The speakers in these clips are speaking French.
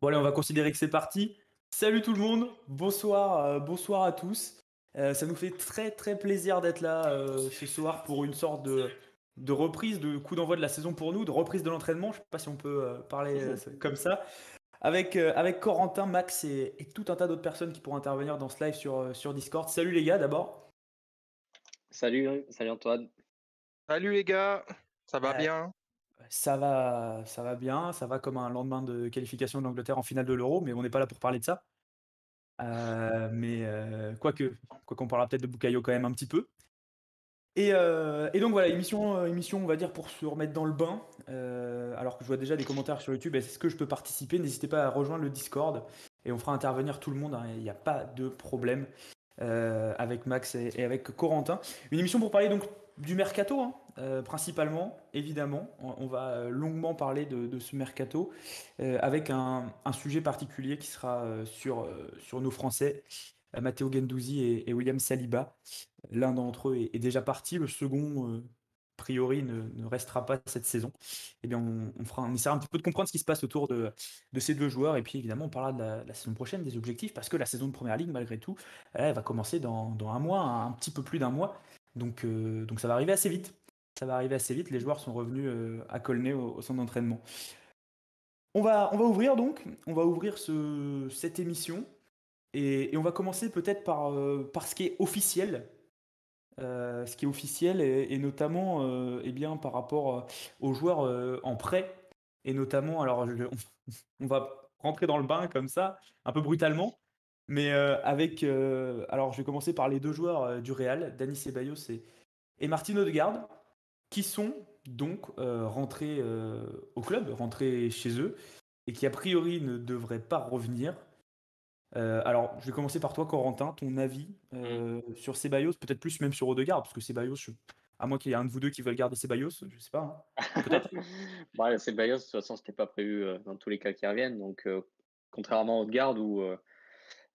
Bon allez, on va considérer que c'est parti. Salut tout le monde, bonsoir, euh, bonsoir à tous. Euh, ça nous fait très très plaisir d'être là euh, ce soir pour une sorte de, de reprise, de coup d'envoi de la saison pour nous, de reprise de l'entraînement. Je ne sais pas si on peut euh, parler euh, comme ça. Avec, euh, avec Corentin, Max et, et tout un tas d'autres personnes qui pourront intervenir dans ce live sur, sur Discord. Salut les gars d'abord. Salut, salut Antoine. Salut les gars, ça va bien? Ça va, bien, ça va comme un lendemain de qualification de l'Angleterre en finale de l'Euro, mais on n'est pas là pour parler de ça. Euh, mais euh, quoique, quoi qu'on parlera peut-être de Bukayo quand même un petit peu. Et, euh, donc voilà, émission, émission, on va dire, pour se remettre dans le bain. Alors que je vois déjà des commentaires sur YouTube, est-ce que je peux participer N'hésitez pas à rejoindre le Discord et on fera intervenir tout le monde, hein, il n'y a pas de problème avec Max et avec Corentin. Une émission pour parler donc du mercato, hein, euh, principalement, évidemment. On, va euh, longuement parler de, ce mercato euh, avec un, sujet particulier qui sera sur, nos Français, Matteo Gendouzi et, William Saliba. L'un d'entre eux est, déjà parti, le second, priori, ne, restera pas cette saison. Eh bien, on, fera, essaiera un petit peu de comprendre ce qui se passe autour de, ces deux joueurs. Et puis, évidemment, on parlera de la, saison prochaine, des objectifs, parce que la saison de Première Ligue, malgré tout, elle va commencer dans un mois, un petit peu plus d'un mois. Donc, euh, donc ça va arriver assez vite. Ça va arriver assez vite. Les joueurs sont revenus euh, à Colnay au, centre d'entraînement. On va, on va ouvrir donc. On va ouvrir ce, cette émission. Et, on va commencer peut-être par, euh, par ce qui est officiel. Ce qui est officiel et, notamment eh bien, par rapport aux joueurs en prêt. Et notamment, alors on va rentrer dans le bain comme ça, un peu brutalement. Mais euh, avec. euh, alors, je vais commencer par les deux joueurs euh, du Real, Dani Ceballos et, et Martin Odegaard, qui sont donc euh, rentrés euh, au club, rentrés chez eux, et qui a priori ne devraient pas revenir. Euh, alors, je vais commencer par toi, Corentin, ton avis euh, sur Ceballos, peut-être plus même sur Odegaard, parce que Ceballos, je- à moins qu'il y ait un de vous deux qui veuille garder Ceballos, je sais pas. hein. Peut-être. Bah, c'est Bayos, de toute façon, c'était pas prévu euh, dans tous les cas qui reviennent. Donc, euh, contrairement au garde où euh,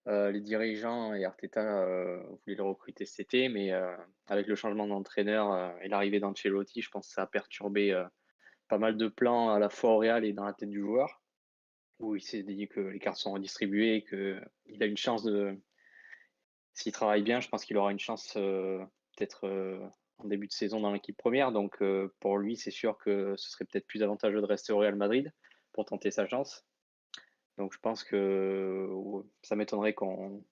euh, les dirigeants et Arteta euh, voulaient le recruter cet été, mais euh, avec le changement d'entraîneur et l'arrivée d'Ancelotti, je pense que ça a perturbé pas mal de plans à la fois au Real et dans la tête du joueur, où il s'est dit que les cartes sont redistribuées, qu'il a une chance de. S'il travaille bien, je pense qu'il aura une chance peut-être en début de saison dans l'équipe première. Donc pour lui, c'est sûr que ce serait peut-être plus avantageux de rester au Real Madrid pour tenter sa chance. Donc je pense que ça m'étonnerait qu'on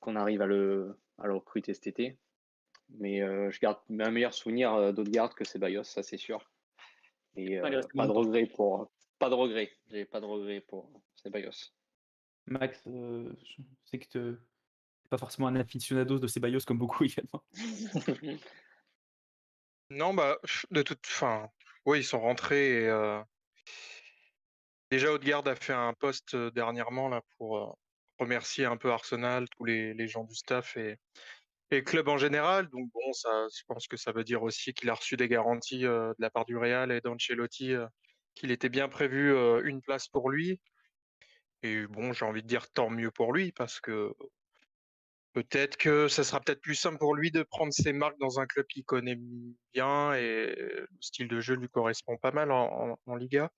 qu'on arrive à le, à le recruter cet été. Mais euh, je garde un meilleur souvenir euh, d'Odegaard que Ceballos, ça c'est sûr. Et euh, pas de regret pour pas de regret. J'ai pas de regret pour Ceballos. Max, euh, je sais que tu n'es pas forcément un aficionados de Ceballos comme beaucoup également. Non, bah, de toute fin, oui, ils sont rentrés et euh, déjà Odegaard a fait un post euh, dernièrement là pour euh, remercier un peu Arsenal, tous les, gens du staff et, club en général. Donc bon, je pense que ça veut dire aussi qu'il a reçu des garanties euh, de la part du Real et d'Ancelotti qu'il était bien prévu une place pour lui. Et bon, j'ai envie de dire tant mieux pour lui parce que Peut-être que ça sera peut-être plus simple pour lui de prendre ses marques dans un club qu'il connaît bien et le style de jeu lui correspond pas mal en Liga.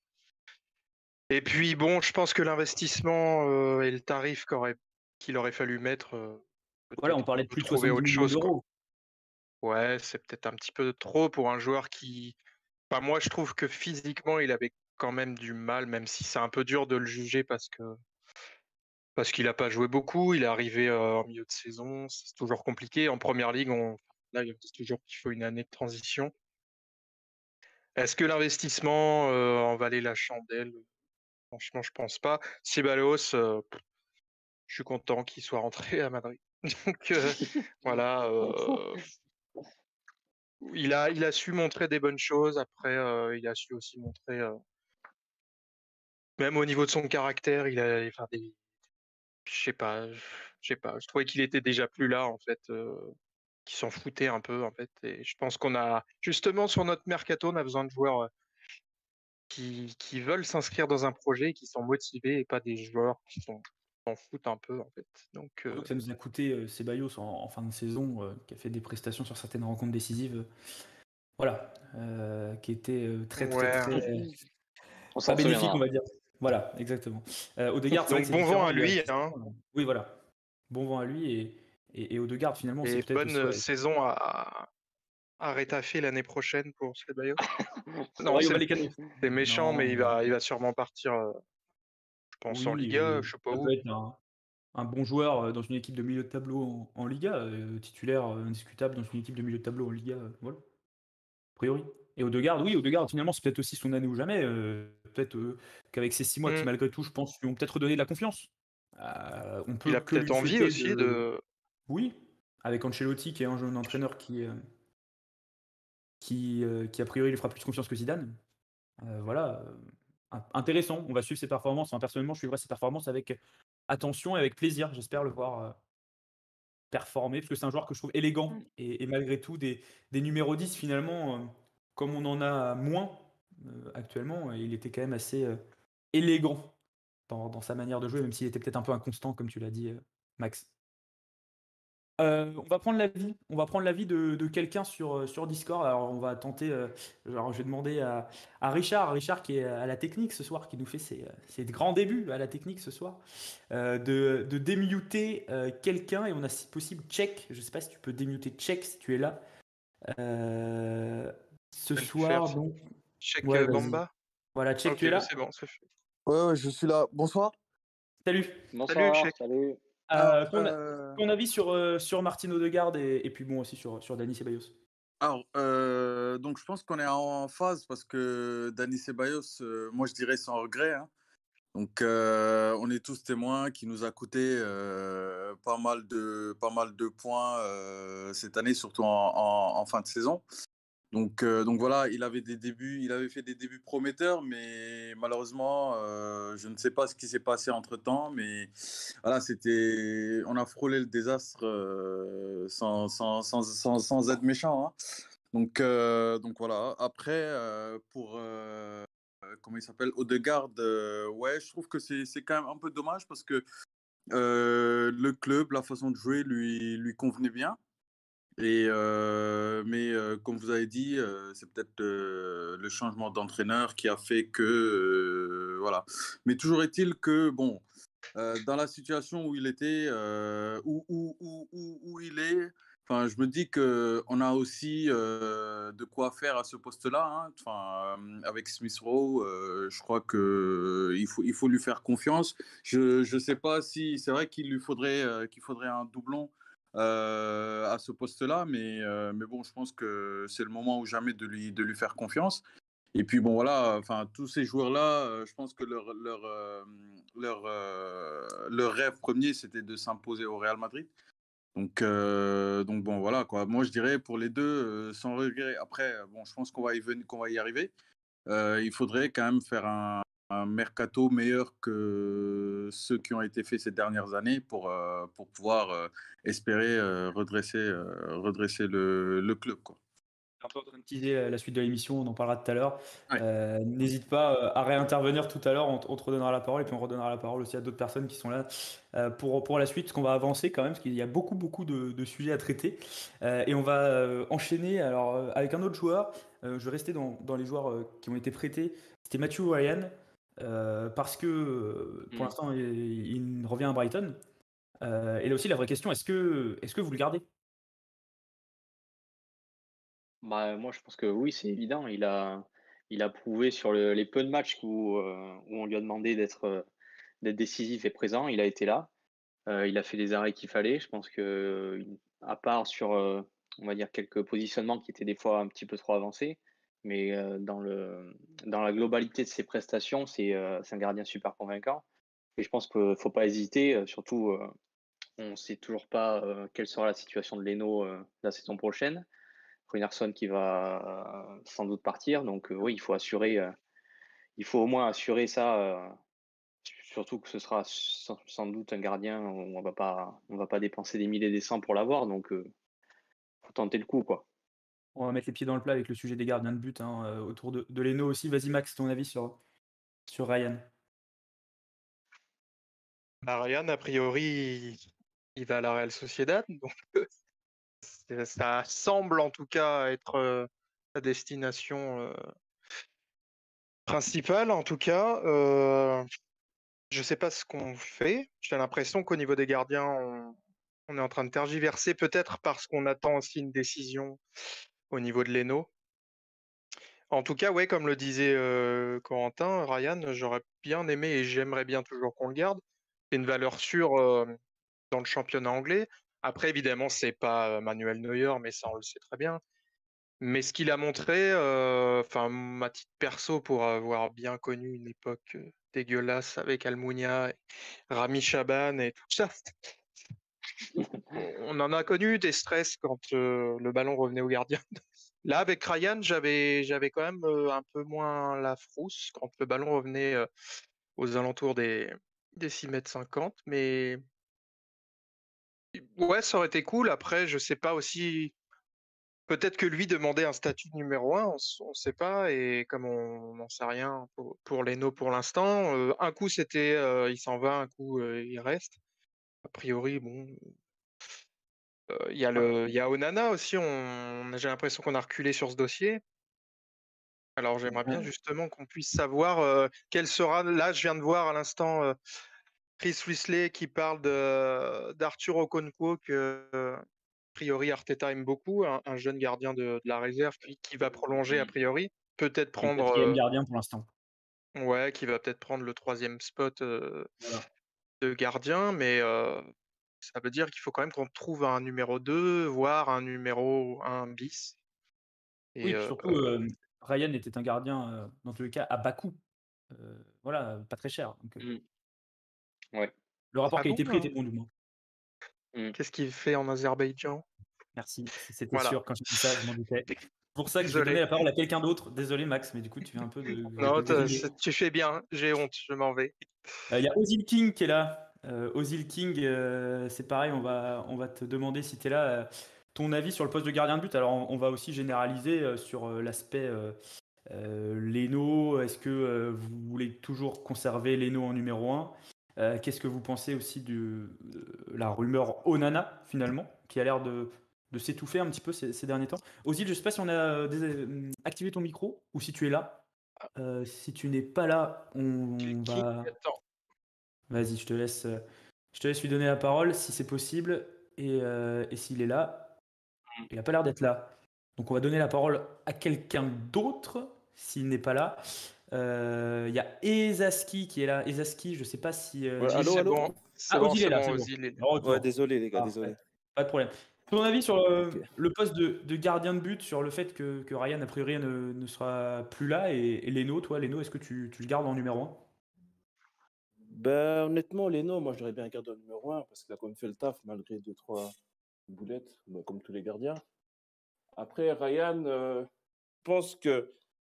Et puis bon, je pense que l'investissement euh, et le tarif qu'il aurait fallu mettre, euh, Voilà, on parlait de plus de trouver 70 autre chose. quoi. d'euros. Ouais, c'est peut-être un petit peu trop pour un joueur qui. Enfin, moi, je trouve que physiquement, il avait quand même du mal, même si c'est un peu dur de le juger parce que parce qu'il n'a pas joué beaucoup. Il est arrivé euh, en milieu de saison, c'est toujours compliqué. En première ligue, on là, il dit toujours qu'il faut une année de transition. Est-ce que l'investissement en valait la chandelle? Franchement, je pense pas. Ceballos, euh, je suis content qu'il soit rentré à Madrid. Donc euh, voilà, euh, il a, su montrer des bonnes choses. Après, euh, il a su aussi montrer, même au niveau de son caractère, il a, enfin, des, je sais pas, je sais pas. Je trouvais qu'il était déjà plus là en fait, qu'il s'en foutait un peu en fait. Et je pense qu'on a justement sur notre mercato, on a besoin de joueurs qui, qui veulent s'inscrire dans un projet, qui sont motivés et pas des joueurs qui s'en s'en foutent un peu en fait. Donc euh, ça nous a coûté euh, Ceballos en, en fin de saison, euh, qui a fait des prestations sur certaines rencontres décisives. voilà, euh, qui étaient euh, très, très, Ouais. très. On pas souviendra. on va dire. Voilà, exactement. Euh, Odegaard, Donc bon vent à lui. Hein. Oui, voilà. Bon vent à lui et, et, et Odegaard, finalement, c'est Et peut-être bonne aussi. ouais, saison à, à Retafe l'année prochaine pour Ceballos. Non, c'est méchant, mais Non, il va, il va sûrement partir, euh, je pense, en Liga, et je sais pas ça où. peut être un, un bon joueur euh, dans une équipe de milieu de tableau en, en Liga, euh, titulaire euh, indiscutable dans une équipe de milieu de tableau en Liga, euh, voilà, a priori. Et Odegaard, oui, Odegaard, finalement, c'est peut-être aussi son année ou jamais. euh, peut-être euh, qu'avec ces six mois qui, Mm. malgré tout, je pense, lui ont peut-être redonné de la confiance. Euh, on Il peut a que lui peut-être envie aussi de... de. Oui, avec Ancelotti, qui est un jeune entraîneur qui, euh, qui, euh, qui, a priori, lui fera plus confiance que Zidane. Euh, voilà, euh, intéressant. On va suivre ses performances. Enfin, personnellement, je suivrai ses performances avec attention et avec plaisir. J'espère le voir performer, parce que c'est un joueur que je trouve élégant. Mm. Et, et malgré tout, des, des numéros 10, finalement, euh, comme on en a moins euh, actuellement, il était quand même assez euh, élégant dans, dans sa manière de jouer, même s'il était peut-être un peu inconstant, comme tu l'as dit, Max. Euh, on va prendre l'avis, on va prendre l'avis de, de quelqu'un sur, euh, sur Discord. Alors on va tenter, euh, alors je vais demander à, à Richard, Richard qui est à la technique ce soir, qui nous fait ses, ses grands débuts à la technique ce soir, euh, de, de démuter euh, quelqu'un et on a si possible Check. Je sais pas si tu peux démuter Check si tu es là. Euh, ce Je soir donc. Check Ouais, euh. Bamba. Voilà, Check, tu es là. c'est bon, c'est fait. Ouais, ouais, je suis là. Bonsoir. Salut. Bonsoir, Cheikh. salut. Euh, Alors, ton, euh, ton avis sur, euh, sur Martino Odegaard et, et puis bon aussi sur, sur Dani Ceballos. alors, euh, donc je pense qu'on est en phase parce que Dani Ceballos, euh, moi je dirais sans regret. hein. Donc euh, on est tous témoins qui nous a coûté euh, pas mal de pas mal de points euh, cette année, surtout en, en- en fin de saison. Donc, euh, donc voilà, il avait des débuts, il avait fait des débuts prometteurs, mais malheureusement, euh, je ne sais pas ce qui s'est passé entre temps, mais voilà, c'était, on a frôlé le désastre euh, sans, sans, sans, sans, être méchant. hein. Donc, donc voilà. Après, pour comment il s'appelle, Odegaard, ouais, je trouve que c'est, c'est quand même un peu dommage parce que le club, la façon de jouer lui, lui convenait bien. Euh, mais euh, comme vous avez dit, euh, c'est peut-être le changement d'entraîneur qui a fait que voilà. Mais toujours est-il que bon, dans la situation où il était, où, où, où, où, il est, enfin, je me dis que on a aussi de quoi faire à ce poste-là. hein. Avec Smith Rowe, je crois que il faut il faut lui faire confiance. Je je sais pas si c'est vrai qu'il lui faudrait qu'il faudrait un doublon à ce poste-là, mais, euh, mais bon, je pense que c'est le moment ou jamais de lui, de lui faire confiance. Et puis bon, voilà, enfin, tous ces joueurs-là, euh, je pense que leur, leur, euh, leur, euh, leur rêve premier, c'était de s'imposer au Real Madrid. Donc, euh, donc bon, voilà, quoi. Moi, je dirais pour les deux, euh, sans regret. Après, euh, bon, je pense qu'on va y, va y arriver. Euh, il faudrait quand même faire un, un mercato meilleur que ceux qui ont été faits ces dernières années pour, euh, pour pouvoir euh, espérer euh, redresser, redresser le, le club. Quoi. un peu en train de teaser la suite de l'émission, on en parlera tout à l'heure. Ouais. N'hésite pas à réintervenir tout à l'heure, on, te- on te redonnera la parole et puis on redonnera la parole aussi à d'autres personnes qui sont là pour, pour la suite, parce qu'on va avancer quand même, parce qu'il y a beaucoup beaucoup de, de sujets à traiter. Et on va enchaîner alors, avec un autre joueur. Je vais rester dans, dans les joueurs qui ont été prêtés. C'était Matthew Ryan, euh, parce que euh, pour Mm. l'instant il, il revient à Brighton. Euh, et là aussi la vraie question, est-ce que, est que vous le gardez? Bah, moi, je pense que oui, c'est évident. Il a, il a prouvé sur le- les peu de matchs où, euh, où on lui a demandé d'être décisif et présent, il a été là. Il a fait les arrêts qu'il fallait. Je pense que, à part sur, on va dire, quelques positionnements qui étaient des fois un petit peu trop avancés, mais euh, dans le, dans la globalité de ses prestations, c'est euh, un gardien super convaincant. Et je pense qu'il ne faut pas hésiter, euh, surtout, on ne sait toujours pas quelle sera la situation de Leno la saison prochaine. Ruinarsson qui va sans doute partir. Donc oui, il faut assurer, il faut au moins assurer ça. surtout que ce sera sans, doute un gardien on va pas, on va pas dépenser des milliers des cents pour l'avoir. Donc euh, faut tenter le coup quoi. On va mettre les pieds dans le plat avec le sujet des gardiens de but hein, euh, autour de, Leno aussi. Vas-y Max, ton avis sur, Ryan Bah, Ryan, a priori, il- va à la Real Sociedad, donc c'est- ça semble en tout cas être euh, sa destination euh, Principal, en tout cas, euh, je sais pas ce qu'on fait. J'ai l'impression qu'au niveau des gardiens, on est en train de tergiverser, peut-être parce qu'on attend aussi une décision au niveau de l'ENO. En tout cas, ouais, comme le disait Corentin, Ryan, j'aurais bien aimé et j'aimerais bien toujours qu'on le garde. C'est une valeur sûre dans le championnat anglais. Après, évidemment, c'est pas Manuel Neuer, mais ça, on le sait très bien. Mais ce qu'il a montré, enfin, ma petite perso, pour avoir bien connu une époque dégueulasse avec Almunia, Rami Chaban et tout ça, on en a connu des stress quand euh, le ballon revenait au gardien. Là, avec Ryan, j'avais, j'avais quand même euh, un peu moins la frousse quand le ballon revenait euh, aux alentours des, des 6 mètres 50. Mais ouais, ça aurait été cool. Après, je sais pas aussi. Peut-être que lui demandait un statut numéro 1, on ne sait pas. Et comme on n'en sait rien pour, pour Leno pour l'instant, un coup c'était il s'en va, un coup il reste. A priori, bon, euh, Il y a le, il y a Onana aussi. On, j'ai l'impression qu'on a reculé sur ce dossier. Alors j'aimerais bien justement qu'on puisse savoir euh, quel sera. Là, je viens de voir à l'instant euh, Chris Weasley qui parle de d'Arthur Okonkwo que euh, a priori Arteta aime beaucoup, un, un jeune gardien de, de la réserve qui, qui va prolonger a priori. Peut-être prendre, quatrième gardien pour l'instant. ouais, qui va peut-être prendre le troisième spot Voilà. De gardien, mais euh, ça veut dire qu'il faut quand même qu'on trouve un numéro 2, voire un numéro 1 bis. Oui, Et euh, surtout, euh, Ryan était un gardien, euh, dans tous les cas, à bas coût. Euh, voilà, pas très cher. Donc, euh, Mm. Ouais. le rapport Ah qualité-prix bon, était bon, du moins. Mm. qu'est-ce qu'il fait en Azerbaïdjan? Merci, c'était Voilà. sûr quand j'ai dit ça, je m'en doutais. Pour ça que j'ai donné Désolé. la parole à quelqu'un d'autre. Désolé, Max, mais du coup, tu viens un peu de. Non, de c'est- tu fais bien, j'ai honte, je m'en vais. Euh, Il y a Ozil King qui est là. Euh, Ozil King, euh, c'est pareil, on va, on va te demander si tu es là. ton avis sur le poste de gardien de but. Alors, on, on va aussi généraliser sur l'aspect Leno. Est-ce que vous voulez toujours conserver Leno en numéro 1 Qu'est-ce que vous pensez aussi de la rumeur Onana, finalement, qui a l'air de, de s'étouffer un petit peu ces, ces derniers temps Ozil, je ne sais pas si on a euh, dés- euh, activé ton micro ou si tu es là. Euh, si tu n'es pas là, on va. attends. Vas-y, je te laisse, je te laisse lui donner la parole si c'est possible. Et, euh, et s'il est là, il n'a pas l'air d'être là. Donc on va donner la parole à quelqu'un d'autre s'il n'est pas là. Euh, Il y a Ezaski qui est là. Ezaski, je ne sais pas si. euh, Ouais, allô, bon, Ah, bon, Ozil est là, bon, est. Ouais, désolé les gars, désolé. Pas de problème. Ton avis sur le, Ok. le poste de, de gardien de but, sur le fait que, que Ryan, a priori, ne, ne sera plus là, et, et Leno, toi, Leno, est-ce que tu, tu le gardes en numéro 1 Ben, honnêtement, Leno, moi, j'aurais bien gardé au numéro 1 parce qu'il a quand même fait le taf malgré deux, trois boulettes, ben, comme tous les gardiens. Après, Ryan, euh, je pense que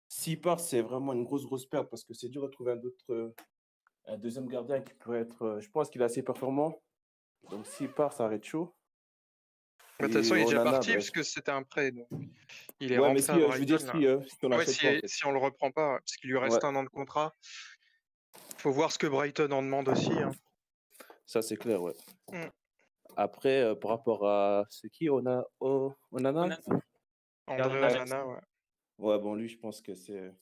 s'il part, c'est vraiment une grosse, grosse perte parce que c'est dur de trouver un, autre, euh, un deuxième gardien qui pourrait être. euh, je pense qu'il est assez performant. Donc, s'il part, ça arrête chaud. De toute façon, il est déjà parti parce que c'était un prêt. donc Il est Ouais, rentré mais si, à euh, je veux dire, Brighton, si, là. euh, si on Ouais, si, pas, en fait. si on le reprend pas, parce qu'il lui reste Ouais. un an de contrat. Faut voir ce que Brighton en demande aussi. hein. Ça, c'est clair, ouais. Mm. Après, euh, par rapport à. C'est qui On a oh, Onana? Onana. André Onana, ouais. Ouais, bon, lui, je pense que c'est.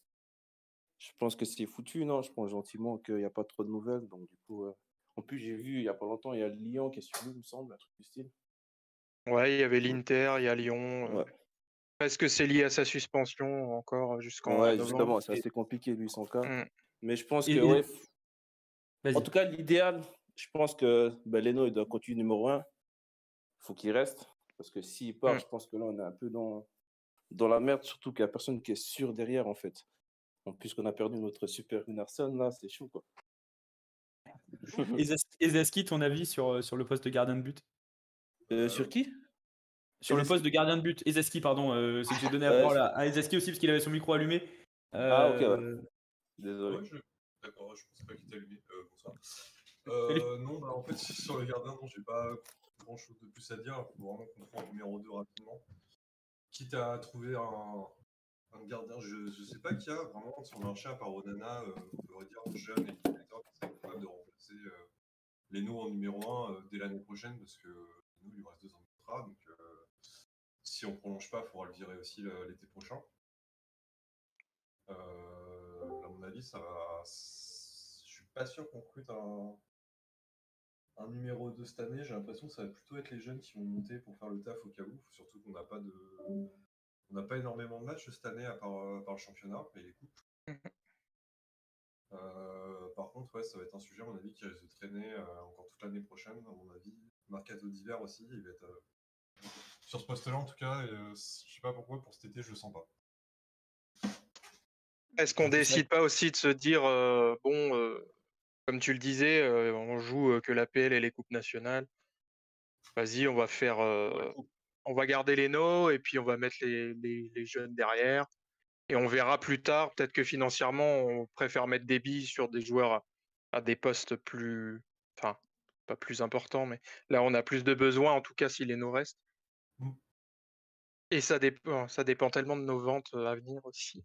Je pense que c'est foutu, non? Je pense gentiment qu'il n'y a pas trop de nouvelles. Donc, du coup. euh, En plus, j'ai vu il n'y a pas longtemps, il y a Lyon qui est sur lui, il me semble, un truc du style. Ouais, il y avait l'Inter, il y a Lyon. euh, Ouais, Est-ce que c'est lié à sa suspension encore jusqu'en ouais novembre justement, c'est assez compliqué, lui, son cas. Mm. Mais je pense que, ouais. En tout cas, l'idéal, je pense que ben, Leno, il doit continuer numéro 1. Il faut qu'il reste. Parce que s'il part, Mm. je pense que là, on est un peu dans, dans la merde, surtout qu'il n'y a personne qui est sûr derrière, en fait. En plus qu'on a perdu notre super Gunnarsson, là, c'est chaud, quoi. Ezaski, ton avis sur, euh, sur le poste de gardien de but? Euh, sur qui? Sur le poste de gardien de but, Ezaski, pardon, euh, c'est que j'ai donné parole je- à, à Ezaski aussi parce qu'il avait son micro allumé. Ah, ok, ouais. Euh, Désolé. Ouais, je... D'accord, je pensais pas qu'il était allumé. Euh, bonsoir. Euh, non, bah, en fait, sur le gardien, non, j'ai pas grand chose de plus à dire. Il faut vraiment qu'on prend le numéro 2 rapidement. Quitte à trouver un, un gardien, je, je sais pas qui a vraiment sur le marché à part Onana, euh, on pourrait dire jeune et qui serait capable de remplacer euh, Leno en numéro 1 euh, dès l'année prochaine parce que Il lui reste deux ans de contrat. Donc, euh, si on prolonge pas, il faudra le virer aussi l'été prochain. Euh, à mon avis, ça va. Je suis pas sûr qu'on recrute un, un numéro 2 cette année. J'ai l'impression que ça va plutôt être les jeunes qui vont monter pour faire le taf au cas où. Surtout qu'on n'a pas de. On n'a pas énormément de matchs cette année à part, euh, par le championnat et les coupes. Euh, par contre, ouais, ça va être un sujet, à mon avis, qui risque de traîner euh, encore toute l'année prochaine, à mon avis. Mercato d'hiver aussi, il va être. euh, sur ce poste-là, en tout cas, et, euh, je sais pas pourquoi, pour cet été, je le sens pas. Est-ce qu'on décide pas aussi de se dire, euh, bon, euh, comme tu le disais, euh, on joue euh, que l'APL et les coupes nationales. Vas-y, on va faire, euh, on va garder les no et puis on va mettre les, les- les jeunes derrière. Et on verra plus tard, peut-être que financièrement, on préfère mettre des billes sur des joueurs à, à des postes plus, enfin, pas plus importants, mais là, on a plus de besoins, en tout cas, si les no restent. Mm. Et ça dépend, ça dépend tellement de nos ventes euh, à venir aussi.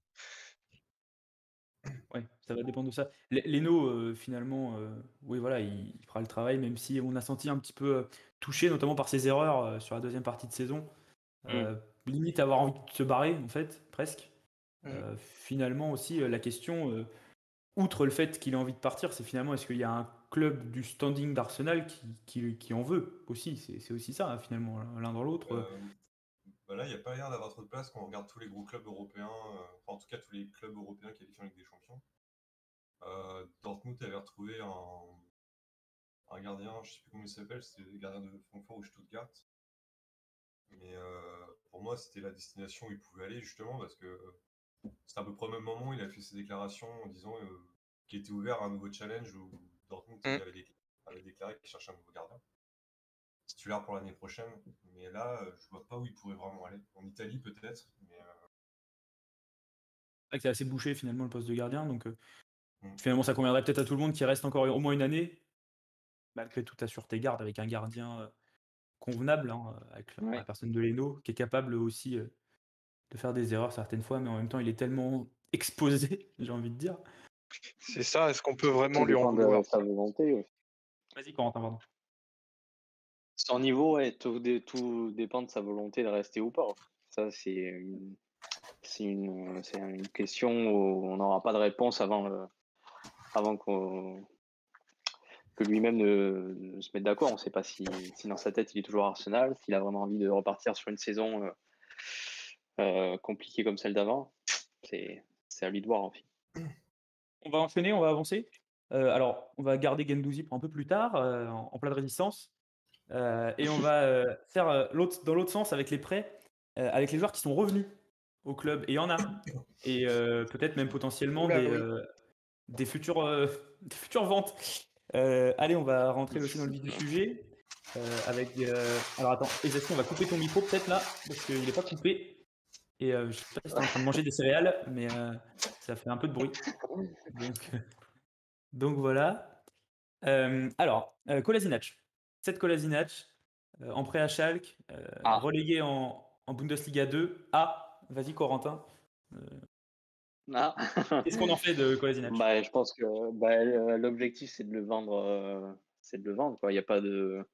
Ouais, ça va dépendre de ça. Leno, euh, finalement, euh, oui, voilà, il, il fera le travail, même si on a senti un petit peu euh, touché, notamment par ses erreurs sur la deuxième partie de saison. Euh, limite avoir envie de se barrer, en fait, presque. Mm. Euh, finalement aussi, la question, outre le fait qu'il ait envie de partir, c'est finalement est-ce qu'il y a un club du standing d'Arsenal qui, en veut aussi? C'est aussi ça, hein, finalement, l'un dans l'autre. Euh, bah là, il n'y a pas l'air d'avoir trop de place quand on regarde tous les gros clubs européens, euh, enfin, en tout cas tous les clubs européens qualifiés en Ligue des Champions. Euh, Dortmund avait retrouvé un, un gardien, je sais plus comment il s'appelle, c'était le gardien de Francfort ou Stuttgart. Mais euh, pour moi, c'était la destination où il pouvait aller justement parce que c'était à peu près au même moment où il a fait ses déclarations en disant euh, qu'il était ouvert à un nouveau challenge où Dortmund Mm. avait, dé- avait déclaré qu'il cherchait un nouveau gardien titulaire pour l'année prochaine. Mais là, euh, je vois pas où il pourrait vraiment aller. En Italie, peut-être. Mais euh, C'est vrai que c'est assez bouché finalement le poste de gardien, donc euh, Mm. finalement ça conviendrait peut-être à tout le monde qui reste encore au moins une année, malgré tout assure tes gardes avec un gardien euh, convenable, hein, avec la, Ouais. la personne de Leno, qui est capable aussi euh, de faire des erreurs certaines fois, mais en même temps il est tellement exposé, j'ai envie de dire. C'est ça, est-ce qu'on peut vraiment lui en vouloir? sa volonté. ouais. Vas-y Corentin, pardon. Son niveau, ouais, tout, dé- tout dépend de sa volonté de rester ou pas. Ça, c'est une, question où on n'aura pas de réponse avant, le- avant qu'on- que lui-même ne, ne se mette d'accord. On ne sait pas si, si dans sa tête il est toujours Arsenal, s'il a vraiment envie de repartir sur une saison euh, euh, compliquée comme celle d'avant. C'est à lui de voir. En fait. On va enchaîner, on va avancer. Euh, alors, on va garder Gendouzi pour un peu plus tard, euh, en, en pleine résistance. Euh, et on va euh, faire euh, l'autre, dans l'autre sens avec les prêts, euh, avec les joueurs qui sont revenus au club. Et il y en a. Et euh, peut-être même potentiellement Oula, des, oui. euh, des, futures, euh, des futures ventes. Euh, allez, on va rentrer aussi dans le vif du sujet. euh, avec, euh, alors attends, Ezaski, on va couper ton micro peut-être là, parce qu'il n'est pas coupé. Et euh, je sais pas si tu es en train de manger des céréales, mais euh, ça fait un peu de bruit. Donc, donc voilà. Euh, alors, Kolasinac. Cette Kolasinac, en prêt à Schalke, Ah. relégué en, en Bundesliga 2. Ah, vas-y Corentin. Ah. Qu'est-ce qu'on en fait de Kolasinac Bah, je pense que bah, l'objectif c'est de le vendre, c'est de le vendre. Quoi. Il y a pas de,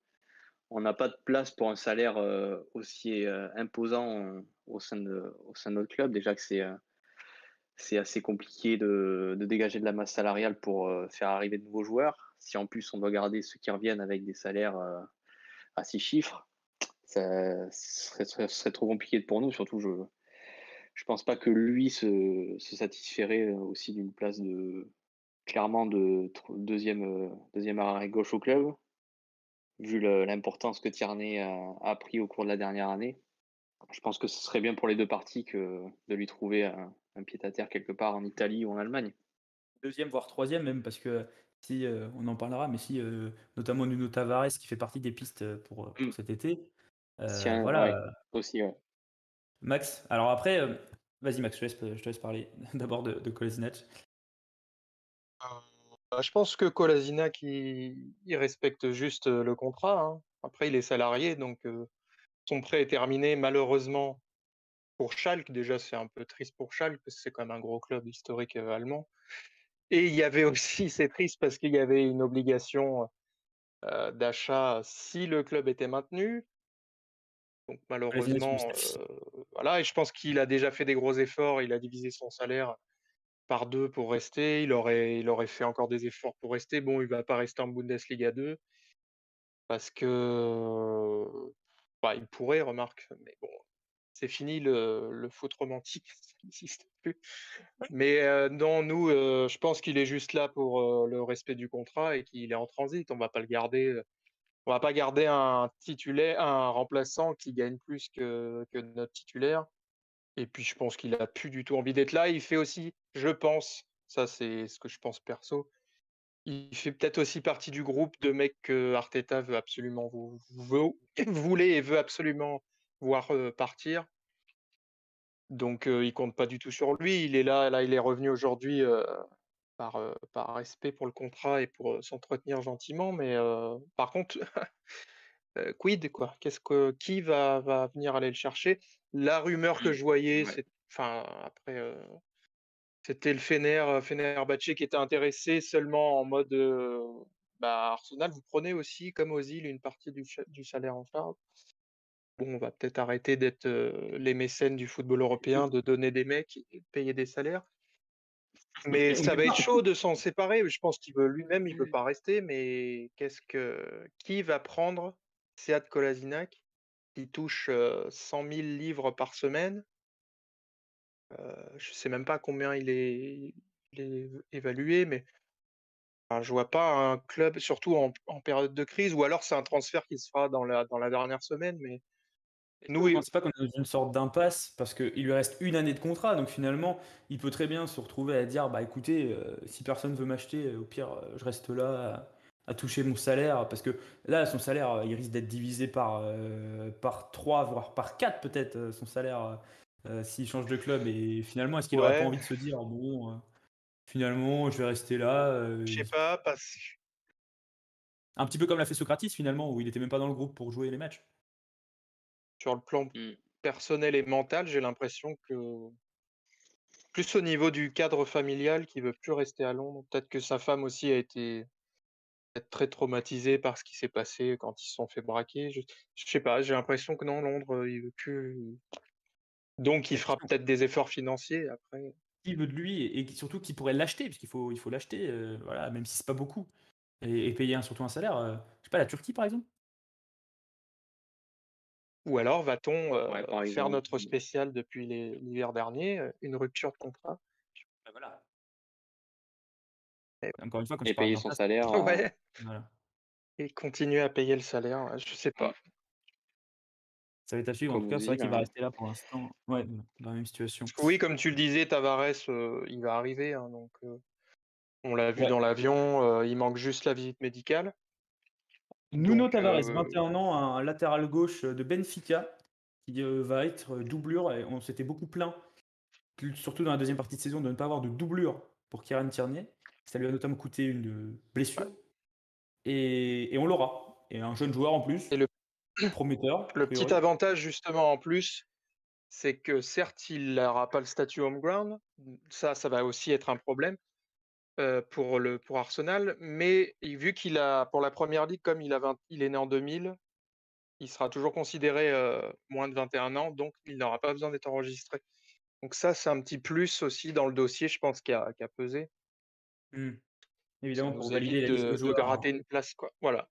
on n'a pas de place pour un salaire euh, aussi euh, imposant au sein de, au sein de notre club. Déjà que c'est, euh, assez compliqué de, dégager de la masse salariale pour euh, faire arriver de nouveaux joueurs. Si en plus on doit garder ceux qui reviennent avec des salaires euh, à six chiffres, ça serait, trop compliqué pour nous. Surtout, je, je pense pas que lui se, se satisferait aussi d'une place de clairement de deuxième arrêt gauche au club vu l'importance que Tierney a, a pris au cours de la dernière année. Je pense que ce serait bien pour les deux parties que de lui trouver un, un pied à terre quelque part en Italie ou en Allemagne. Deuxième, voire troisième même, parce que si, euh, on en parlera, mais si, euh, notamment Nuno Tavares, qui fait partie des pistes euh, pour, pour Mm. cet été. Euh, Tiens, voilà, ouais. euh, Aussi, ouais. Max. Alors après, euh, vas-y Max, je te laisse, je te laisse parler d'abord de, de Kolasinac. Bah, je pense que Kolasinac, il, il respecte juste euh, le contrat. hein. Après, il est salarié, donc euh, son prêt est terminé. Malheureusement, pour Schalke, déjà, c'est un peu triste pour Schalke, parce que c'est quand même un gros club historique euh, allemand. Et il y avait aussi, c'est triste parce qu'il y avait une obligation euh, d'achat si le club était maintenu. Donc malheureusement, euh, voilà, et je pense qu'il a déjà fait des gros efforts, il a divisé son salaire par deux pour rester. Il aurait, il aurait fait encore des efforts pour rester. Bon, il va pas rester en Bundesliga 2 parce que bah, il pourrait, remarque, mais bon, c'est fini le, le foot romantique, ça n'existe plus. Mais euh, non, nous, euh, je pense qu'il est juste là pour euh, le respect du contrat et qu'il est en transit. On va pas le garder. On va pas garder un titulaire, un remplaçant qui gagne plus que, que notre titulaire. Et puis je pense qu'il a plus du tout envie d'être là. Il fait aussi, je pense, ça c'est ce que je pense perso, il fait peut-être aussi partie du groupe de mecs que Arteta veut absolument vous, voulait et veut absolument voir partir. Donc il compte pas du tout sur lui. Il est là, là il est revenu aujourd'hui par, par respect pour le contrat et pour s'entretenir gentiment. Mais par contre, quid quoi? Qu'est-ce que qui va, va venir aller le chercher? La rumeur que je voyais, c'est enfin après c'était le Fener, Fenerbahçe qui était intéressé seulement en mode bah, Arsenal. Vous prenez aussi, comme aux îles, une partie du, du salaire en charge. Bon, on va peut-être arrêter d'être les mécènes du football européen, de donner des mecs et de payer des salaires. Mais ça va être chaud de s'en séparer. Je pense qu'il veut lui-même, il ne veut pas rester. Mais qu'est-ce que qui va prendre Sead Kolasinac qui touche 100 000 livres par semaine? Je ne sais même pas combien il est, évalué, mais je je vois pas un club, surtout en, en, période de crise, ou alors c'est un transfert qui se fera dans la, dans la dernière semaine, mais nous, je ne pense pas qu'on est dans une sorte d'impasse parce qu'il lui reste une année de contrat. Donc finalement, il peut très bien se retrouver à dire bah écoutez, euh, si personne veut m'acheter, au pire, euh, je reste là à, toucher mon salaire. Parce que là, son salaire, il risque d'être divisé par, euh, par 3, voire par 4 peut-être, son salaire, s'il change de club. Et finalement, est-ce qu'il n'aurait pas envie de se dire bon, finalement, je vais rester là Je sais pas, parce... Un petit peu comme l'a fait Socrates finalement, où il n'était même pas dans le groupe pour jouer les matchs. Sur le plan mmh. personnel et mental, j'ai l'impression que plus au niveau du cadre familial qui veut plus rester à Londres, peut-être que sa femme aussi a été très traumatisée par ce qui s'est passé quand ils se sont fait braquer. Je, je sais pas, j'ai l'impression que non, Londres, il veut plus. Donc, il fera peut-être des efforts financiers après. Qui veut de lui et, surtout qui pourrait l'acheter, parce qu'il faut, il faut l'acheter, euh, voilà, même si c'est pas beaucoup, et, payer surtout un salaire. Euh, je sais pas, la Turquie par exemple. Ou alors va-t-on faire notre spécial depuis l'hiver dernier, une rupture de contrat? Bah, voilà. Et, Encore une fois, et payer son salaire. Ouais. Et continuer à payer le salaire, je sais pas. Ça va être à suivre. En tout cas, c'est vrai qu'il va rester là pour l'instant. Ouais, dans la même situation. Oui, comme tu le disais, Tavares, il va arriver. Hein, donc, on l'a vu dans l'avion. il manque juste la visite médicale. Nuno Tavares, 21 ans, un latéral gauche de Benfica, qui va être doublure. Et on s'était beaucoup plaint, surtout dans la deuxième partie de saison, de ne pas avoir de doublure pour Kieran Tierney. Ça lui a notamment coûté une blessure. Et, on l'aura. Et un jeune joueur en plus, et le, prometteur. Le petit avantage, justement, en plus, c'est que certes, il n'aura pas le statut home ground. Ça, ça va aussi être un problème. Euh, pour, le, pour Arsenal, mais vu qu'il a, pour la première ligue, comme il, a il est né en 2000, il sera toujours considéré euh, moins de 21 ans, donc il n'aura pas besoin d'être enregistré. Donc ça, c'est un petit plus aussi dans le dossier, je pense, qui a, qui a pesé. Mmh. Évidemment, pour valider de, de, de, rater une place, quoi. Voilà.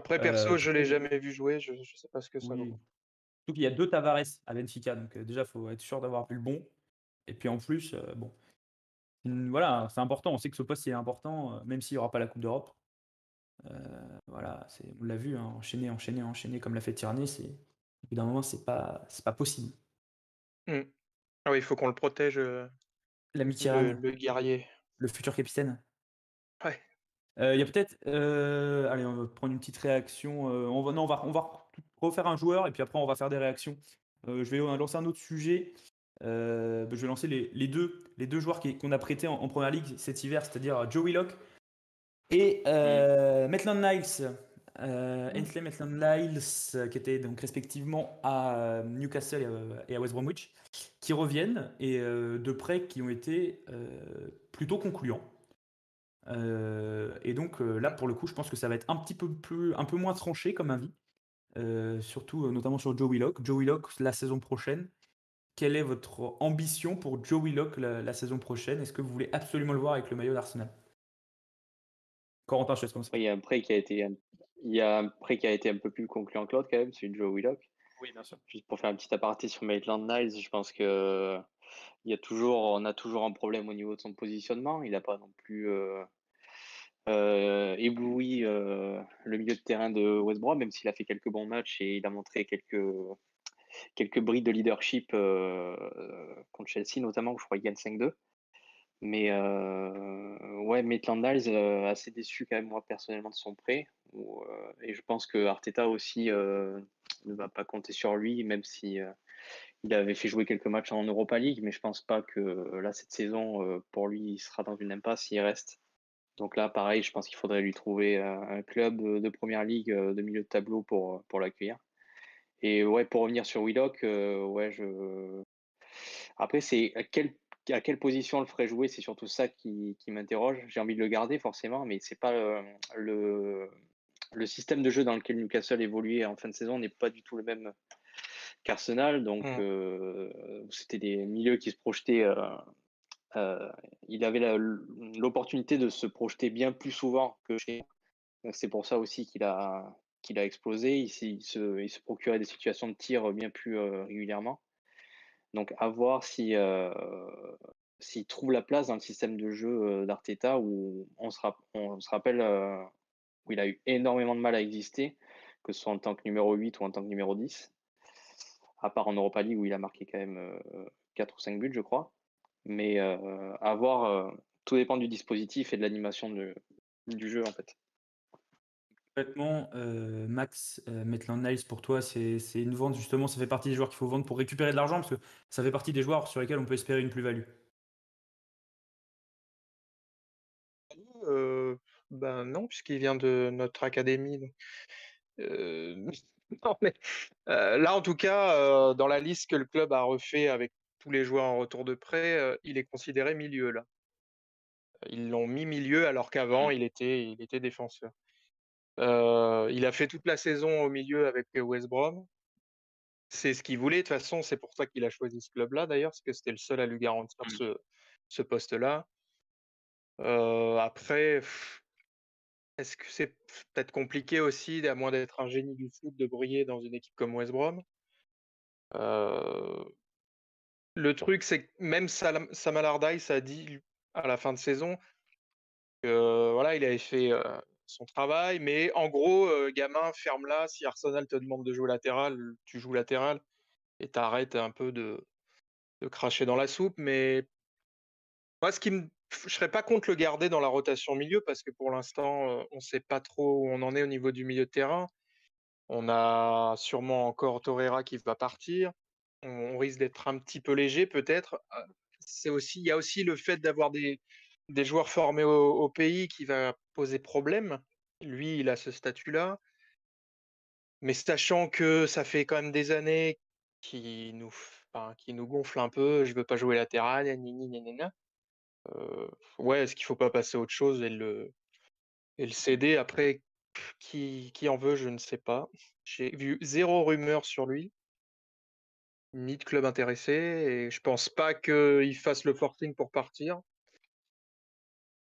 Après, perso, je ne l'ai jamais vu jouer, je ne sais pas ce que ça vaut. Surtout qu'il y a deux Tavares à Benfica, donc déjà, il faut être sûr d'avoir vu le bon. Et puis en plus, bon, Mmh, voilà, c'est important. On sait que ce poste est important, euh, même s'il n'y aura pas la Coupe d'Europe. Euh, voilà, on l'a vu, hein, enchaîner, enchaîner, enchaîner, comme l'a fait Tierney, c'est au bout d'un moment, c'est pas, c'est pas possible. Mmh. Ah oui, il faut qu'on le protège, euh, L'amitié, le, guerrier. le futur capitaine. Ouais. Il y a peut-être, allez, on va prendre une petite réaction. on va, non, on va, on va refaire un joueur et puis après on va faire des réactions. je vais lancer un autre sujet. Euh, je vais lancer les, deux, les deux joueurs qu'on a prêtés en, première ligue cet hiver, c'est-à-dire Joe Willock et euh, Maitland Niles. Euh, Ainsley Maitland Niles, qui étaient donc respectivement à Newcastle et à West Bromwich, qui reviennent et de prêts qui ont été plutôt concluants. Et donc là, pour le coup, je pense que ça va être un petit peu plus, un peu moins tranché comme avis, surtout notamment sur Joe Willock. Joe Willock la saison prochaine quelle est votre ambition pour Joe Willock la, la saison prochaine? Est-ce que vous voulez absolument le voir avec le maillot d'Arsenal? Corentin, je te comme ça. Il y a un prêt qui a été un, il y a un prêt qui a été un peu plus concluant que l'autre quand même, celui de Joe Willock. Oui, bien sûr. Juste pour faire un petit aparté sur Maitland Niles, je pense que il y a toujours, on a toujours un problème au niveau de son positionnement. Il n'a pas non plus euh, euh, ébloui euh, le milieu de terrain de West Brom, même s'il a fait quelques bons matchs et il a montré quelques quelques bris de leadership contre Chelsea notamment, où je crois qu'il gagne 5-2. Mais ouais, Maitland assez déçu quand même moi personnellement de son prêt. et je pense que Arteta aussi ne va pas compter sur lui, même si il avait fait jouer quelques matchs en Europa League, mais je pense pas que là cette saison pour lui il sera dans une impasse s'il reste. Donc là, pareil, je pense qu'il faudrait lui trouver un club de première ligue de milieu de tableau pour, l'accueillir. Et ouais, pour revenir sur Willock, ouais, je. Après, c'est à quelle, position on le ferait jouer, c'est surtout ça qui, m'interroge. J'ai envie de le garder forcément, mais c'est pas le, système de jeu dans lequel Newcastle évoluait en fin de saison n'est pas du tout le même qu'Arsenal. Donc, mmh. c'était des milieux qui se projetaient. il avait l'opportunité de se projeter bien plus souvent que chez. C'est pour ça aussi qu'il a, qu'il a explosé. Il, se, il, se, procurait des situations de tir bien plus régulièrement. Donc, à voir si, s'il trouve la place dans le système de jeu d'Arteta où on se, on se rappelle où il a eu énormément de mal à exister, que ce soit en tant que numéro 8 ou en tant que numéro 10. À part en Europa League où il a marqué quand même 4 ou 5 buts, je crois. Mais à voir, tout dépend du dispositif et de l'animation du jeu en fait. Complètement, Max, Maitland Niles pour toi, c'est une vente justement, ça fait partie des joueurs qu'il faut vendre pour récupérer de l'argent parce que ça fait partie des joueurs sur lesquels on peut espérer une plus-value? ben non, puisqu'il vient de notre académie non mais, là en tout cas, dans la liste que le club a refait avec tous les joueurs en retour de prêt, il est considéré milieu là. Ils l'ont mis milieu alors qu'avant mmh. il était il était défenseur. Il a fait toute la saison au milieu avec West Brom. C'est ce qu'il voulait. De toute façon, c'est pour ça qu'il a choisi ce club-là, d'ailleurs, parce que c'était le seul à lui garantir mmh. ce, ce poste-là. Après, est-ce que c'est peut-être compliqué aussi, à moins d'être un génie du foot, de briller dans une équipe comme West Brom? Euh, Le truc, c'est que même Sam, Sam Allardyce a dit à la fin de saison que voilà, il avait fait son travail. Mais en gros, gamin, ferme-la. Si Arsenal te demande de jouer latéral, tu joues latéral et t'arrêtes un peu de, de cracher dans la soupe. Mais moi, ce qui me je serais pas contre le garder dans la rotation milieu parce que pour l'instant, on ne sait pas trop où on en est au niveau du milieu de terrain. On a sûrement encore Torreira qui va partir. On, risque d'être un petit peu léger peut-être. Ah, c'est aussi, il y a aussi le fait d'avoir des, des joueurs formés au, pays qui va poser problème. Lui, il a ce statut-là. Mais sachant que ça fait quand même des années qui nous, nous gonfle un peu, je veux pas jouer latéral, euh, ouais, est-ce qu'il faut pas passer à autre chose et le, et le céder? Après, qui, qui en veut, je ne sais pas. J'ai vu zéro rumeur sur lui, ni de club intéressé, et je pense pas qu'il fasse le forcing pour partir.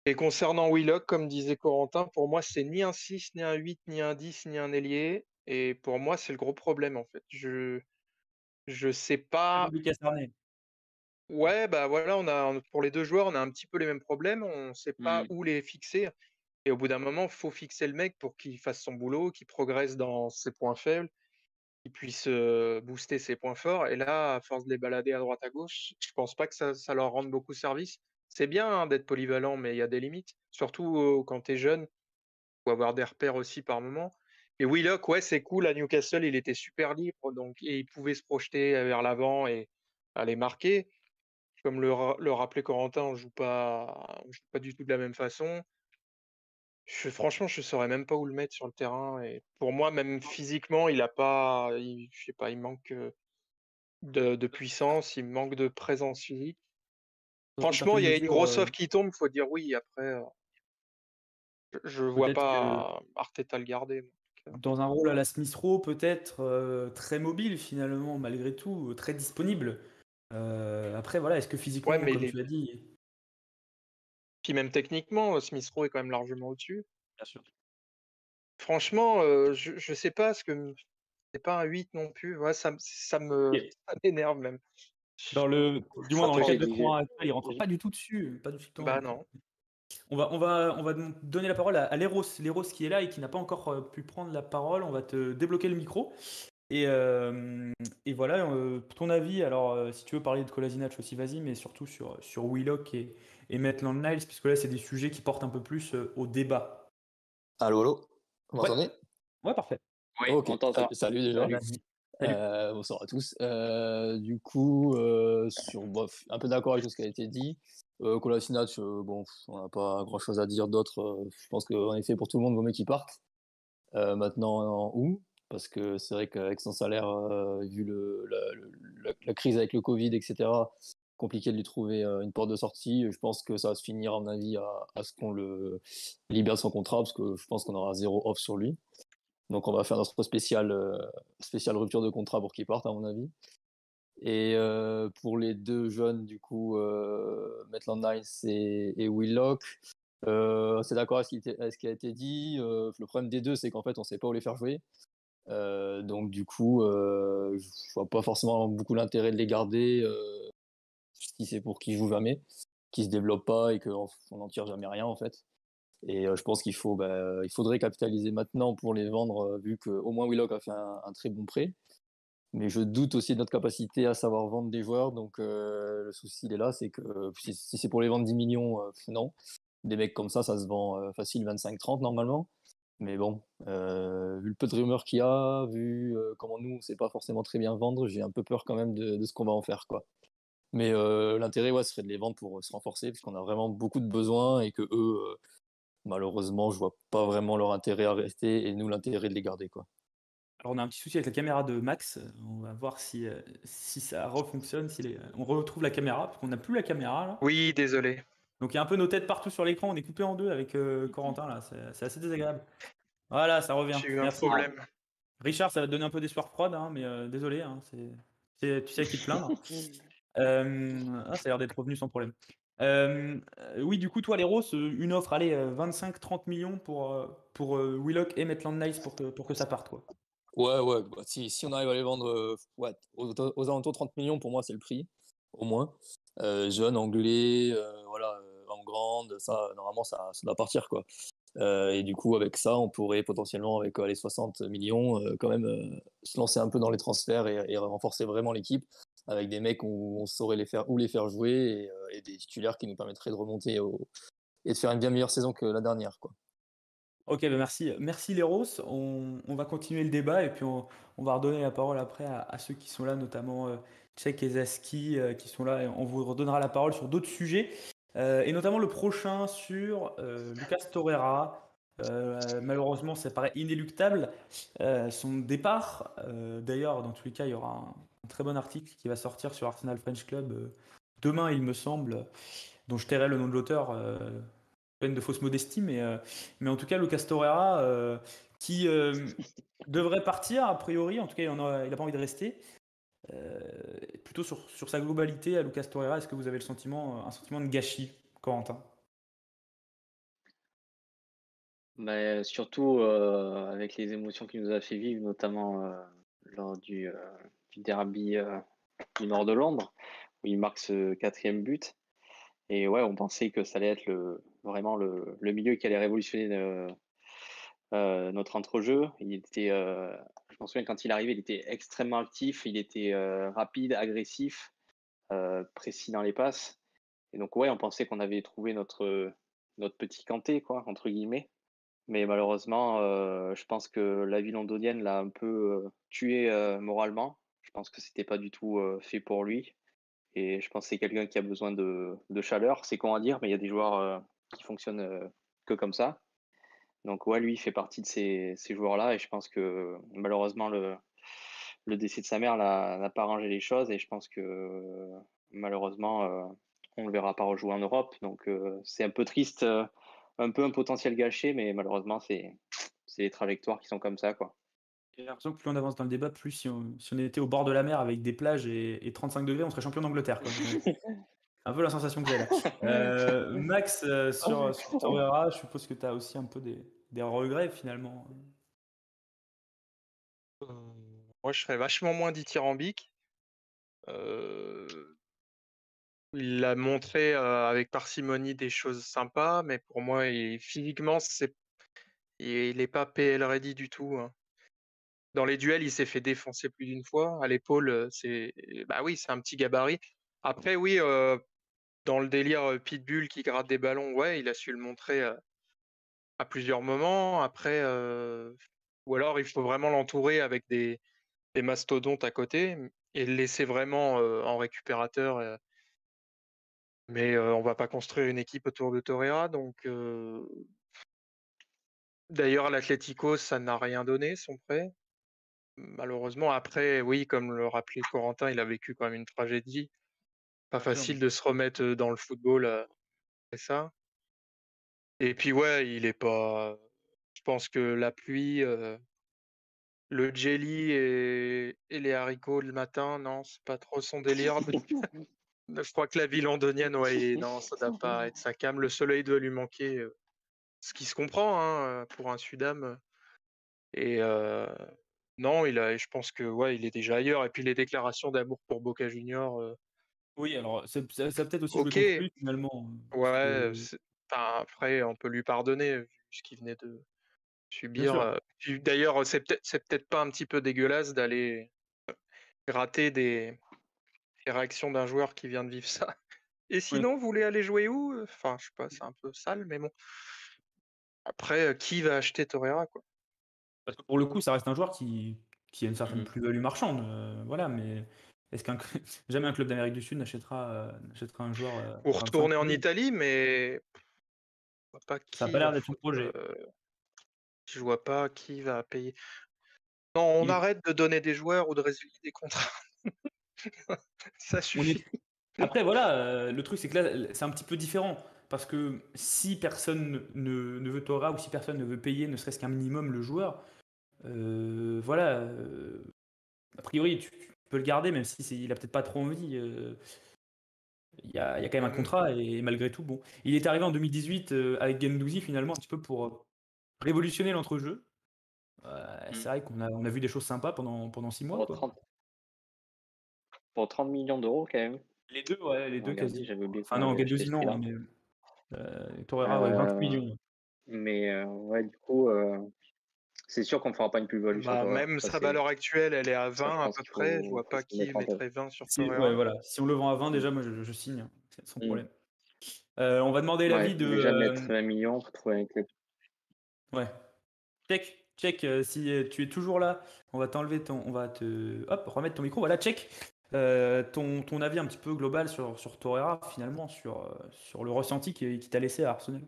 Et concernant Willock, comme disait Corentin, pour moi, c'est ni un 6, ni un 8, ni un 10, ni un ailier. Et pour moi, c'est le gros problème, en fait. Je je sais pas. Ouais, bah voilà, on a pour les deux joueurs, on a un petit peu les mêmes problèmes. On ne sait pas mmh. où les fixer. Et au bout d'un moment, il faut fixer le mec pour qu'il fasse son boulot, qu'il progresse dans ses points faibles, qu'il puisse booster ses points forts. Et là, à force de les balader à droite à gauche, je pense pas que ça, ça leur rende beaucoup service. C'est bien hein, d'être polyvalent, mais il y a des limites. Surtout quand tu es jeune, faut avoir des repères aussi par moment. Et Willock, ouais, c'est cool. À Newcastle, il était super libre, donc et il pouvait se projeter vers l'avant et aller marquer. Comme le, le rappelait Corentin, on joue pas, joue pas du tout de la même façon. Je, franchement, je saurais même pas où le mettre sur le terrain. Et pour moi, même physiquement, il a pas, je sais pas, il manque de, de puissance, il manque de présence physique. Franchement, il y a une grosse offre qui tombe, il faut dire oui. Après, je ne vois pas Arteta le garder. Dans un rôle à la Smith Rowe, peut-être très mobile finalement, malgré tout, très disponible. Euh, après, voilà, est-ce que physiquement, Ouais, mais comme les- tu l'as dit, Puis même techniquement, Smith Rowe est quand même largement au-dessus. bien sûr. Franchement, euh, je, je sais pas ce que c'est pas un 8 non plus. Ouais, ça, me- ça me Et- ça m'énerve même. Dans le, du moins dans le 4 de j'ai- 3 actuel, il rentre pas du tout dessus, pas du tout. Bah non. On va, on va, on va donner la parole à, à Léros, Léros qui est là et qui n'a pas encore euh, pu prendre la parole. On va te débloquer le micro. Et, euh, et voilà, euh, ton avis, alors euh, si tu veux parler de Kolasinac aussi, vas-y, mais surtout sur, sur Willock et, et Maitland Niles, puisque là, c'est des sujets qui portent un peu plus euh, au débat. Allô, allô? Vous Ouais. m'entendez? Ouais, parfait. Oui, Ok, on t'entend. salut, salut déjà. Salut. Salut. Euh, bonsoir à tous. Euh, du coup, euh, sur, bof, un peu d'accord avec tout ce qui a été dit. Euh, Kolasinac, euh, bon, on n'a pas grand chose à dire d'autre. je pense qu'en effet, pour tout le monde, vaut mieux qu'il parte. Euh, maintenant, où? Parce que c'est vrai qu'avec son salaire, euh, vu le, la, crise avec le Covid, etc., compliqué de lui trouver euh, une porte de sortie. Je pense que ça va se finir, à mon avis, à, ce qu'on le libère de son contrat, parce que je pense qu'on aura zéro off sur lui. Donc on va faire notre spécial, euh, spécial rupture de contrat pour qu'il parte, à mon avis. Et euh, pour les deux jeunes, du coup, Maitland Nice et, et Willock, c'est d'accord avec ce qui, a été dit. Le problème des deux, c'est qu'en fait, on ne sait pas où les faire jouer. Euh, donc du coup, euh, je vois pas forcément beaucoup l'intérêt de les garder euh, si c'est pour qu'ils jouent jamais, qu'ils se développent pas et qu'on n'en tire jamais rien en fait. Et euh, je pense qu'il faut, bah, il faudrait capitaliser maintenant pour les vendre, euh, vu qu'au moins Willock a fait un, très bon prêt. Mais je doute aussi de notre capacité à savoir vendre des joueurs. Donc le souci, il est là, c'est que si, si c'est pour les vendre 10 millions, non. Des mecs comme ça, ça se vend facile 25-30 normalement. Mais bon, euh, vu le peu de rumeurs qu'il y a, vu euh, comment nous, on ne sait pas forcément très bien vendre, j'ai un peu peur quand même de, de ce qu'on va en faire. quoi. Mais euh, l'intérêt, ouais, serait de les vendre pour se renforcer, puisqu'on a vraiment beaucoup de besoins et que eux, euh, malheureusement, je vois pas vraiment leur intérêt à rester et nous l'intérêt de les garder. quoi. Alors on a un petit souci avec la caméra de Max. On va voir si, euh, si ça refonctionne, si les- on retrouve la caméra, parce qu'on n'a plus la caméra là. Oui, désolé. Donc il y a un peu nos têtes partout sur l'écran, on est coupé en deux avec euh, Corentin là, c'est assez désagréable. Voilà, ça revient. J'ai eu un problème. Richard, ça va te donner un peu d'espoir prod, hein, mais euh, désolé, hein, c'est- tu sais qui te plaindre. Euh, ah, ça a l'air d'être revenu sans problème. Euh, oui, du coup, toi, les Roses, une offre, allez, 25-30 millions pour, pour euh, Willock et Maitland Nice pour que, pour que ça parte, quoi. Ouais, ouais, bah, si, si on arrive à les vendre euh, ouais, aux, aux alentours de 30 millions, pour moi, c'est le prix, au moins. Euh, jeune, anglais, ça, normalement, ça, doit partir, quoi. Euh, et du coup, avec ça, on pourrait potentiellement, avec euh, les 60 millions, euh, quand même se lancer un peu dans les transferts et, renforcer vraiment l'équipe avec des mecs où on saurait les faire, où les faire jouer et, des titulaires qui nous permettraient de remonter et de faire une bien meilleure saison que la dernière, quoi. Ok, bah merci, merci Léros. On, on va continuer le débat et puis on, va redonner la parole après à, ceux qui sont là, notamment Tchèque et Zaski qui sont là. Et on vous redonnera la parole sur d'autres sujets euh, et notamment le prochain sur euh, Lucas Torreira. Euh, malheureusement, ça paraît inéluctable son départ. D'ailleurs, dans tous les cas, il y aura un, très bon article qui va sortir sur Arsenal French Club demain, il me semble, dont je tairai le nom de l'auteur. peine de fausse modestie, mais, mais en tout cas, Lucas Torreira, qui devrait partir, a priori, en tout cas, il n'a pas envie de rester. Euh, plutôt sur, sa globalité, à Lucas Torreira, est-ce que vous avez le sentiment, un sentiment de gâchis, Corentin? Mais surtout euh, avec les émotions qu'il nous a fait vivre, notamment euh, lors du, euh, derby euh, du nord de Londres, où il marque ce quatrième but. Et ouais, on pensait que ça allait être le, vraiment le, le milieu qui allait révolutionner euh, euh, notre entrejeu. Il était, euh, m'en souviens quand il arrivait, il était extrêmement actif, il était euh, rapide, agressif, euh, précis dans les passes. Et donc ouais, on pensait qu'on avait trouvé notre notre petit Kanté, quoi, entre guillemets. Mais malheureusement, euh, je pense que la vie londonienne l'a un peu tué moralement. Je pense que c'était pas du tout fait pour lui. Et je pense que c'est quelqu'un qui a besoin de, de chaleur. C'est con à dire, mais il y a des joueurs qui fonctionnent que comme ça. Donc ouais, lui, il fait partie de ces, ces joueurs-là. Et je pense que malheureusement, le, le décès de sa mère n'a pas arrangé les choses. Et je pense que malheureusement, euh, on ne le verra pas rejouer en Europe. Donc euh, c'est un peu triste, euh, un peu un potentiel gâché, mais malheureusement, c'est c'est les trajectoires qui sont comme ça. quoi. J'ai l'impression que plus on avance dans le débat, plus si on, si on était au bord de la mer avec des plages et, et 35 degrés, on serait champion d'Angleterre. un peu la sensation que j'ai là. Euh, Max, euh, sur, sur Torreira, je suppose que tu as aussi un peu des, des regrets finalement. Euh, moi, je serais vachement moins dithyrambique. Euh, il a montré euh, avec parcimonie des choses sympas, mais pour moi, il- physiquement, c'est, il n'est pas PL ready du tout. hein. Dans les duels, il s'est fait défoncer plus d'une fois. À l'épaule, c'est, bah oui, c'est un petit gabarit. Après, oui, euh, dans le délire Pitbull qui gratte des ballons, ouais, il a su le montrer à plusieurs moments. Après, ou alors il faut vraiment l'entourer avec des, mastodontes à côté et le laisser vraiment en récupérateur. Mais on va pas construire une équipe autour de Torreira, donc d'ailleurs l'Atlético, ça n'a rien donné son prêt. Malheureusement, après, oui, comme le rappelait Corentin, il a vécu quand même une tragédie. Pas sûr. facile de se remettre dans le football après ça? Et puis ouais, il est pas. Je pense que la pluie, euh, le jelly et, et les haricots le matin, non, c'est pas trop son délire. Je crois que la vie londonienne, ouais, non, ça doit pas être sa cam. Le soleil doit lui manquer, euh, ce qui se comprend hein, pour un Sudam. Et euh, non, il a, je pense que ouais, il est déjà ailleurs. Et puis les déclarations d'amour pour Boca Junior, Oui, alors ça, ça peut-être aussi ok, lui finalement. parce ouais. que- c'est- enfin, après, on peut lui pardonner vu ce qu'il venait de subir. sûr. euh. Puis D'ailleurs, c'est peut-être, c'est peut-être pas un petit peu dégueulasse d'aller gratter des, des réactions d'un joueur qui vient de vivre ça. Et sinon, vous voulez aller jouer où? Enfin, je sais pas, c'est un peu sale, mais bon. Après, euh, qui va acheter Torreira, quoi? Parce que pour le coup, ça reste un joueur qui, qui a une certaine Mm. plus-value marchande. euh, voilà, mais est-ce qu'un jamais un club d'Amérique du Sud n'achètera euh, un joueur euh, Pour 25 retourner en Italie, mais je vois pas Ça n'a qui pas l'air d'être son projet. euh, je vois pas qui va payer. Non, on Il arrête de donner des joueurs ou de résilier des contrats. Ça suffit. est- Après, voilà, euh, le truc, c'est que là, c'est un petit peu différent. Parce que si personne ne, ne veut Torah ou si personne ne veut payer ne serait-ce qu'un minimum le joueur, euh, voilà, a priori, tu, tu peux le garder, même si c'est- il a peut-être pas trop envie. euh, Il y, a, il y a quand même un Mm. contrat et, malgré tout, bon. Il est arrivé en 2018 euh, avec Gendouzi finalement un petit peu pour euh, révolutionner l'entrejeu. Mm. C'est vrai qu'on a, on a vu des choses sympas pendant, pendant six mois. Pour quoi. 30, pour 30 millions d'euros quand même. Les deux, ouais, les deux quasi. j'avais oublié Enfin non, Gendouzi non, mais euh, Torreira, ouais, 20 Euh, millions. mais ouais, du coup, c'est sûr qu'on fera pas une plus-value Bah, Torreira. même Ça, sa valeur actuelle, elle est à ça, je 20 à peu près. Je faut, vois faut pas qui mettrait 20 sur Si, ouais, Torreira. voilà. Si on le vend à 20, déjà, moi, je, je signe, c'est sans Mm. problème. Euh, on va demander Ouais, l'avis de. déjà euh, mettre 20 millions pour trouver un club. Ouais. Check, check, euh, si euh, tu es toujours là, on va t'enlever ton. On va te. Hop, remettre ton micro. Voilà, check. Euh, ton, ton avis un petit peu global sur, sur Torreira, finalement, sur, euh, sur le ressenti qui, qui t'a laissé à Arsenal.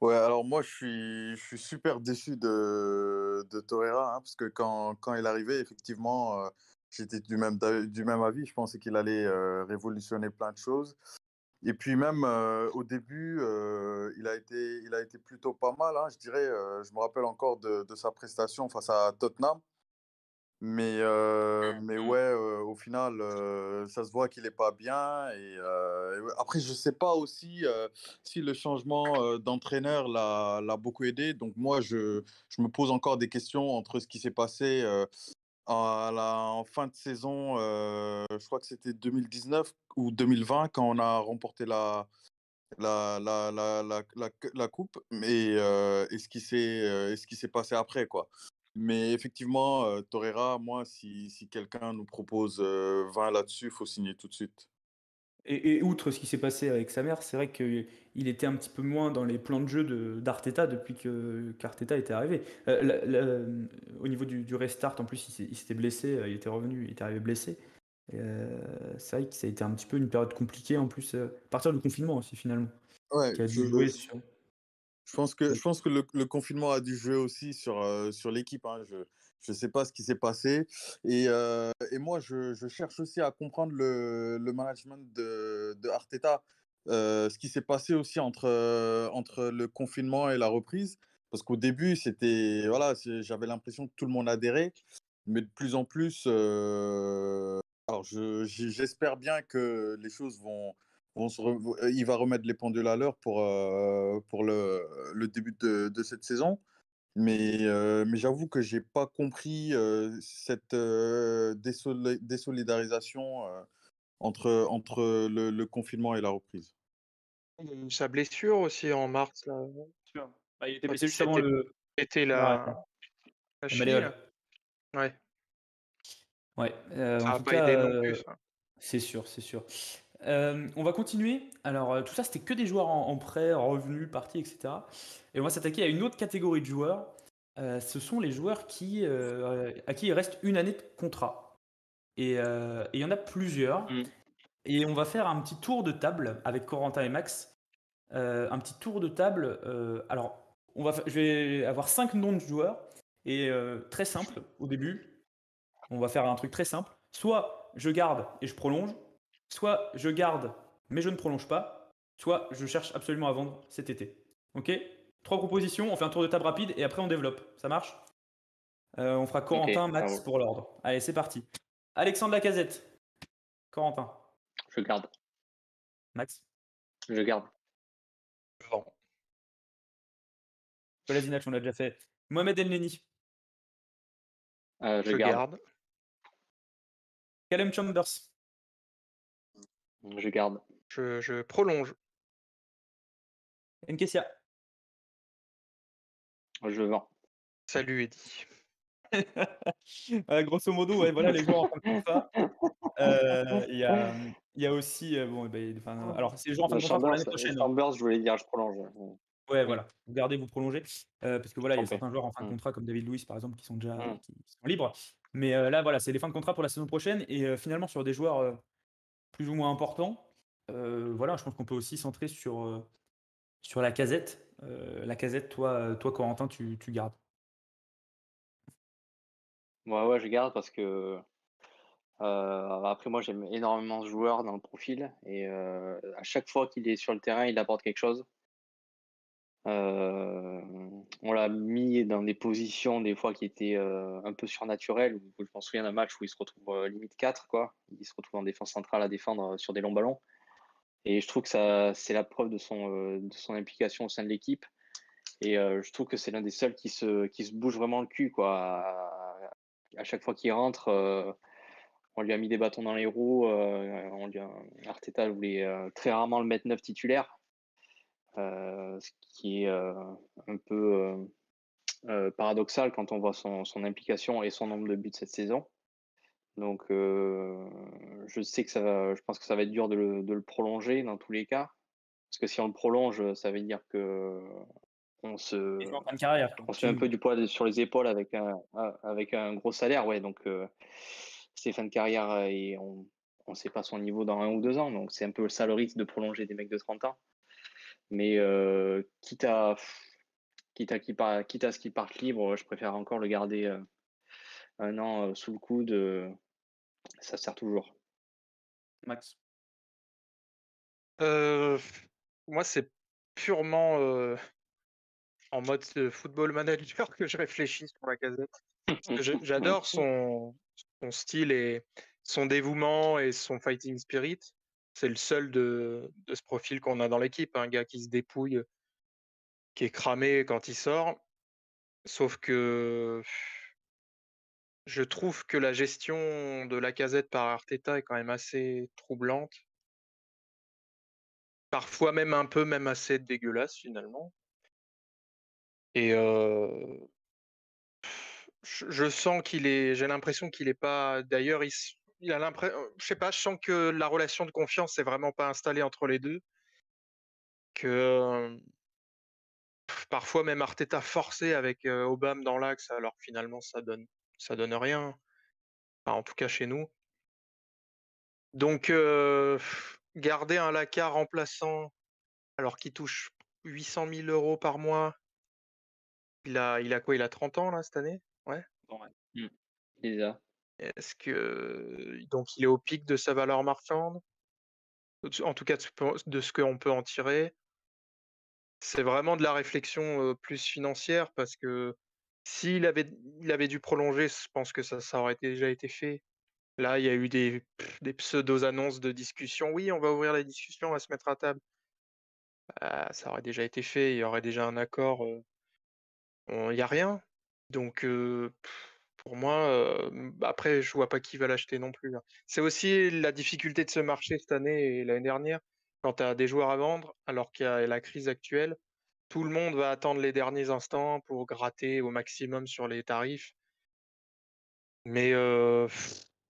Ouais, alors moi, je suis, je suis super déçu de, de Torreira, hein, parce que quand, quand il arrivait, effectivement, euh, j'étais du même, du même avis. Je pensais qu'il allait euh, révolutionner plein de choses. Et puis même euh, au début, il, a été, il a été plutôt pas mal, hein, je dirais. je me rappelle encore de, de sa prestation face à Tottenham. Mais, euh, mais ouais, euh, au final, euh, ça se voit qu'il n'est pas bien. Et, ouais, après, je ne sais pas aussi si le changement d'entraîneur l'a beaucoup aidé. Donc moi, je, je me pose encore des questions entre ce qui s'est passé à la, en fin de saison, je crois que c'était 2019 ou 2020, quand on a remporté la, la, la, la, la, la, la coupe, euh, et ce qui s'est euh, et ce qui s'est passé après, quoi. Mais effectivement, euh, Torreira, moi, si, si quelqu'un nous propose euh, 20 là-dessus, il faut signer tout de suite. Et, et outre ce qui s'est passé avec sa mère, c'est vrai qu'il était un petit peu moins dans les plans de jeu de- d'Arteta depuis que qu'Arteta était arrivé. Euh, la- la- au niveau du, du restart, en plus, il s'était blessé, euh, il était revenu, il était arrivé blessé. Euh, c'est vrai que ça a été un petit peu une période compliquée en plus, euh, à partir du confinement aussi finalement, Ouais, qui a dû sur. Je pense que, je pense que le, le confinement a dû jouer aussi sur, euh, sur l'équipe. hein. Je ne sais pas ce qui s'est passé. Et, euh, et moi, je, je cherche aussi à comprendre le, le management de, de Arteta. Euh, ce qui s'est passé aussi entre, entre le confinement et la reprise. Parce qu'au début, c'était voilà, j'avais l'impression que tout le monde adhérait, mais de plus en plus, alors je- j'espère bien que les choses vont, vont se, re- euh, il va remettre les pendules à l'heure pour, euh, pour le, le début de, de cette saison. Mais, euh, mais j'avoue que j'ai pas compris euh, cette euh, désoli- désolidarisation euh, entre, entre le, le confinement et la reprise. Sa blessure aussi en mars, là. Bah, il était blessé juste avant le. le la, la là. Ouais, Ouais, euh, ça en n'a tout pas cas, aidé non plus, c'est sûr, c'est sûr. Euh, on va continuer. Alors, euh, tout ça, c'était que des joueurs en, en prêt, en revenus, partis, etc. Et on va s'attaquer à une autre catégorie de joueurs. Euh, ce sont les joueurs qui, à qui il reste une année de contrat. Et et il y en a plusieurs. Mm. Et on va faire un petit tour de table avec Corentin et Max. Un petit tour de table. alors, on va, fa- je vais avoir cinq noms de joueurs. Et très simple au début. On va faire un truc très simple. Soit je garde et je prolonge, soit je garde mais je ne prolonge pas, soit je cherche absolument à vendre cet été. Ok? Trois propositions, on fait un tour de table rapide et après on développe. Ça marche? Euh, On fera Corentin, Max pour l'ordre. Allez, c'est parti. Alexandre Lacazette. Corentin. Je garde. Max. Je garde. Bon. Kolasinac, on l'a déjà fait. Mohamed Elneny. Euh, je, Je garde. garde. Callum Chambers. Je garde. Je, je prolonge. Nkessia. Je vends. Salut Eddy. Euh, grosso modo, ouais, voilà les joueurs en fin de contrat. Euh, Il y, a, il y a aussi, euh, bon, ben, enfin, alors c'est les joueurs en fin de contrat pour l'année prochaine. hein. Chambers, je voulais dire, je prolonge. Ouais, voilà. Vous gardez, vous prolongez. Euh, parce que voilà, il y a certains joueurs en fin de Mm. contrat, comme David Luiz par exemple, qui sont déjà Mm. qui sont libres. Mais euh, là, voilà, c'est les fins de contrat pour la saison prochaine. Et euh, finalement, sur des joueurs euh, plus ou moins importants, euh, voilà, je pense qu'on peut aussi centrer sur, euh, sur la casette. Euh, la casette, toi, toi Corentin, tu, tu gardes. Ouais, ouais, je garde parce que après moi j'aime énormément ce joueur dans le profil et à chaque fois qu'il est sur le terrain, il apporte quelque chose. Euh, on l'a mis dans des positions des fois qui étaient euh, un peu surnaturelles. Je m'en souviens d'un match où il se retrouve euh, limite 4 quoi. Il se retrouve en défense centrale à défendre sur des longs ballons. Et je trouve que c'est la preuve de son implication au sein de l'équipe. Et je trouve que c'est l'un des seuls qui se bouge vraiment le cul quoi. À, chaque fois qu'il rentre, on lui a mis des bâtons dans les roues. Arteta voulait très rarement le mettre neuf titulaire, ce qui est euh, un peu euh, euh, paradoxal quand on voit son, son implication et son nombre de buts cette saison. Donc, euh, je sais que ça va, je pense que ça va être dur de le, de le prolonger dans tous les cas, parce que si on le prolonge, ça veut dire que on se, carrière. on se met un peu du poids sur les épaules avec un, avec un gros salaire, ouais. Donc, euh, c'est fin de carrière euh, et on ne sait pas son niveau dans un ou deux ans. Donc, c'est un peu le risque de prolonger des mecs de 30 ans. Mais euh, quitte, à, quitte, à, par- quitte à ce qu'il parte libre, je préfère encore le garder euh, un an euh, sous le coude. euh, ça sert toujours. Max. Euh, moi, c'est purement euh, en mode football manager que je réfléchis sur la casette. Parce que je- J'adore son, son style et son dévouement et son fighting spirit. C'est le seul de, ce profil qu'on a dans l'équipe, un gars qui se dépouille, qui est cramé quand il sort. Sauf que je trouve que la gestion de la casette par Arteta est quand même assez troublante. Parfois même un peu, même assez dégueulasse finalement. Et euh, je, sens qu'il est, j'ai l'impression qu'il est pas. D'ailleurs, il, il a l'impression, je sais pas, je sens que la relation de confiance est vraiment pas installée entre les deux. Que parfois même Arteta forcé avec Obama dans l'axe, alors finalement ça donne, ça donne rien. En tout cas chez nous. Donc garder un Laka remplaçant alors qu'il touche 800 000 euros par mois. Il a, quoi? Il a 30 ans là cette année? Ouais. Déjà. Est-ce que donc il est au pic de sa valeur marchande? En tout cas de ce, qu'on peut en tirer? c'est vraiment de la réflexion plus financière parce que s'il avait, il avait dû prolonger, je pense que ça, ça aurait déjà été fait. Là, il y a eu des, des pseudo-annonces de discussion. Oui, on va ouvrir la discussion, on va se mettre à table. Bah, ça aurait déjà été fait, il y aurait déjà un accord. Il n'y a rien. Donc, pour moi, après, je vois pas qui va l'acheter non plus. Hein. C'est aussi la difficulté de ce marché cette année et l'année dernière. Quand tu as des joueurs à vendre, alors qu'il y a la crise actuelle, tout le monde va attendre les derniers instants pour gratter au maximum sur les tarifs. Mais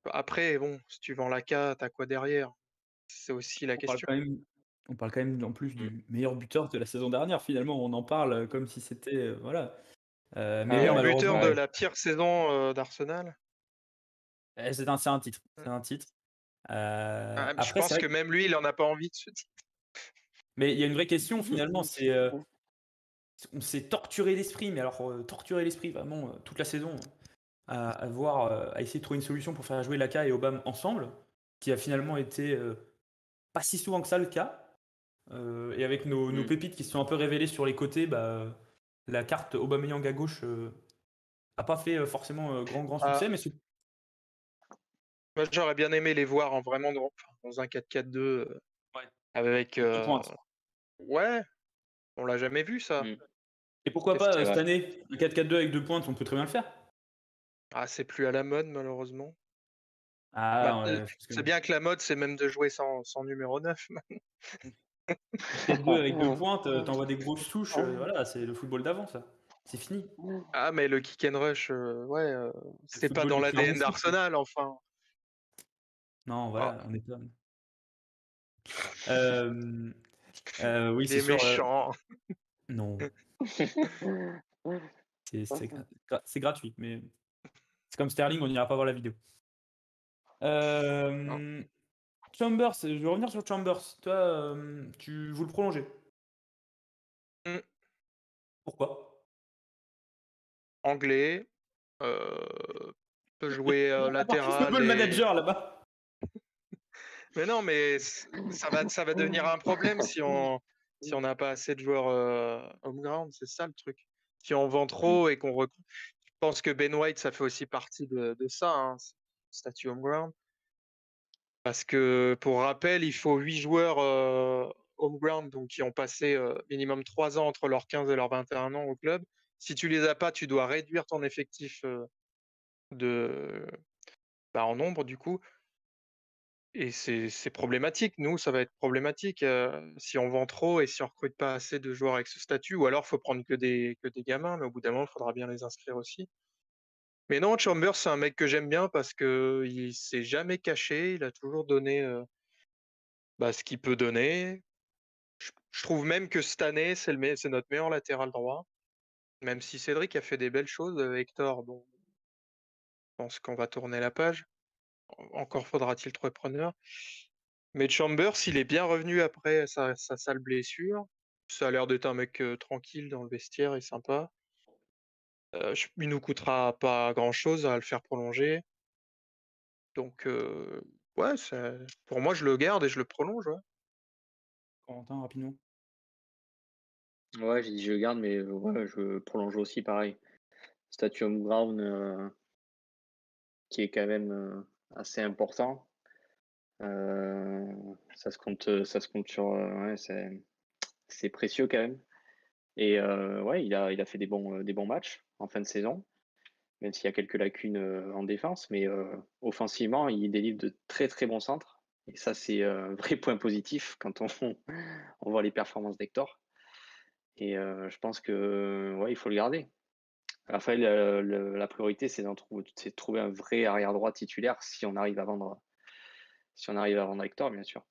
après, bon, si tu vends la tu as quoi derrière? C'est aussi la On question. même on parle quand même en plus Mmh. du meilleur buteur de la saison dernière finalement. On en parle, comme si c'était, voilà. Euh, mais Meilleur buteur malheureusement de la pire saison, d'Arsenal? Eh, c'est un un titre, c'est Mmh. un titre. Heu, Ah, je après pense que que même lui, il en a pas envie de ce titre. mais il y a une vraie question finalement, c'est, on s'est torturé l'esprit, mais alors, torturé l'esprit vraiment, toute la saison à à voir, à essayer de trouver une solution pour faire jouer Laka et Aubame ensemble, qui a finalement été, pas si souvent que ça le cas. Et avec nos nos Mmh. pépites qui se sont un peu révélées sur les côtés, bah, la carte Aubameyang à gauche, heu, a pas fait, heu, forcément, heu, grand, grand Ah. succès, mais c'est Moi, j'aurais bien aimé les voir en vraiment dans dans un 4-4-2, heu, Ouais. avec, Avec 2 heu pointes. ouais, on l'a jamais vu ça. Mmh. Et pourquoi Qu'est-ce pas, cette année, un 4-4-2 avec 2 pointes, on peut très bien le faire. Ah, c'est plus à la mode malheureusement. Ah Bah, ouais, que c'est bien que la mode, c'est même de jouer sans sans numéro 9 maintenant. 4-4-2 avec 2 pointes, heu, tu envoies des grosses touches, heu, voilà, c'est le football d'avant ça. C'est fini. Ah, mais le kick and rush, heu, ouais, heu, C'est pas dans l'ADN d'Arsenal enfin. Non, Ah. voilà, on étonne. Hem, heu, oui, c'est est méchant. non, c'est c'est gra gra c'est gratuit, mais c'est comme Sterling, on n'ira pas voir la vidéo. Chambers, je vais revenir sur Chambers. Toi, hem, tu vous le prolongez? Mmh. Pourquoi? Anglais, heu, peut jouer, heu, latéral et manager là-bas. mais non, mais ça va ça va devenir un problème si on si on n'a pas assez de joueurs, heu, home ground, c'est ça le truc. Si on vend trop et qu'on recrute je pense que Ben White, ça fait aussi partie de de ça, hein, statut home ground. Parce que pour rappel, il faut 8 joueurs, heu, home ground, donc qui ont passé, heu, minimum 3 ans entre leurs 15 et leurs 21 ans au club. Si tu les as pas, tu dois réduire ton effectif, heu, de bah, en nombre du coup et c'est problématique. Nous, ça va être problématique, heu, si on vend trop et si on recrute pas assez de joueurs avec ce statut ou alors faut prendre que des que des gamins, mais au bout d'un moment, il faudra bien les inscrire aussi. Mais non, Chambers, c'est un mec que j'aime bien parce qu'il s'est jamais caché, il a toujours donné, heu bah, ce qu'il peut donner. Je trouve même que cette année, c'est notre meilleur latéral droit. Même si Cédric a fait des belles choses, Hector, bon je pense qu'on va tourner la page. En encore faudra-t-il trouver preneur. Mais Chambers, il est bien revenu après sa sa sale blessure. Ça a l'air d'être un mec, heu, tranquille dans le vestiaire et sympa. Heu, ch il nous coûtera pas grand-chose à le faire prolonger. Donc ouais, pour moi, je le garde et je le prolonge, ouais. Corentin, rapidement. Ouais, j'ai dit: «Je le garde», mais ouais, je prolonge aussi pareil. Statut home ground, qui est quand même, assez important. Ça se compte, ça se compte sur, ouais, c'est c'est précieux quand même et ouais, il a il a fait des bons, des bons matchs en fin de saison, même s'il y a quelques lacunes, heu, en défense, mais heu, offensivement, il délivre de très, très bons centres et ça, c'est, heu, un vrai point positif quand on on voit les performances d'Hector et je pense que, ouais, il faut le garder. Le le la priorité, c'est de trouver un vrai arrière droit titulaire si on arrive à vendre si on arrive à vendre Hector, bien sûr.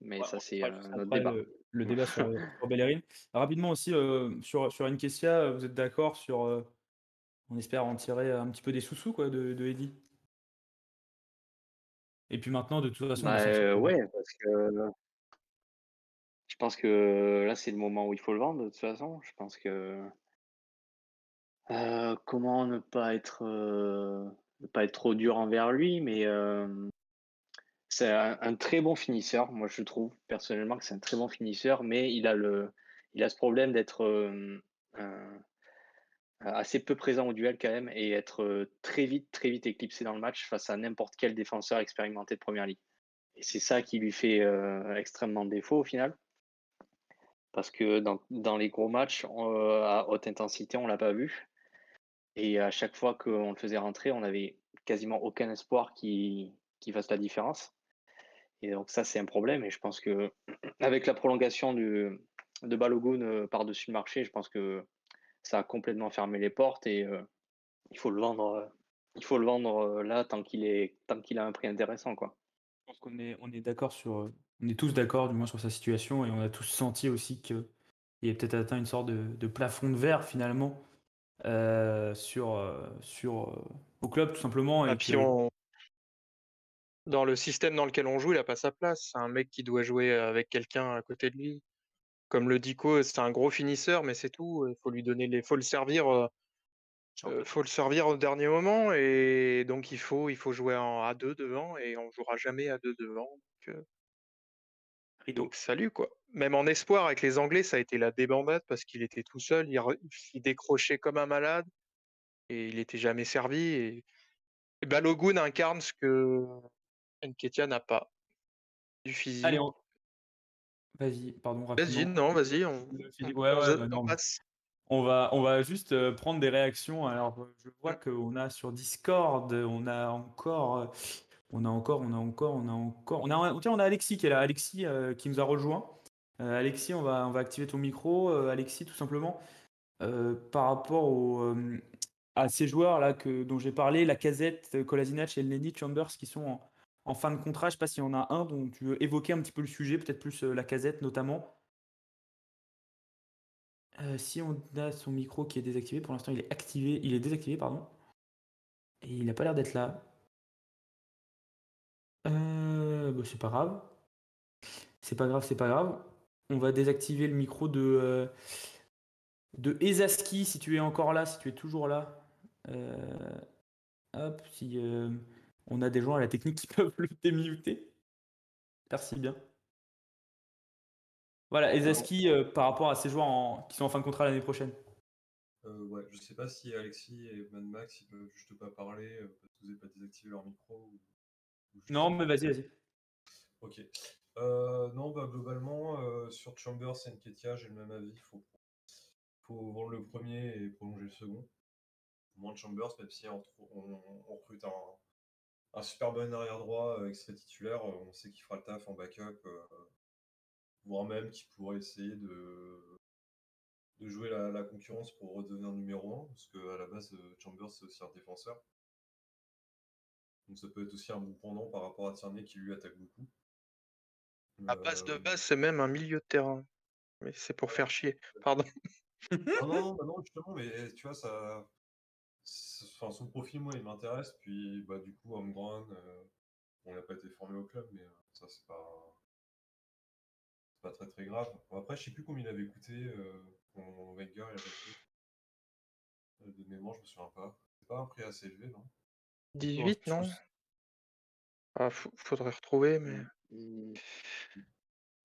Mais Ouais, ça, c'est, après débat. le le débat sur, sur Bellerin. Rapidement aussi, sur sur Nketiah, vous êtes d'accord sur, on espère en tirer un petit peu des sous-sous quoi de de Eddy? Et puis maintenant, de toute façon, Bah, ouais, parce que je pense que là, c'est le moment où il faut le vendre de toute façon. Je pense que heu, comment ne pas être, heu, ne pas être trop dur envers lui? Mais hem, c'est un un très bon finisseur. Moi, je trouve personnellement que c'est un très bon finisseur, mais il a le il a ce problème d'être euh, euh, assez peu présent au duel quand même et être euh, très vite, très vite éclipsé dans le match face à n'importe quel défenseur expérimenté de première ligue. Et c'est ça qui lui fait euh, extrêmement défaut au final. Parce que dans, dans les gros matchs euh, à haute intensité, on l'a pas vu. Et à chaque fois qu'on le faisait rentrer, on avait quasiment aucun espoir qui, qui fasse la différence. Et donc ça, c'est un problème. Et je pense que avec la prolongation du, de Balogun par-dessus le marché, je pense que ça a complètement fermé les portes et euh, il faut le vendre. euh, il faut le vendre euh, là tant qu'il est tant qu'il a un prix intéressant quoi. Je pense qu'on est, on est d'accord sur, on est tous d'accord du moins sur sa situation et on a tous senti aussi qu'il a peut-être atteint une sorte de, de plafond de verre finalement euh, sur, sur euh, au club tout simplement. Et et puis que- on... dans le système dans lequel on joue, il n'a pas sa place. C'est un mec qui doit jouer avec quelqu'un à côté de lui. Comme le Dico, c'est un gros finisseur, mais c'est tout. Il faut lui donner les, faut le servir, euh, faut le servir au dernier moment, et donc il faut, il faut jouer en A2 devant, et on jouera jamais A2 devant. Donc, euh, Rideau. donc salut quoi. Même en espoir avec les Anglais, ça a été la débandade parce qu'il était tout seul, il, re- il décrochait comme un malade et il était jamais servi. Et, et Balogun incarne ce que Nketiah n'a pas. Du physique. Allez, on- vas-y, pardon, Vas-y, rapidement. non, vas-y. On... Ouais, ouais, bah on va, on va juste euh, prendre des réactions. Alors, euh, je vois qu'on a sur Discord, on a encore, euh, on a encore, on a encore, on a encore, on a, tiens, on a Alexis qui est là. Alexis euh, qui nous a rejoint. Euh, Alexis, on va, on va activer ton micro. Euh, Alexis, tout simplement, euh, par rapport au, euh, à ces joueurs là que, dont j'ai parlé, la casette, Kolasinac et Lenny Chambers qui sont en, en fin de contrat. Je sais pas s'il y en a un dont tu veux évoquer un petit peu le sujet, peut-être plus euh, la casette notamment. Euh, si on a son micro qui est désactivé, pour l'instant il est activé, il est désactivé, pardon. Et il n'a pas l'air d'être là. Euh, bah, c'est pas grave. C'est pas grave, c'est pas grave. On va désactiver le micro de, de Ezaski si tu es encore là, si tu es toujours là. Hop, si on a des gens à la technique qui peuvent le démuter. Merci bien. Voilà, Ezaski euh, par rapport à ces joueurs en- qui sont en fin de contrat l'année prochaine. Euh, ouais, je sais pas si Alexis et Mad Max ils peuvent juste pas parler euh, parce que vous n'avez pas désactivé leur micro. Ou, Non, mais vas-y, vas-y. Ok. Euh, non, bah, globalement, euh, sur Chambers et Nketiah, j'ai le même avis. Il faut, faut vendre le premier et prolonger le second. Moins de Chambers, même si on, trou- on- on recrute un, un super bon arrière droit euh, extrait titulaire, euh, on sait qu'il fera le taf en backup, euh, voire même qu'il pourrait essayer de, de jouer la, la concurrence pour redevenir numéro 1, parce qu'à la base, euh, Chambers c'est aussi un défenseur. Donc ça peut être aussi un bon pendant par rapport à Tierney qui lui attaque beaucoup. À base de base, c'est même un milieu de terrain. Mais c'est pour faire chier. Pardon. Non, non, non, bah justement, mais eh, tu vois, ça. Enfin, son profil, moi, il m'intéresse. Puis, bah, du coup, Holmgren, euh, on n'a pas été formé au club, mais euh, ça, c'est pas. C'est pas très très grave. Bon, après, je sais plus combien il avait coûté euh, quand Wenger il avait. Euh, De mémoire, je me souviens pas. C'est pas un prix assez élevé, non? 18, je non ah, Faudrait retrouver, mais. Mm,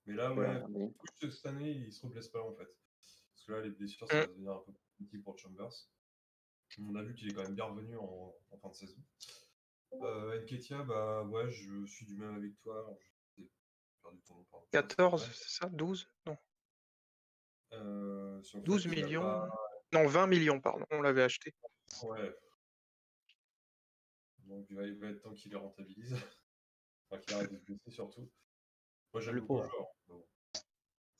Mais là, ouais, regarder. juste cette année, il se reblesse pas, en fait. Parce que là, les blessures, ça va devenir un peu compliqué pour Chambers. On a vu qu'il est quand même bien revenu en, en fin de saison. Euh, Nketiah, bah ouais, je suis du même avec toi. Alors, j'ai perdu ton nom, pardon. 14, c'est ça 12 Non. Euh, sur le 12 fait qu'il a millions. pas- Non, 20 millions, pardon. On l'avait acheté. Ouais. Donc il va, être temps qu'il les rentabilise. enfin, qu'il arrête de se blesser surtout. Moi j'aime Le beaucoup le pauvre. joueur. bon.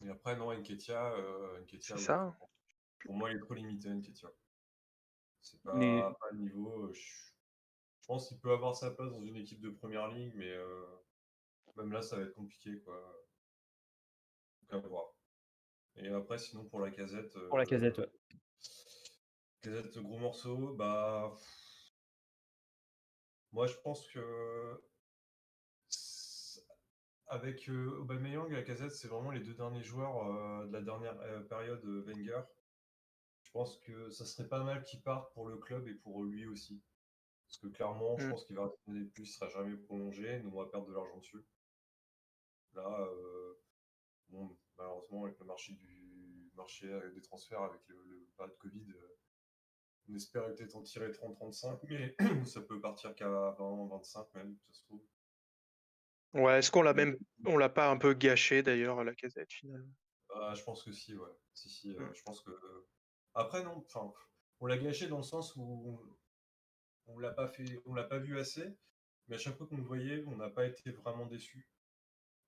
Et après, non, Nketiah, euh, C'est ouais, ça. Pour moi, il est trop limité, Nketiah. C'est pas, Mais- pas le niveau. euh, Je, je pense qu'il peut avoir sa place dans une équipe de première ligue, mais euh, même là, ça va être compliqué, quoi. Donc à voir. Et après, sinon, pour la casette. Pour la euh, casette, ouais. Casette, gros morceau, bah. Moi, je pense que. Avec euh, Aubameyang et la casette, c'est vraiment les deux derniers joueurs euh, de la dernière euh, période euh, Wenger. Je pense que ça serait pas mal qu'ils partent pour le club et pour lui aussi. Parce que clairement, je Mm. pense qu'il va rester plus, il sera jamais prolongé, nous on va perdre de l'argent dessus. Là, euh, bon, malheureusement, avec le marché du, marché euh, des transferts avec le, le période Covid. euh, on espérait peut-être en tirer 30-35, mais ça peut partir qu'à 20-25 même, ça se trouve. Ouais, est-ce qu'on l'a même, on l'a pas un peu gâché d'ailleurs à la casette finalement? Ah, je pense que si, ouais. Si, si, euh, Mm. je pense que. Après, non, enfin, on l'a gâché dans le sens où on, on l'a pas fait, on l'a pas vu assez, mais à chaque fois qu'on le voyait, on n'a pas été vraiment déçu.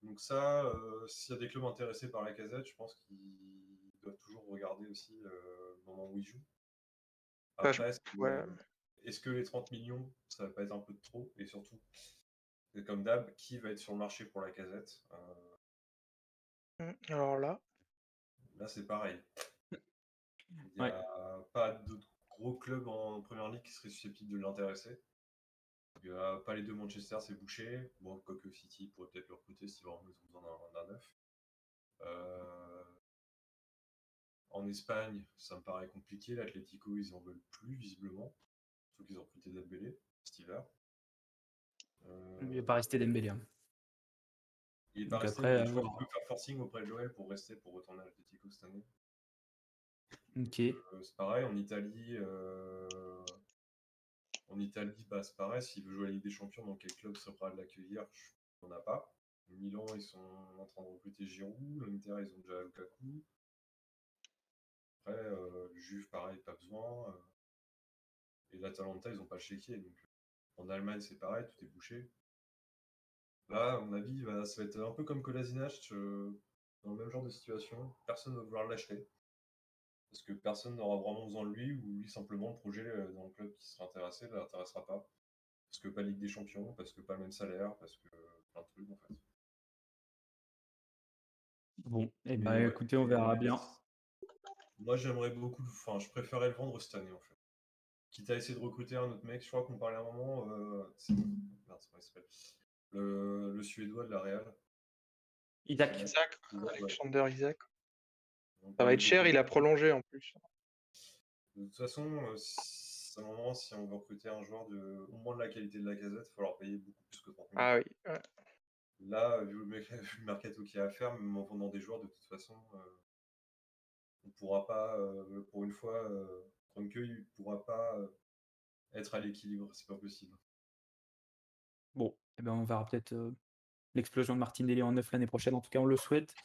Donc ça, euh, s'il y a des clubs intéressés par la casette, je pense qu'ils doivent toujours regarder aussi euh, le moment où il joue. Bah, je- Après, est-ce que, ouais. est-ce que les 30 millions, ça va pas être un peu de trop? Et surtout, c'est comme d'hab, qui va être sur le marché pour la casette? Euh, Mm, Alors là, Là, c'est pareil. Il n'y Ouais. a pas d'autres gros clubs en première ligue qui seraient susceptibles de l'intéresser. Il n'y a pas les deux Manchester, c'est bouché. Bon, quoique City pourrait peut-être le recruter si vraiment ils ont besoin d'un- neuf. Euh, En Espagne, ça me paraît compliqué. L'Atlético, ils en veulent plus, visiblement. Sauf qu'ils ont recruté Dembélé cet hiver. Euh, Il n'est pas resté Dembélé. hein. il est pas Donc resté, après, voir. qu'il peut faire forcing auprès de Joël pour rester, pour retourner à l'Atlético cette année. Euh, c'est pareil, en Italie, euh, en Italie, bah, c'est pareil, s'il veut jouer à la Ligue des Champions, dans quel club prêt à l'accueillir? On n'a pas. Milan, ils sont en train de recruter Giroud, l'Inter, ils ont déjà Lukaku. Après, euh, le Juve, pareil, pas besoin. et l'Atalanta, ils n'ont pas chéquier. Donc, en Allemagne, c'est pareil, tout est bouché. Là, à mon avis, bah, ça va être un peu comme Kolasinac, dans le même genre de situation. Personne ne va vouloir l'acheter parce que personne n'aura vraiment besoin de lui, ou lui simplement le projet euh, dans le club qui sera intéressé ne l'intéressera pas? Parce que pas Ligue des Champions, parce que pas le même salaire, parce que plein de trucs en fait. Bon, eh ben, ouais, écoutez, on verra bien. Moi j'aimerais beaucoup, enfin je préférais le vendre cette année en fait. Quitte à essayer de recruter un autre mec, je crois qu'on parlait à un moment, euh, c'est- merde, c'est comment il s'appelle le, le Suédois de la Real. Isaac. Isaac. Alexander Isaac. Ça va être cher, il a prolongé en plus. De toute façon, euh, si- à un moment, si on veut recruter un joueur de au moins de la qualité de la casette, il va falloir payer beaucoup plus que 30 millions. Ah oui, ouais. Là, vu le, mec- vu le mercato qu'il y a à faire, même en vendant des joueurs, de toute façon, euh, on pourra pas, euh, pour une fois, euh, il pourra pas euh, être à l'équilibre, c'est pas possible. Bon, eh ben, on verra peut-être euh, l'explosion de Martinelli en neuf l'année prochaine. En tout cas, on le souhaite.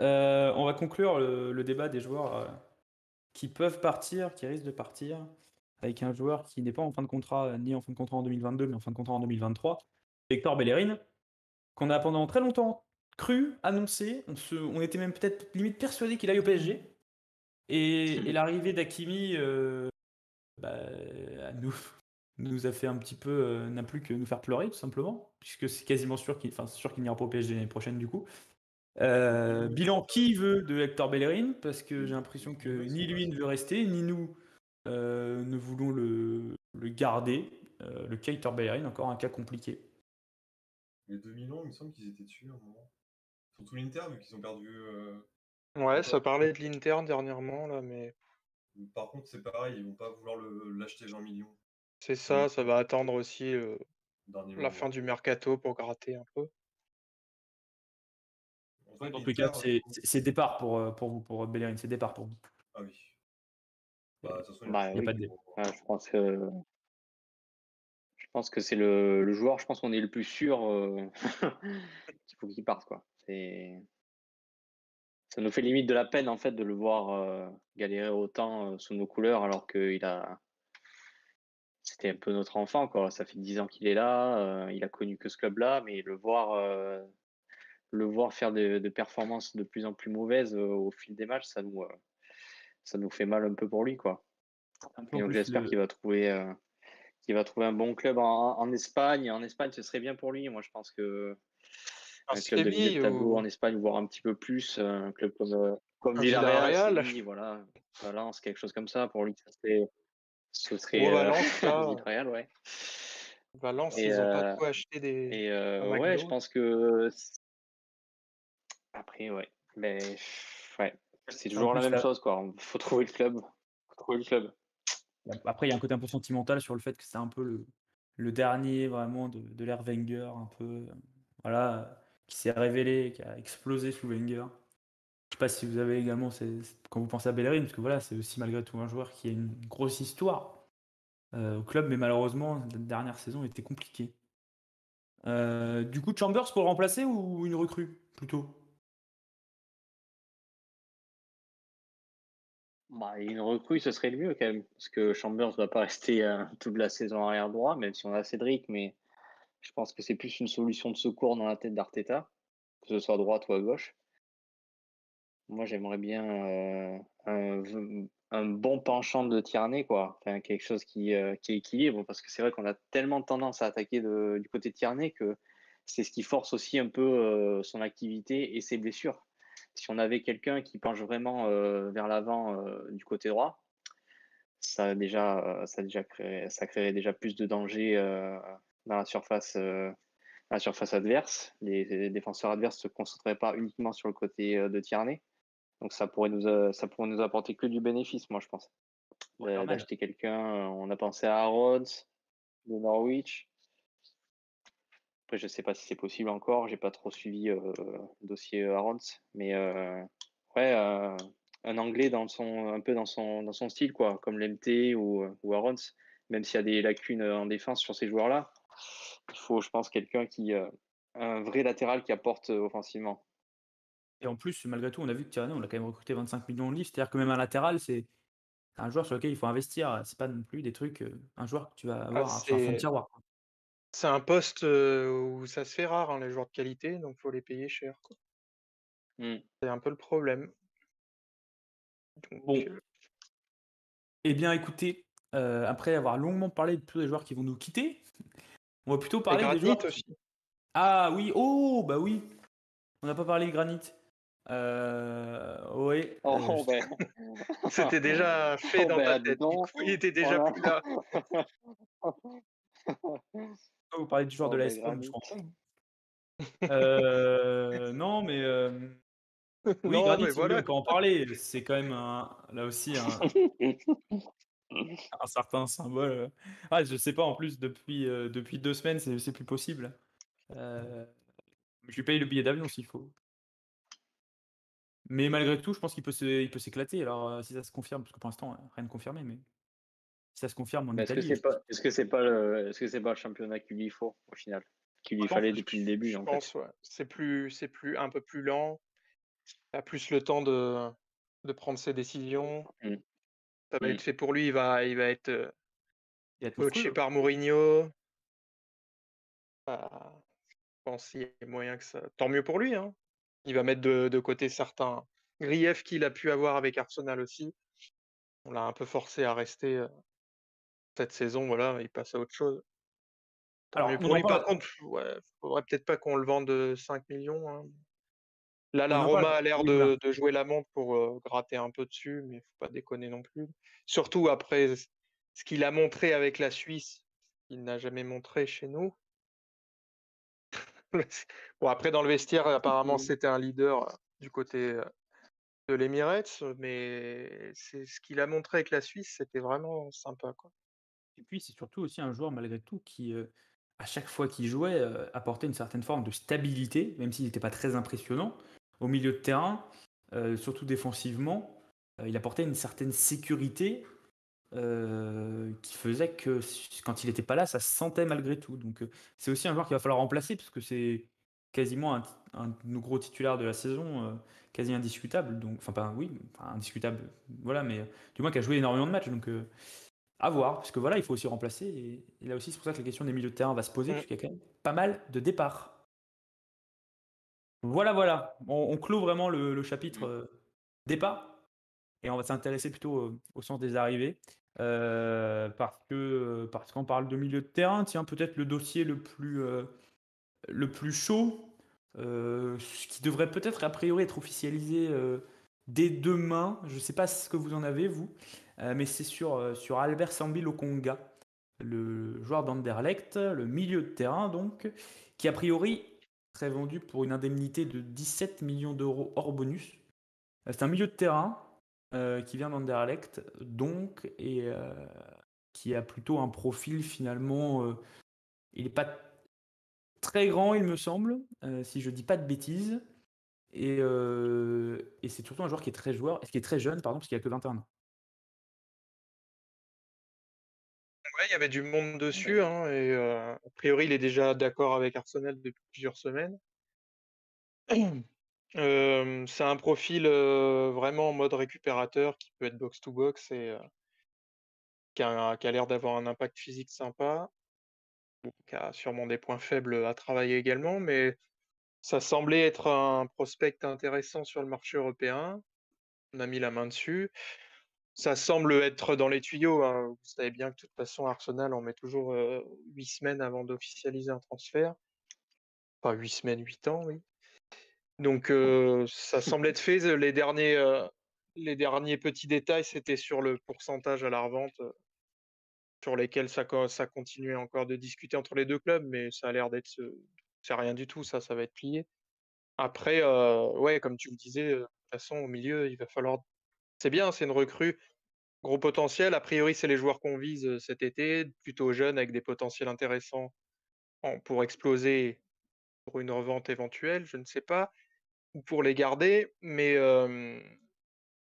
Euh, on va conclure le, débat des joueurs euh, qui peuvent partir, qui risquent de partir, avec un joueur qui n'est pas en fin de contrat, euh, ni en fin de contrat en 2022, mais en fin de contrat en 2023, Hector Bellerin, qu'on a pendant très longtemps cru, annoncé. On, était même peut-être limite persuadé qu'il aille au PSG. Et, l'arrivée d'Akimi bah, nous, a fait un petit peu, n'a plus que nous faire pleurer, tout simplement, puisque c'est quasiment sûr qu'il enfin, n'ira pas au PSG l'année prochaine, du coup. Euh, bilan qui veut de Hector Bellerin, parce que j'ai l'impression que ni lui ne veut rester, ni nous euh, ne voulons le, le garder. Euh, le cas Hector Bellerin, encore un cas compliqué. Les 2 millions, il me semble qu'ils étaient dessus à un moment. Surtout l'Inter, vu qu'ils ont perdu. euh, Ouais, ça parlait de l'Inter dernièrement, là, mais Par contre, c'est pareil, ils vont pas vouloir le- l'acheter 20 millions. c'est ça, ça va attendre aussi euh, la moment. fin du mercato pour gratter un peu. En fait, Dans tous les cas, c'est départ pour, euh, pour vous, pour Bellerin, c'est départ pour vous. Ah oui. Bah, de toute façon, il y a Bah Il y a oui. pas de dé- Ouais, je pense que je pense que c'est le, le joueur, je pense qu'on est le plus sûr euh, qu'il faut qu'il parte quoi. Ça nous fait limite de la peine en fait de le voir euh, galérer autant euh, sous nos couleurs alors qu'il a c'était un peu notre enfant quoi. Ça fait dix ans qu'il est là, euh, il a connu que ce club-là, mais le voir euh, le voir faire de, de performances de plus en plus mauvaises euh, au fil des matchs, ça nous euh, ça nous fait mal un peu pour lui quoi. Et donc j'espère le- qu'il va trouver euh, qu'il va trouver un bon club en, en Espagne. En Espagne, ce serait bien pour lui. Moi, je pense que Un un club de milieu Séville de tableau ou en Espagne, voire un petit peu plus, un club comme, euh, comme Villarreal. Séville, voilà, Valence, quelque chose comme ça. Pour lui, ça serait, ce serait euh, Valence, là. Villarreal, ouais. Valence, Et, ils ont pas euh, de quoi acheter des. Et euh, ouais, je pense que après, ouais, mais ouais, c'est toujours la même ça- chose, quoi. Faut trouver le club. Faut trouver le club. Après, il y a un côté un peu sentimental sur le fait que c'est un peu le, le dernier vraiment de, de l'ère Wenger, un peu, euh, voilà, qui s'est révélé, qui a explosé sous Wenger. sais pas si vous avez également, ces- quand vous pensez à Bellerin, parce que voilà, c'est aussi malgré tout un joueur qui a une grosse histoire euh, au club, mais malheureusement, la dernière saison était compliquée. Euh, du coup, Chambers pour le remplacer ou une recrue plutôt? Bah, une recrue, ce serait le mieux quand même, parce que Chambers ne va pas rester euh, toute la saison arrière droit, même si on a Cédric, mais je pense que c'est plus une solution de secours dans la tête d'Arteta, que ce soit à droite ou à gauche. Moi, j'aimerais bien euh, un, bon penchant de Tierney, quoi. Quelque chose qui, euh, qui équilibre, parce que c'est vrai qu'on a tellement tendance à attaquer du côté de Tierney que c'est ce qui force aussi un peu son activité et ses blessures. Si on avait quelqu'un qui penche vraiment euh, vers l'avant euh, du côté droit, ça déjà, euh, ça déjà créé, ça créerait déjà plus de danger dans la surface, dans la surface adverse. Les, les défenseurs adverses se concentreraient pas uniquement sur le côté de Tierney. Donc ça pourrait nous, ça pourrait nous apporter que du bénéfice, moi je pense. Ouais. D'acheter quelqu'un, on a pensé à Aaron de Norwich. Après, je sais pas si c'est possible encore. J'ai pas trop suivi euh, le dossier Aaron, mais euh, ouais, euh, un anglais dans son, un peu dans son, dans son style, quoi, comme l'MT ou, ou Aaron, même s'il y a des lacunes en défense sur ces joueurs-là. Il faut, je pense, quelqu'un qui, euh, un vrai latéral qui apporte euh, offensivement. Et en plus, malgré tout, on a vu que Tierney, on l'a quand même recruté 25 millions de livres. C'est-à-dire que même un latéral, c'est un joueur sur lequel il faut investir. C'est pas non plus des trucs, euh, un joueur que tu vas avoir sur un fond de c'est- tiroir. C'est un poste euh, où ça se fait rare, hein, les joueurs de qualité, donc faut les payer cher. quoi. Mm. C'est un peu le problème. Donc, Bon. euh, Eh bien, écoutez, euh, après avoir longuement parlé de tous les joueurs qui vont nous quitter, on va plutôt et parler des Granit joueurs. qui- aussi. Ah oui, oh, bah oui. On n'a pas parlé de Granit. Euh, ouais. Oh, euh, ben, C'était déjà fait Oh, dans ben, ta dis tête. Du donc. coup, il était déjà Voilà. plus là. Vous parlez du joueur Oh, de la S Rome, je. Euh, non, mais euh, oui, non, Granit, mais voilà. encore en parler. C'est quand même un- là aussi un, un certain symbole. Ah, je sais pas, en plus, depuis, euh, depuis deux semaines, c'est plus possible. Euh, je lui paye le billet d'avion s'il faut. Mais malgré tout, je pense qu'il peut s'éclater. Alors, si ça se confirme, parce que pour l'instant, rien de confirmé, mais ça se confirme en Mais est-ce que c'est pas, est-ce que c'est pas le, est-ce que c'est pas le championnat qu'il lui faut au final, qu'il lui fallait je- depuis le début Je en pense, fait. ouais. C'est plus, c'est plus un peu plus lent. Il a plus le temps de, de prendre ses décisions. Mm. Ça va Mm. être fait pour lui. Il va, il va être euh, il coaché par Mourinho. Bah, je pense qu'il y a moyen que ça. Tant mieux pour lui. Hein. Il va mettre de, de côté certains griefs qu'il a pu avoir avec Arsenal aussi. On l'a un peu forcé à rester euh, cette saison. Voilà, il passe à autre chose. Alors, on pour lui. Par contre, ouais, faudrait peut-être pas qu'on le vende de 5 millions. hein. Là, la Roma a l'air de, jouer la montre pour euh, gratter un peu dessus, mais faut pas déconner non plus. Surtout après ce qu'il a montré avec la Suisse, il n'a jamais montré chez nous. bon, après, dans le vestiaire, apparemment, c'était un leader du côté de l'Emirates, mais c'est ce qu'il a montré avec la Suisse, c'était vraiment sympa. Quoi. Et puis, c'est surtout aussi un joueur, malgré tout, qui, euh, à chaque fois qu'il jouait, euh, apportait une certaine forme de stabilité, même s'il n'était pas très impressionnant. Au milieu de terrain, euh, surtout défensivement, il apportait une certaine sécurité qui faisait que quand il n'était pas là, ça se sentait malgré tout. Donc, c'est aussi un joueur qu'il va falloir remplacer, parce que c'est quasiment un, de nos gros titulaires de la saison, quasi indiscutable. Enfin, pas oui, indiscutable, voilà, mais du moins qui a joué énormément de matchs. Donc, à voir, parce que voilà, il faut aussi remplacer. Et, et là aussi, c'est pour ça que la question des milieux de terrain va se poser, Mm. parce qu'il y a quand même pas mal de départs. Voilà, voilà. On, on clôt vraiment le, le chapitre euh, départ. Et on va s'intéresser plutôt euh, au sens des arrivées. Euh, parce que parce qu'on parle de milieu de terrain, tiens, peut-être le dossier le plus, le plus chaud, ce qui devrait peut-être a priori être officialisé dès demain. Je ne sais pas ce que vous en avez, vous. Euh, mais c'est sur, euh, sur Albert Sambi Lokonga, le joueur d'Anderlecht, le milieu de terrain donc, qui a priori serait vendu pour une indemnité de 17 millions d'euros hors bonus. Euh, C'est un milieu de terrain qui vient d'Anderlecht, donc, et qui a plutôt un profil finalement. il n'est pas très grand, il me semble, si je dis pas de bêtises. Et, et c'est surtout un joueur qui est très joueur, qui est très jeune, pardon, parce qu'il a que 21 ans. Il y avait du monde dessus, hein, et euh, a priori, il est déjà d'accord avec Arsenal depuis plusieurs semaines. Euh, c'est un profil euh, vraiment en mode récupérateur qui peut être box-to-box et qui a, qui a l'air d'avoir un impact physique sympa, qui a sûrement des points faibles à travailler également, mais ça semblait être un prospect intéressant sur le marché européen. On a mis la main dessus. Ça semble être dans les tuyaux. hein. Vous savez bien que de toute façon, Arsenal, on met toujours euh, huit semaines avant d'officialiser un transfert. Pas huit semaines, huit ans, oui. Donc euh, ça semble être fait. Les derniers, euh, les derniers petits détails, c'était sur le pourcentage à la revente, sur lesquels ça, ça continuait encore de discuter entre les deux clubs, mais ça a l'air d'être, ce- c'est rien du tout. Ça, ça va être plié. Après, ouais, comme tu le disais, de toute façon, au milieu, il va falloir. C'est bien, c'est une recrue, gros potentiel. A priori, c'est les joueurs qu'on vise euh, cet été, plutôt jeunes avec des potentiels intéressants pour exploser pour une revente éventuelle, je ne sais pas, ou pour les garder. Mais euh,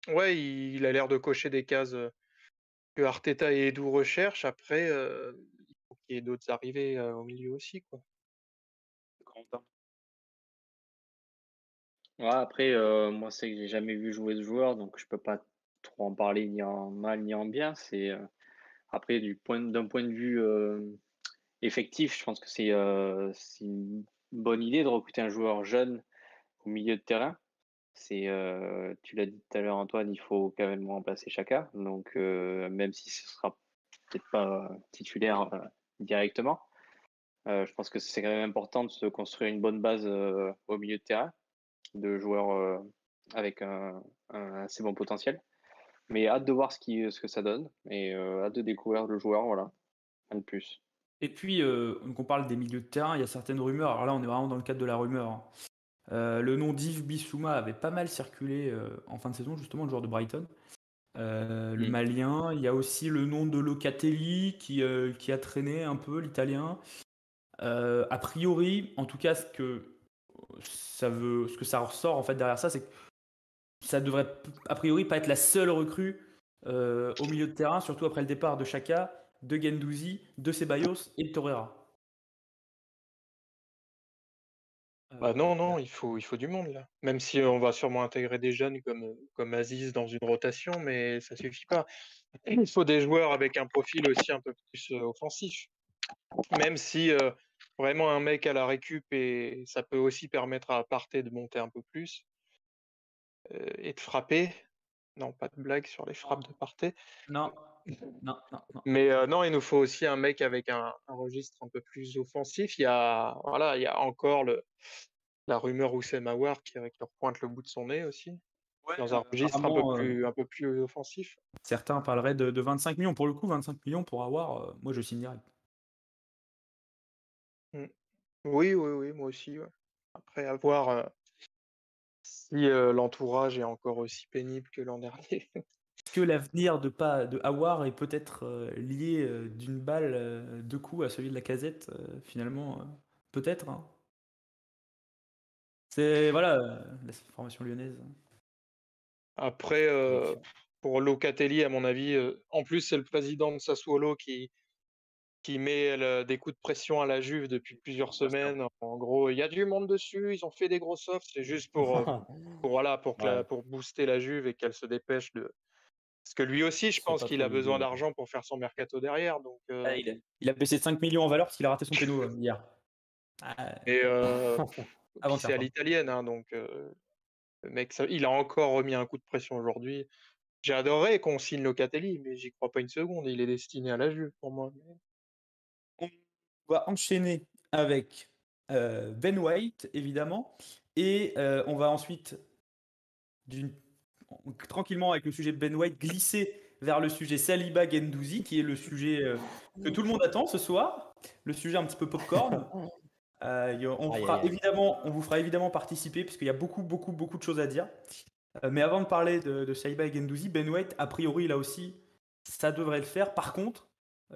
ouais, il, a l'air de cocher des cases euh, que Arteta et Edu recherchent. Après, il faut qu'il y ait d'autres arrivées au milieu aussi. Après, euh, moi, c'est que j'ai jamais vu jouer ce joueur, donc je peux pas trop en parler ni en mal ni en bien. C'est euh, après du point d'un point de vue euh, effectif, je pense que c'est une bonne idée de recruter un joueur jeune au milieu de terrain. C'est, tu l'as dit tout à l'heure, Antoine, il faut quand même remplacer Chaka. Donc, même si ce sera peut-être pas titulaire directement, je pense que c'est quand même important de se construire une bonne base au milieu de terrain de joueurs euh, avec un, un assez bon potentiel. Mais hâte de voir ce, qui, ce que ça donne et euh, hâte de découvrir le joueur, voilà, un de plus. Et puis, euh, donc on parle des milieux de terrain, il y a certaines rumeurs. Alors là, on est vraiment dans le cadre de la rumeur. hein. Euh, le nom d'Yves Bissouma avait pas mal circulé euh, en fin de saison, justement, le joueur de Brighton. Euh, le Mm. Malien. Il y a aussi le nom de Locatelli qui, euh, qui a traîné un peu, l'Italien. Euh, a priori, en tout cas, ce que ça veut, ce que ça ressort en fait derrière ça, c'est que ça devrait a priori pas être la seule recrue euh, au milieu de terrain, surtout après le départ de Chaka, de Gendouzi, de Ceballos et de Torreira. Bah Euh, non, non, il faut, il faut du monde là. Même si on va sûrement intégrer des jeunes comme, comme Aziz dans une rotation, mais ça suffit pas. Il faut des joueurs avec un profil aussi un peu plus euh, offensif. Même si euh, vraiment un mec à la récup et ça peut aussi permettre à Partey de monter un peu plus euh, et de frapper. Non, pas de blague sur les frappes de Partey. Non, non, non, non. Mais euh, non, il nous faut aussi un mec avec un, un registre un peu plus offensif. Il y a, voilà, il y a encore le, la rumeur Oussem Aouar qui, qui repointe le bout de son nez aussi, dans un registre un peu, plus, un peu plus offensif. Certains parleraient de, de 25 millions. Pour le coup, 25 millions pour avoir, moi je signe direct. Oui, oui, oui, moi aussi. ouais. Après, à voir euh, si euh, l'entourage est encore aussi pénible que l'an dernier. Est-ce que l'avenir de, pas, de Awar est peut-être euh, lié euh, d'une balle, euh, deux coups à celui de la casette euh, Finalement, euh, peut-être. hein. C'est voilà, euh, la formation lyonnaise. Après, euh, pour Locatelli, à mon avis, euh, en plus, c'est le président de Sassuolo qui, qui met le- des coups de pression à la Juve depuis plusieurs semaines. En gros, il y a du monde dessus, ils ont fait des gros offres, c'est juste pour, euh, pour, voilà, pour, que la- Ouais. pour booster la Juve et qu'elle se dépêche de. Parce que lui aussi, je pense qu'il a besoin d'argent pour faire son mercato derrière. Donc, euh, Ah, il, a, il a baissé de 5 millions en valeur parce qu'il a raté son péno euh, hier. Ah, et euh, c'est à l'italienne, hein, donc euh, le mec, ça- il a encore remis un coup de pression aujourd'hui. J'adorerais qu'on signe Locatelli, mais j'y crois pas une seconde. Il est destiné à la Juve pour moi. mais- va enchaîner avec euh, Ben White, évidemment. Et euh, on va ensuite, d'une- tranquillement avec le sujet de Ben White, glisser vers le sujet Saliba Gendouzi, qui est le sujet euh, que tout le monde attend ce soir, le sujet un petit peu popcorn. Euh, on, fera évidemment, on vous fera évidemment participer, puisqu'il y a beaucoup, beaucoup, beaucoup de choses à dire. Euh, mais avant de parler de, de Saliba et Gendouzi, Ben White, a priori, là aussi, ça devrait le faire. Par contre,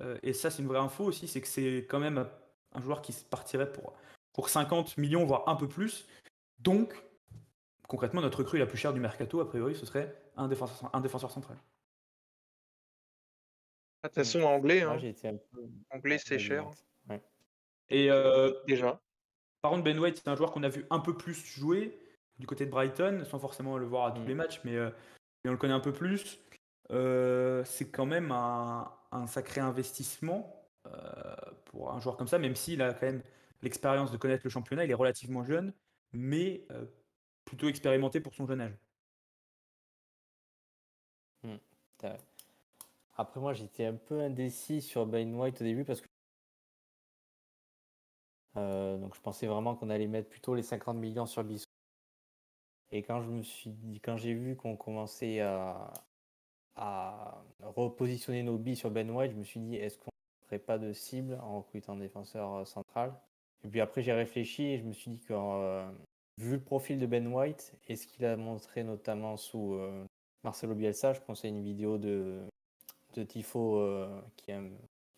euh, et ça c'est une vraie info aussi, c'est que c'est quand même un joueur qui se partirait pour, pour 50 millions, voire un peu plus. Donc, concrètement, notre recrue la plus chère du mercato, a priori, ce serait un défenseur, un défenseur central. De toute façon, anglais, hein. j'ai été un peu. anglais c'est cher. Ouais. Et euh, Déjà. par contre, Ben White, c'est un joueur qu'on a vu un peu plus jouer du côté de Brighton, sans forcément le voir à tous Mm. les matchs, mais, euh, mais on le connaît un peu plus. Euh, c'est quand même un, un sacré investissement euh, pour un joueur comme ça, même s'il a quand même l'expérience de connaître le championnat. Il est relativement jeune, mais euh, plutôt expérimenté pour son jeune âge. T'as- Après, moi, j'étais un peu indécis sur Ben White au début parce que. Euh, donc, je pensais vraiment qu'on allait mettre plutôt les 50 millions sur Bissou. Et quand je me suis dit, quand j'ai vu qu'on commençait à, à repositionner nos billes sur Ben White, je me suis dit, est-ce qu'on ne ferait pas de cible en recrutant un défenseur euh, central? Et puis après, j'ai réfléchi et je me suis dit que, euh, vu le profil de Ben White et ce qu'il a montré notamment sous euh, Marcelo Bielsa, je conseille une vidéo de, de Tifo qui est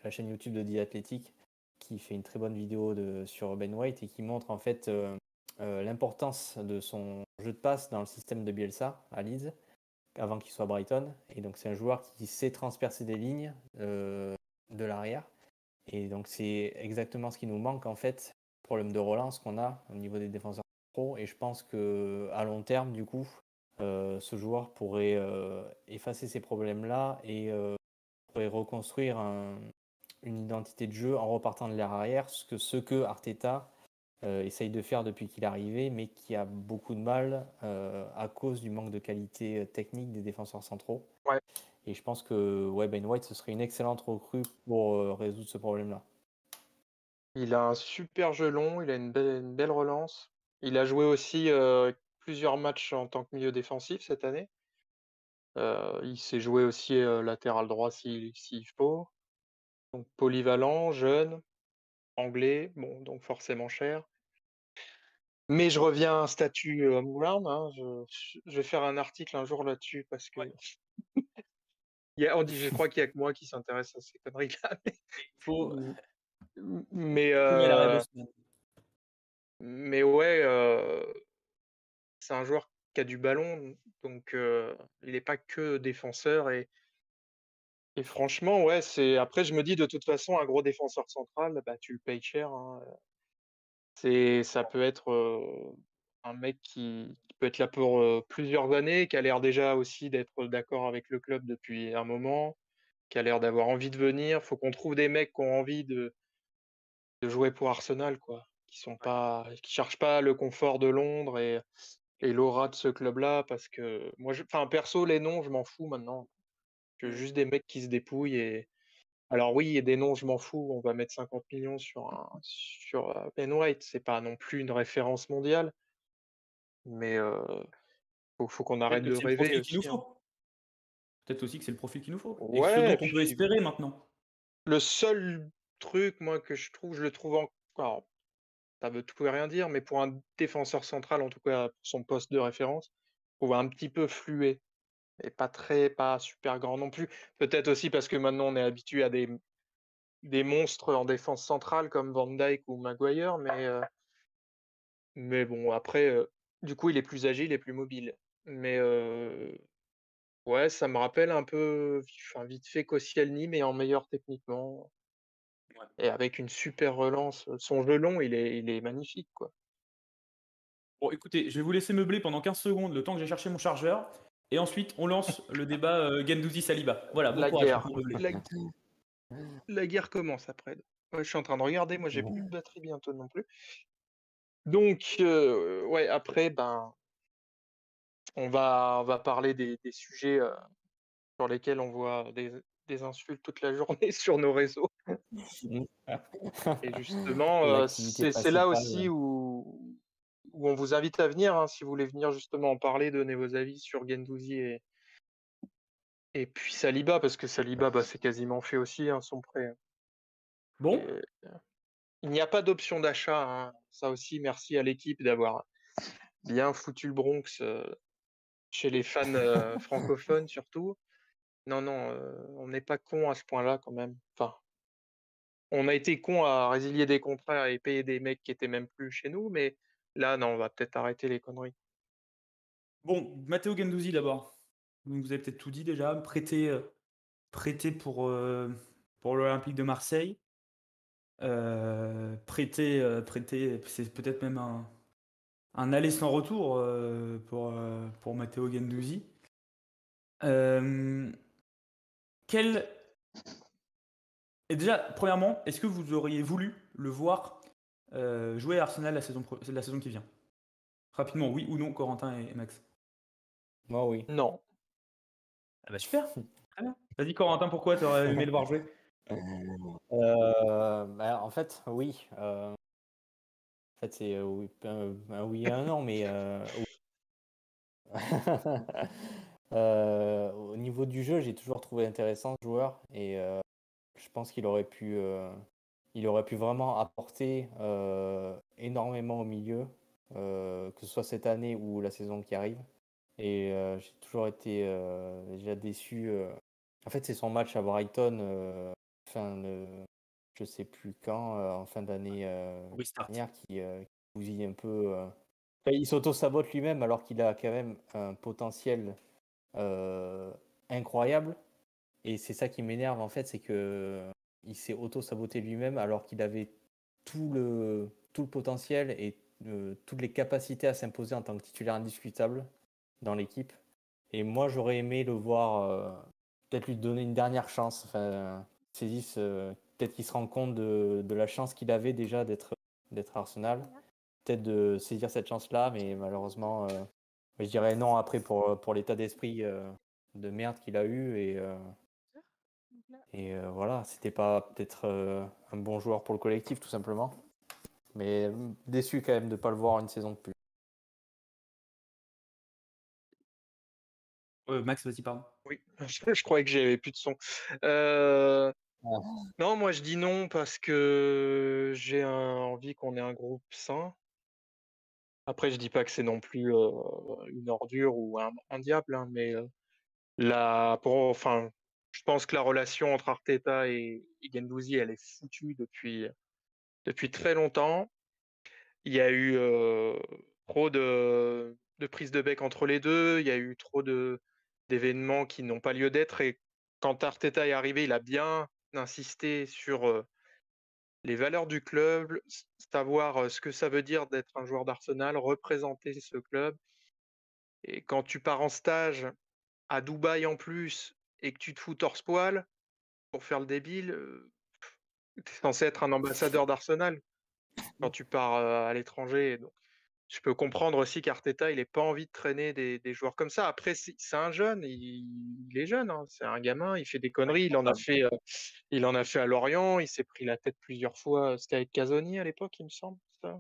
la chaîne YouTube de The Athletic qui fait une très bonne vidéo sur Ben White et qui montre en fait l'importance de son jeu de passe dans le système de Bielsa à Leeds avant qu'il soit Brighton. Et donc c'est un joueur qui sait transpercer des lignes euh, de l'arrière. Et donc c'est exactement ce qui nous manque en fait, problème de relance qu'on a au niveau des défenseurs pro. Et je pense que long terme, du coup, euh, ce joueur pourrait euh, effacer ces problèmes-là et reconstruire un- une identité de jeu en repartant de l'air arrière, ce que, ce que Arteta essaye de faire depuis qu'il est arrivé, mais qui a beaucoup de mal euh, à cause du manque de qualité euh, technique des défenseurs centraux. Ouais. Et je pense que ouais, Ben White, ce serait une excellente recrue pour euh, résoudre ce problème-là. Il a un super jeu long, il a une belle, une belle relance. Il a joué aussi euh, plusieurs matchs en tant que milieu défensif cette année. Euh, il s'est joué aussi euh, latéral droit s'il s'il faut. Donc polyvalent, jeune, anglais, bon, donc forcément cher. Mais je reviens à un statut Moulin. hein, je, je vais faire un article un jour là-dessus parce que il y a- on dit, je crois qu'il y a que moi qui s'intéresse à ces conneries-là. mais- Faut, Mais, euh, ouais, euh, c'est un joueur qui a du ballon, donc euh, il n'est pas que défenseur. Et, et franchement, ouais, c'est. Après, je me dis de toute façon, un gros défenseur central, bah, tu le payes cher. hein. C'est, ça peut être euh, un mec qui, qui peut être là pour euh, plusieurs années, qui a l'air déjà aussi d'être d'accord avec le club depuis un moment, qui a l'air d'avoir envie de venir. Faut qu'on trouve des mecs qui ont envie de, de jouer pour Arsenal, quoi, qui sont pas, qui cherchent pas le confort de Londres et, et l'aura de ce club-là, parce que moi, je, enfin, perso, les noms, je m'en fous maintenant. Veux juste des mecs qui se dépouillent et alors oui, il y a des noms, je m'en fous. On va mettre 50 millions sur un, sur euh, Ben White. C'est pas non plus une référence mondiale, mais euh, faut, faut qu'on arrête de rêver nous hein. Peut-être aussi que c'est le profil qu'il nous faut. Et ce Ouais, dont on peut espérer maintenant. Le seul truc, moi, que je trouve, je le trouve encore, ça veut tout et rien dire, mais pour un défenseur central, en tout cas pour son poste de référence, je trouve un petit peu fluet et pas très, pas super grand non plus. Peut-être aussi parce que maintenant on est habitué à des, des monstres en défense centrale comme Van Dijk ou Maguire, mais, euh, mais bon, après, euh, du coup, il est plus agile et plus mobile. Mais euh, ouais, ça me rappelle un peu, enfin, vite fait Koscielny, mais en meilleur techniquement. Ouais. Et avec une super relance. Son jeu long, il est, il est magnifique, quoi. Bon, écoutez, je vais vous laisser meubler pendant 15 secondes le temps que j'ai cherché mon chargeur. Et ensuite, on lance le débat euh, Gendouzi-Saliba. Voilà, bon La courage. guerre. pour. La, la guerre commence après. Ouais, je suis en train de regarder, moi j'ai plus de batterie bientôt non plus. Donc, euh, ouais, après, ben, on va, on va parler des, des sujets euh, sur lesquels on voit des, des insultes toute la journée sur nos réseaux. Et justement, euh, c'est là aussi où, où on vous invite à venir, hein, si vous voulez venir justement en parler, donner vos avis sur Gendouzi et, et puis Saliba, parce que Saliba, bah, c'est quasiment fait aussi, hein, son prêt. Bon, Et, euh, il n'y a pas d'option d'achat. hein. Ça aussi, merci à l'équipe d'avoir bien foutu le Bronx euh, chez les fans euh, francophones surtout. Non, non, euh, on n'est pas con à ce point-là quand même. Enfin, on a été con à résilier des contrats et payer des mecs qui étaient même plus chez nous, mais là, non, on va peut-être arrêter les conneries. Bon, Matteo Gendouzi d'abord. Vous avez peut-être tout dit déjà. Prêté, euh, euh, pour l'Olympique de Marseille. Euh, prêté, prêté, c'est peut-être même un, aller sans retour pour, pour Matteo quel... Et déjà, premièrement, est-ce que vous auriez voulu le voir euh, jouer à Arsenal la saison, pro- la saison qui vient Rapidement, oui ou non, Corentin et, et Max? Moi, oui. Non. Ah bah super, très bien. Vas-y Corentin, pourquoi tu aurais aimé le voir jouer? Euh, bah, en fait, oui. euh, en fait, c'est euh, oui, un, oui et un non, mais euh, oui. Euh, au niveau du jeu, j'ai toujours trouvé intéressant ce joueur et euh, je pense qu'il aurait pu, euh, il aurait pu vraiment apporter euh, énormément au milieu, euh, que ce soit cette année ou la saison qui arrive. Et euh, j'ai toujours été déjà déçu. En fait, c'est son match à Brighton, fin de, je sais plus quand, en fin d'année dernière, qui, qui bousille un peu. Enfin, il s'auto-sabote lui-même alors qu'il a quand même un potentiel incroyable. Et c'est ça qui m'énerve en fait, c'est que il s'est auto-saboté lui-même alors qu'il avait tout le, tout le potentiel et euh, toutes les capacités à s'imposer en tant que titulaire indiscutable dans l'équipe. Et moi, j'aurais aimé le voir, euh, peut-être lui donner une dernière chance. Enfin, saisisse, euh, peut-être qu'il se rend compte de, de la chance qu'il avait déjà d'être Arsenal. Peut-être de saisir cette chance-là, mais malheureusement, je dirais non après pour, pour l'état d'esprit de merde qu'il a eu. Et, et euh, voilà, c'était pas peut-être euh, un bon joueur pour le collectif, tout simplement. Mais euh, déçu quand même de ne pas le voir une saison de plus. Euh, Max, vas-y, pardon. Oui, je, je croyais que j'avais plus de son. Non, moi je dis non parce que j'ai un- envie qu'on ait un groupe sain. Après, je dis pas que c'est non plus euh, une ordure ou un, un diable, hein, mais euh, la, pour, enfin, je pense que la relation entre Arteta et, et Guendouzi, elle est foutue depuis, depuis très longtemps. Il y a eu euh, trop de, de prises de bec entre les deux. Il y a eu trop d'événements qui n'ont pas lieu d'être. Et quand Arteta est arrivé, il a bien insisté sur euh, les valeurs du club, savoir euh, ce que ça veut dire d'être un joueur d'Arsenal, représenter ce club. Et quand tu pars en stage à Dubaï en plus et que tu te fous torse-poil pour faire le débile, tu es censé être un ambassadeur d'Arsenal quand tu pars à l'étranger. Donc, je peux comprendre aussi qu'Arteta, il n'ait pas envie de traîner des, des joueurs comme ça. Après, c'est un jeune, il, il est jeune, hein, c'est un gamin, il fait des conneries. Il en a fait, euh, il en a fait à Lorient, il s'est pris la tête plusieurs fois. C'était avec Casoni à l'époque, il me semble. ça?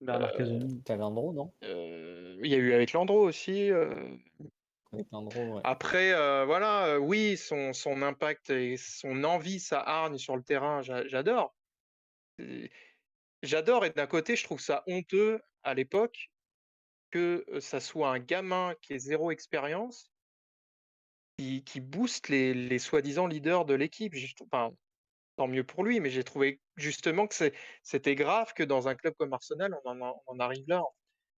Bernard Euh, Casoni. T'avais Landreau, non? Euh, il y a eu avec Landreau aussi. Après, euh, voilà, euh, oui, son, impact et son envie, sa hargne sur le terrain, j'a- j'adore. J'adore et d'un côté, je trouve ça honteux à l'époque que euh, ça soit un gamin qui ait zéro expérience qui, booste les, soi-disant leaders de l'équipe. Tant mieux pour lui, mais j'ai trouvé justement que c'était grave que dans un club comme Arsenal, on en arrive là.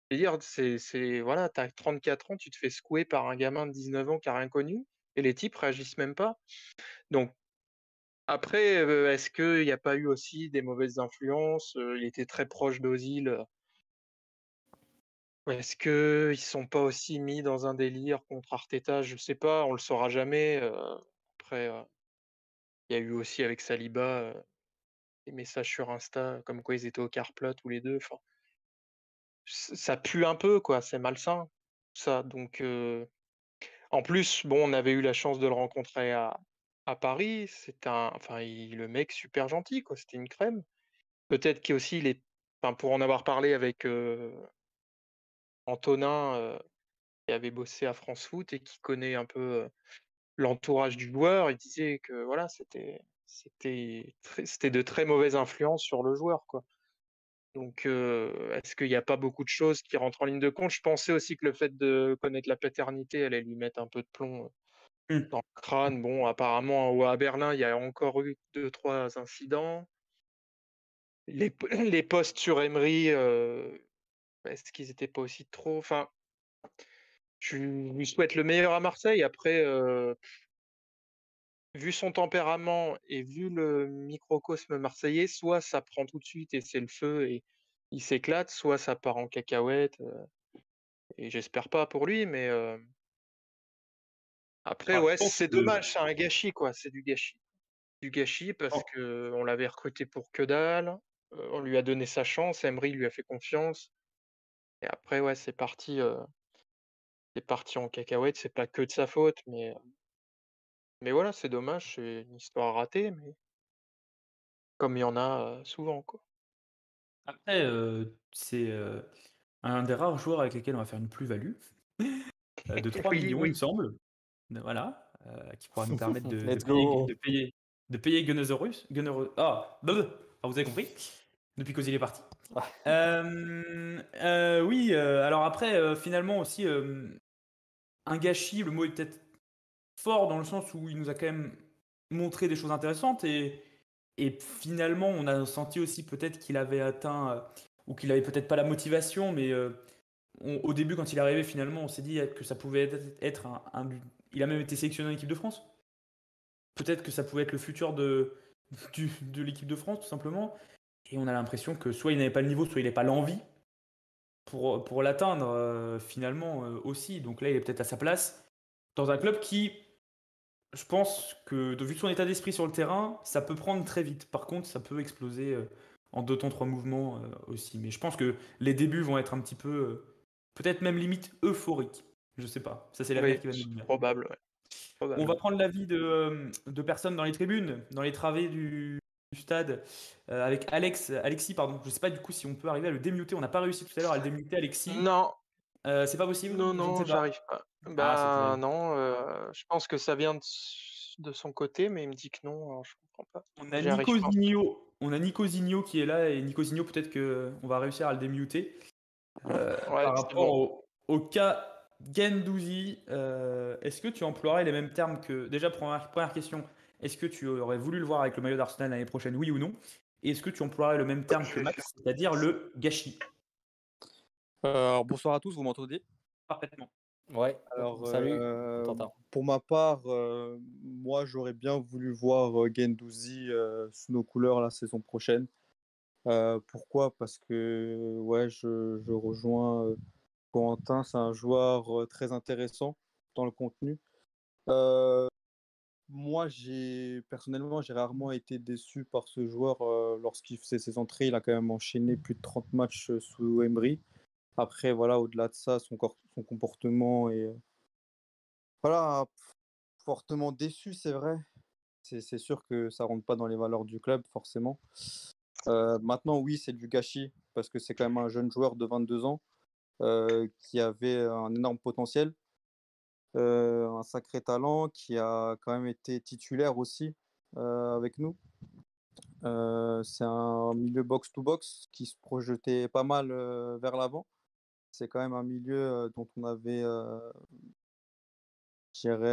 Je veux dire, c'est, c'est, voilà, t'as 34 ans, tu te fais secouer par un gamin de 19 ans qui a rien connu, et les types réagissent même pas. Donc, après, est-ce qu'il n'y a pas eu aussi des mauvaises influences Il était très proche d'Ozil. Est-ce qu'ils ne sont pas aussi mis dans un délire contre Arteta? Je ne sais pas, on le saura jamais. Après, il y a eu aussi avec Saliba des messages sur Insta comme quoi ils étaient au carplot tous les deux. Ça pue un peu, quoi. C'est malsain, ça. Donc, en plus, bon, on avait eu la chance de le rencontrer à, Paris. C'est un, enfin, le mec super gentil, quoi. C'était une crème. Peut-être qu'aussi, il est, enfin, pour en avoir parlé avec Antonin, qui avait bossé à France Foot et qui connaît un peu l'entourage du joueur, il disait que voilà, c'était, c'était, c'était de très mauvaises influences sur le joueur, quoi. Donc, euh, est-ce qu'il n'y a pas beaucoup de choses qui rentrent en ligne de compte? Je pensais aussi que le fait de connaître la paternité allait lui mettre un peu de plomb euh, Hmm. dans le crâne. Bon, apparemment, à Berlin, il y a encore eu deux, trois incidents. Les, p- les posts sur Emery, euh, est-ce qu'ils n'étaient pas aussi trop Enfin, je lui souhaite le meilleur à Marseille? Après, vu son tempérament et vu le microcosme marseillais, soit ça prend tout de suite et c'est le feu et il s'éclate, soit ça part en cacahuète. euh, et j'espère pas pour lui, mais euh, après, Ah, je ouais, c'est que- dommage, c'est un gâchis, quoi. C'est du gâchis. Du gâchis parce Oh. que on l'avait recruté pour que dalle. euh, on lui a donné sa chance, Emery lui a fait confiance. Et après, ouais, c'est parti. c'est parti en cacahuète, c'est pas que de sa faute, mais, mais voilà, c'est dommage, c'est une histoire ratée, mais comme il y en a souvent, quoi. Après, heu, c'est, heu, un des rares joueurs avec lesquels on va faire une plus-value, heu, de 3 Oui, 000 000 il oui. me semble. De voilà, heu, qui pourra nous permettre de de Let's payer de payer de payer ah, bleu, ah, vous avez compris? Depuis qu'Ozil est parti. Ah. Hem, heu, oui, heu, alors après, heu, finalement aussi, hem, un gâchis, le mot est peut-être fort dans le sens où il nous a quand même montré des choses intéressantes et et finalement, on a senti aussi peut-être qu'il avait atteint, heu, ou qu'il avait peut-être pas la motivation, mais on au début quand il est arrivé finalement, on s'est dit que ça pouvait être un il a même été sélectionné en équipe de France. Peut-être que ça pouvait être le futur de de l'équipe de France tout simplement et on a l'impression que soit il n'avait pas le niveau, soit il n'avait pas l'envie pour, pour l'atteindre euh, finalement euh, aussi. Donc là, il est peut-être à sa place dans un club qui, je pense que de vu son état d'esprit sur le terrain, ça peut prendre très vite. Par contre, ça peut exploser euh, en deux temps, trois mouvements euh, aussi. Mais je pense que les débuts vont être un petit peu, euh, peut-être même limite euphoriques. Je sais pas. Ça, c'est la Oui, qui va nous dire. probable, ouais. Probable. On va prendre l'avis de, de personnes dans les tribunes, dans les travées du, du stade, euh, avec Alex, Alexis, pardon. Je sais pas du coup si on peut arriver à le démuter. On n'a pas réussi tout à l'heure à le démuter, Alexis. Non, Euh, c'est pas possible? Non, non, pas. j'arrive pas. Ah, Bah non, euh, je pense que ça vient de, son côté, mais il me dit que non, alors je comprends pas. On a Nico pas. Zigno, on a Nico Zigno qui est là et Nico Zigno peut-être que on va réussir à le démuter. Euh, Ouais, par rapport bon. au, au cas Gendouzi, est-ce que tu emploierais les mêmes termes que déjà première, première question, est-ce que tu aurais voulu le voir avec le maillot d'Arsenal l'année prochaine, oui ou non? Et est-ce que tu emploierais le même terme que Max, c'est-à-dire le gâchis? Alors, bonsoir à tous, vous m'entendez? Parfaitement. Ouais. Alors, Salut. euh, pour ma part, euh, moi j'aurais bien voulu voir euh, Guendouzi euh, sous nos couleurs la saison prochaine. Euh, pourquoi? Parce que ouais, je, je rejoins euh, Corentin, c'est un joueur euh, très intéressant dans le contenu. Euh, moi, j'ai personnellement, j'ai rarement été déçu par ce joueur euh, lorsqu'il faisait ses entrées. Il a quand même enchaîné plus de 30 matchs euh, sous Emery. Après, voilà, au-delà de ça, son, comportement est voilà, fortement déçu, c'est vrai. C'est sûr que ça rentre pas dans les valeurs du club, forcément. Maintenant, oui, c'est du gâchis, parce que c'est quand même un jeune joueur de 22 ans qui avait un énorme potentiel, un sacré talent, qui a quand même été titulaire aussi avec nous. C'est un milieu box-to-box qui se projetait pas mal vers l'avant. C'est quand même un milieu dont on avait,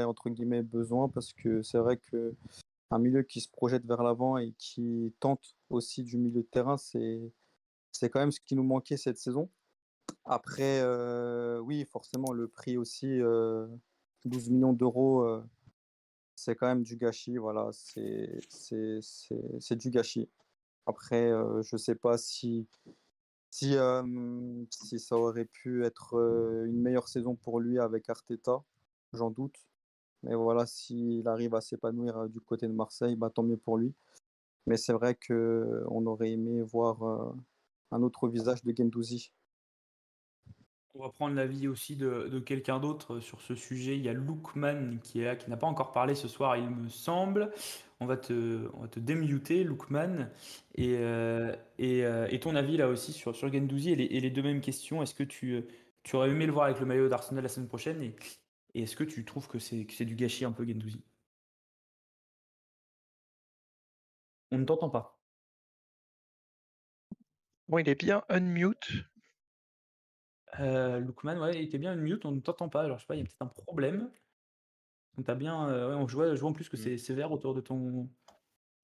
entre guillemets, besoin parce que c'est vrai que un milieu qui se projette vers l'avant et qui tente aussi du milieu de terrain, c'est quand même ce qui nous manquait cette saison. Après, oui, forcément, le prix aussi, euh, 12 millions d'euros, c'est quand même du gâchis. Voilà, c'est du gâchis. Après, je ne sais pas si, si, si ça aurait pu être une meilleure saison pour lui avec Arteta, j'en doute. Mais voilà, s'il arrive à s'épanouir du côté de Marseille, bah, tant mieux pour lui. Mais c'est vrai qu'on aurait aimé voir un autre visage de Gendouzi. On va prendre l'avis aussi de, de quelqu'un d'autre sur ce sujet. Il y a Lookman qui est qui n'a pas encore parlé ce soir, il me semble. On va te, on va te démuter, Lookman. Et, euh, et, euh, et ton avis là aussi sur, sur Gendouzi et les, et les deux mêmes questions. Est-ce que tu, tu aurais aimé le voir avec le maillot d'Arsenal la semaine prochaine Et, et est-ce que tu trouves que c'est que c'est du gâchis un peu Gendouzi? On ne t'entend pas. Bon, il est bien unmute. Euh, Lookman, ouais, il était bien une mute, on ne t'entend pas. Alors je sais pas, il y a peut-être un problème. On t'a bien. euh, ouais, on- je, vois, je vois en plus que c'est sévère autour de ton.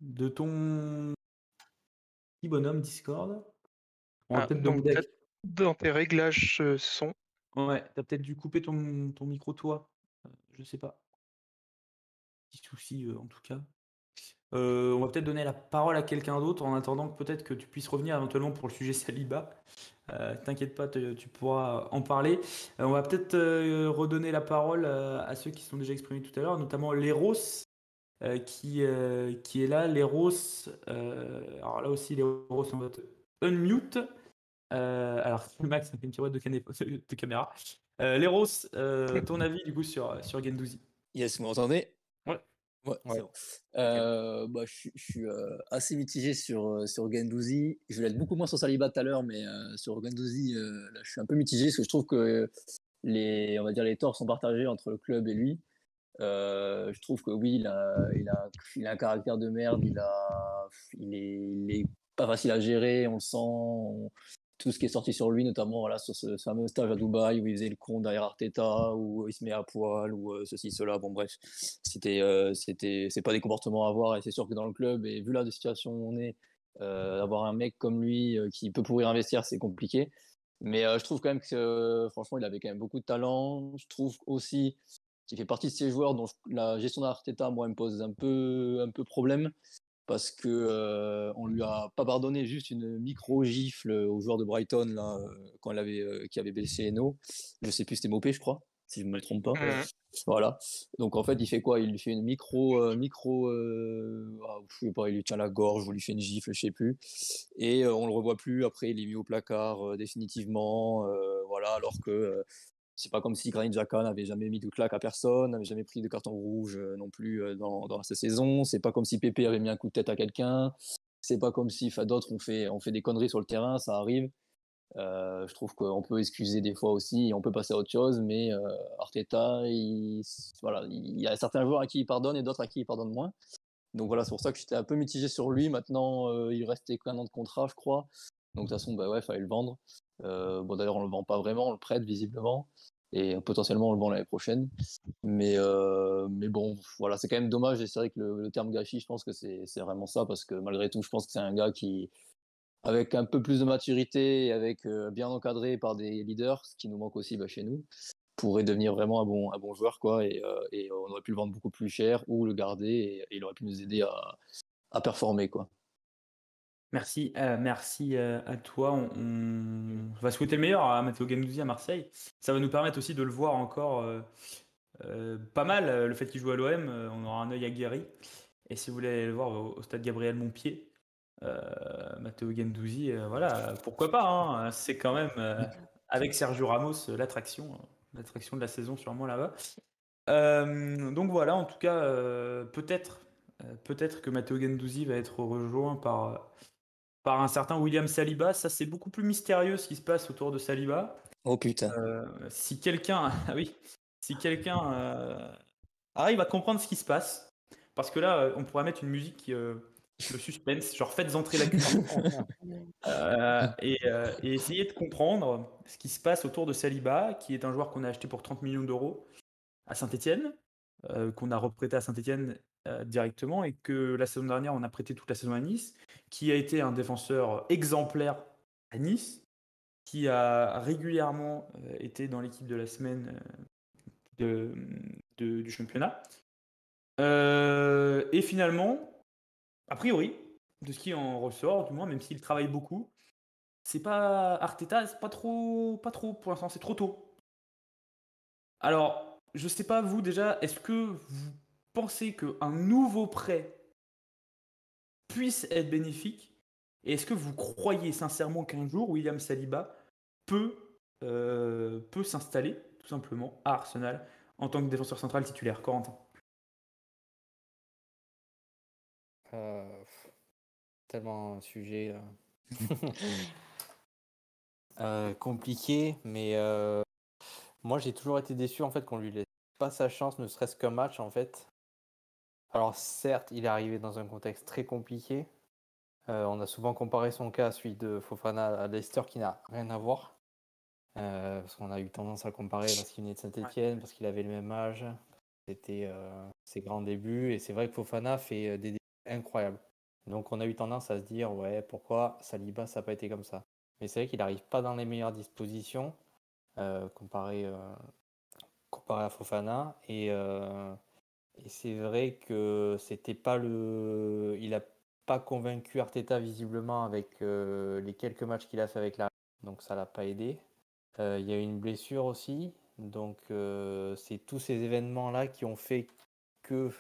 De ton. Petit bonhomme Discord. On va Ah, peut-être donc demander à- peut-être dans tes réglages euh, son. Ouais, tu as peut-être dû couper ton ton micro toi, heu, je sais pas. Petit souci, heu, en tout cas. On va peut-être donner la parole à quelqu'un d'autre en attendant que peut-être que tu puisses revenir éventuellement pour le sujet Saliba. Heu, t'inquiète pas, tu pourras en parler. Heu, on va peut-être, heu, redonner la parole, à ceux qui se sont déjà exprimés tout à l'heure, notamment Leros, qui, qui est là. Leros, alors là aussi Leros, on va te unmute. Heu, alors Max a fait une pirouette de de caméra. Heu, Leros, ton avis du coup sur, sur Guendouzi? Yes, vous m'entendez? Ouais. Heu, bah, je suis je suis, heu, assez mitigé sur, heu, sur. Je voulais être beaucoup moins sur Saliba tout à l'heure, mais, sur là, je suis un peu mitigé parce que je trouve que les on va dire les torts sont partagés entre le club et lui. Je trouve que oui, il a il a il a un caractère de merde, il a il est il est pas facile à gérer, on le sent, on tout ce qui est sorti sur lui, notamment voilà, sur ce, fameux stage à Dubaï où il faisait le con derrière Arteta, où il se met à poil, ou euh, ceci, cela. Bon, bref, c'était, euh, c'est pas des comportements à avoir, et c'est sûr que dans le club, et vu la situation où on est, euh, d'avoir un mec comme lui euh, qui peut pourrir investir, c'est compliqué. Mais euh, je trouve quand même que, euh, franchement, il avait quand même beaucoup de talent. Je trouve aussi qu'il fait partie de ces joueurs dont la gestion d'Arteta, moi, me pose un peu, un peu problème parce que euh, on lui a pas pardonné juste une micro gifle au joueur de Brighton là euh, quand il avait euh, qui avait blessé Eno. Je sais plus c'était Mopé je crois si je me trompe pas. Voilà. Donc en fait il fait quoi? Il lui fait une micro euh, micro euh, ah, je sais pas il lui tient la gorge ou lui fait une gifle je sais plus et on le revoit plus après il est mis au placard définitivement voilà alors que c'est pas comme si Granit Xhaka n'avait jamais mis de claque à personne, n'avait jamais pris de carton rouge euh, non plus euh, dans, dans sa saison. C'est pas comme si Pépé avait mis un coup de tête à quelqu'un. C'est pas comme si d'autres ont fait, ont fait des conneries sur le terrain, ça arrive. Euh, je trouve qu'on peut excuser des fois aussi et on peut passer à autre chose, mais Arteta, il, voilà, il y a certains joueurs à qui il pardonne et d'autres à qui il pardonne moins. Donc voilà, c'est pour ça que j'étais un peu mitigé sur lui. Maintenant, euh, il restait qu'un an de contrat, je crois. Donc de toute façon, bah ouais, fallait le vendre. Euh, bon, d'ailleurs, on le vend pas vraiment, on le prête visiblement. Et potentiellement, on le vend l'année prochaine. Mais, euh, mais bon, voilà, c'est quand même dommage. Et c'est vrai que le, terme gâchis, je pense que c'est c'est vraiment ça. Parce que malgré tout, je pense que c'est un gars qui, avec un peu plus de maturité et avec euh, bien encadré par des leaders, ce qui nous manque aussi bah, chez nous, pourrait devenir vraiment un bon, un bon joueur. Quoi, et, euh, et on aurait pu le vendre beaucoup plus cher ou le garder et, et il aurait pu nous aider à, à performer. Quoi. Merci, heu, merci, heu, à toi. On va souhaiter le meilleur à Matteo Guendouzi à Marseille. Ça va nous permettre aussi de le voir encore, heu, pas mal, le fait qu'il joue à l'OM, on aura un œil aguerri et si vous voulez aller le voir au stade Gabriel Montpied, Matteo Guendouzi, heu, voilà, pourquoi pas, hein? C'est quand même, avec Sergio Ramos, l'attraction, l'attraction de la saison sûrement là-bas. Donc voilà, en tout cas, peut-être, peut-être que Matteo Guendouzi va être rejoint par, par un certain William Saliba. Ça, c'est beaucoup plus mystérieux ce qui se passe autour de Saliba. Oh putain. Euh, si quelqu'un, ah oui, si quelqu'un euh, arrive à comprendre ce qui se passe, parce que là, euh, on pourrait mettre une musique, euh, le suspense, genre faites entrer l'accusé, euh, et, et essayer de comprendre ce qui se passe autour de Saliba, qui est un joueur qu'on a acheté pour 30 millions d'euros à Saint-Etienne, qu'on a reprêté à Saint-Etienne directement, et que la saison dernière, on a prêté toute la saison à Nice, qui a été un défenseur exemplaire à Nice, qui a régulièrement euh, été dans l'équipe de la semaine euh, du championnat. Euh, et finalement, a priori, de ce qui en ressort, du moins, même s'il travaille beaucoup, c'est pas Arteta, c'est pas trop, pas trop pour l'instant, c'est trop tôt. Alors, je sais pas vous déjà, est-ce que vous pensez qu'un nouveau prêt puisse être bénéfique Et est-ce que vous croyez sincèrement qu'un jour William Saliba peut, euh, peut s'installer tout simplement à Arsenal en tant que défenseur central titulaire? Corentin. Euh, tellement un sujet euh, euh, compliqué, mais euh, moi j'ai toujours été déçu en fait qu'on lui laisse pas sa chance, ne serait-ce qu'un match en fait. Alors certes, il est arrivé dans un contexte très compliqué. Euh, on a souvent comparé son cas à celui de Fofana à Leicester qui n'a rien à voir. Euh, parce qu'on a eu tendance à le comparer parce qu'il venait de Saint-Etienne, parce qu'il avait le même âge. C'était euh, ses grands débuts. Et c'est vrai que Fofana fait euh, des débuts incroyables. Donc on a eu tendance à se dire, ouais, pourquoi Saliba, ça n'a pas été comme ça? Mais c'est vrai qu'il n'arrive pas dans les meilleures dispositions. comparé, comparé à Fofana. Et, et c'est vrai que c'était pas le. Il a pas convaincu Arteta visiblement avec les quelques matchs qu'il a fait avec la. Donc ça l'a pas aidé. il y a eu une blessure aussi. Donc c'est tous ces événements-là qui ont fait que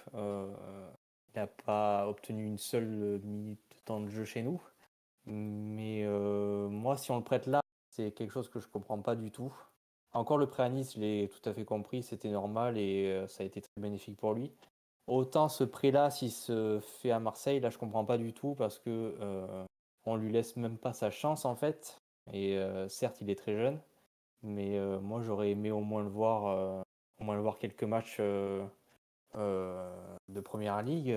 n'a pas obtenu une seule minute de temps de jeu chez nous. Mais moi, si on le prête là, c'est quelque chose que je comprends pas du tout. Encore le prêt à Nice, je l'ai tout à fait compris, c'était normal et ça a été très bénéfique pour lui. Autant ce prêt-là, s'il se fait à Marseille, là je comprends pas du tout parce que on lui laisse même pas sa chance en fait. Et certes, il est très jeune, mais moi j'aurais aimé au moins le voir, au moins le voir quelques matchs de première ligue.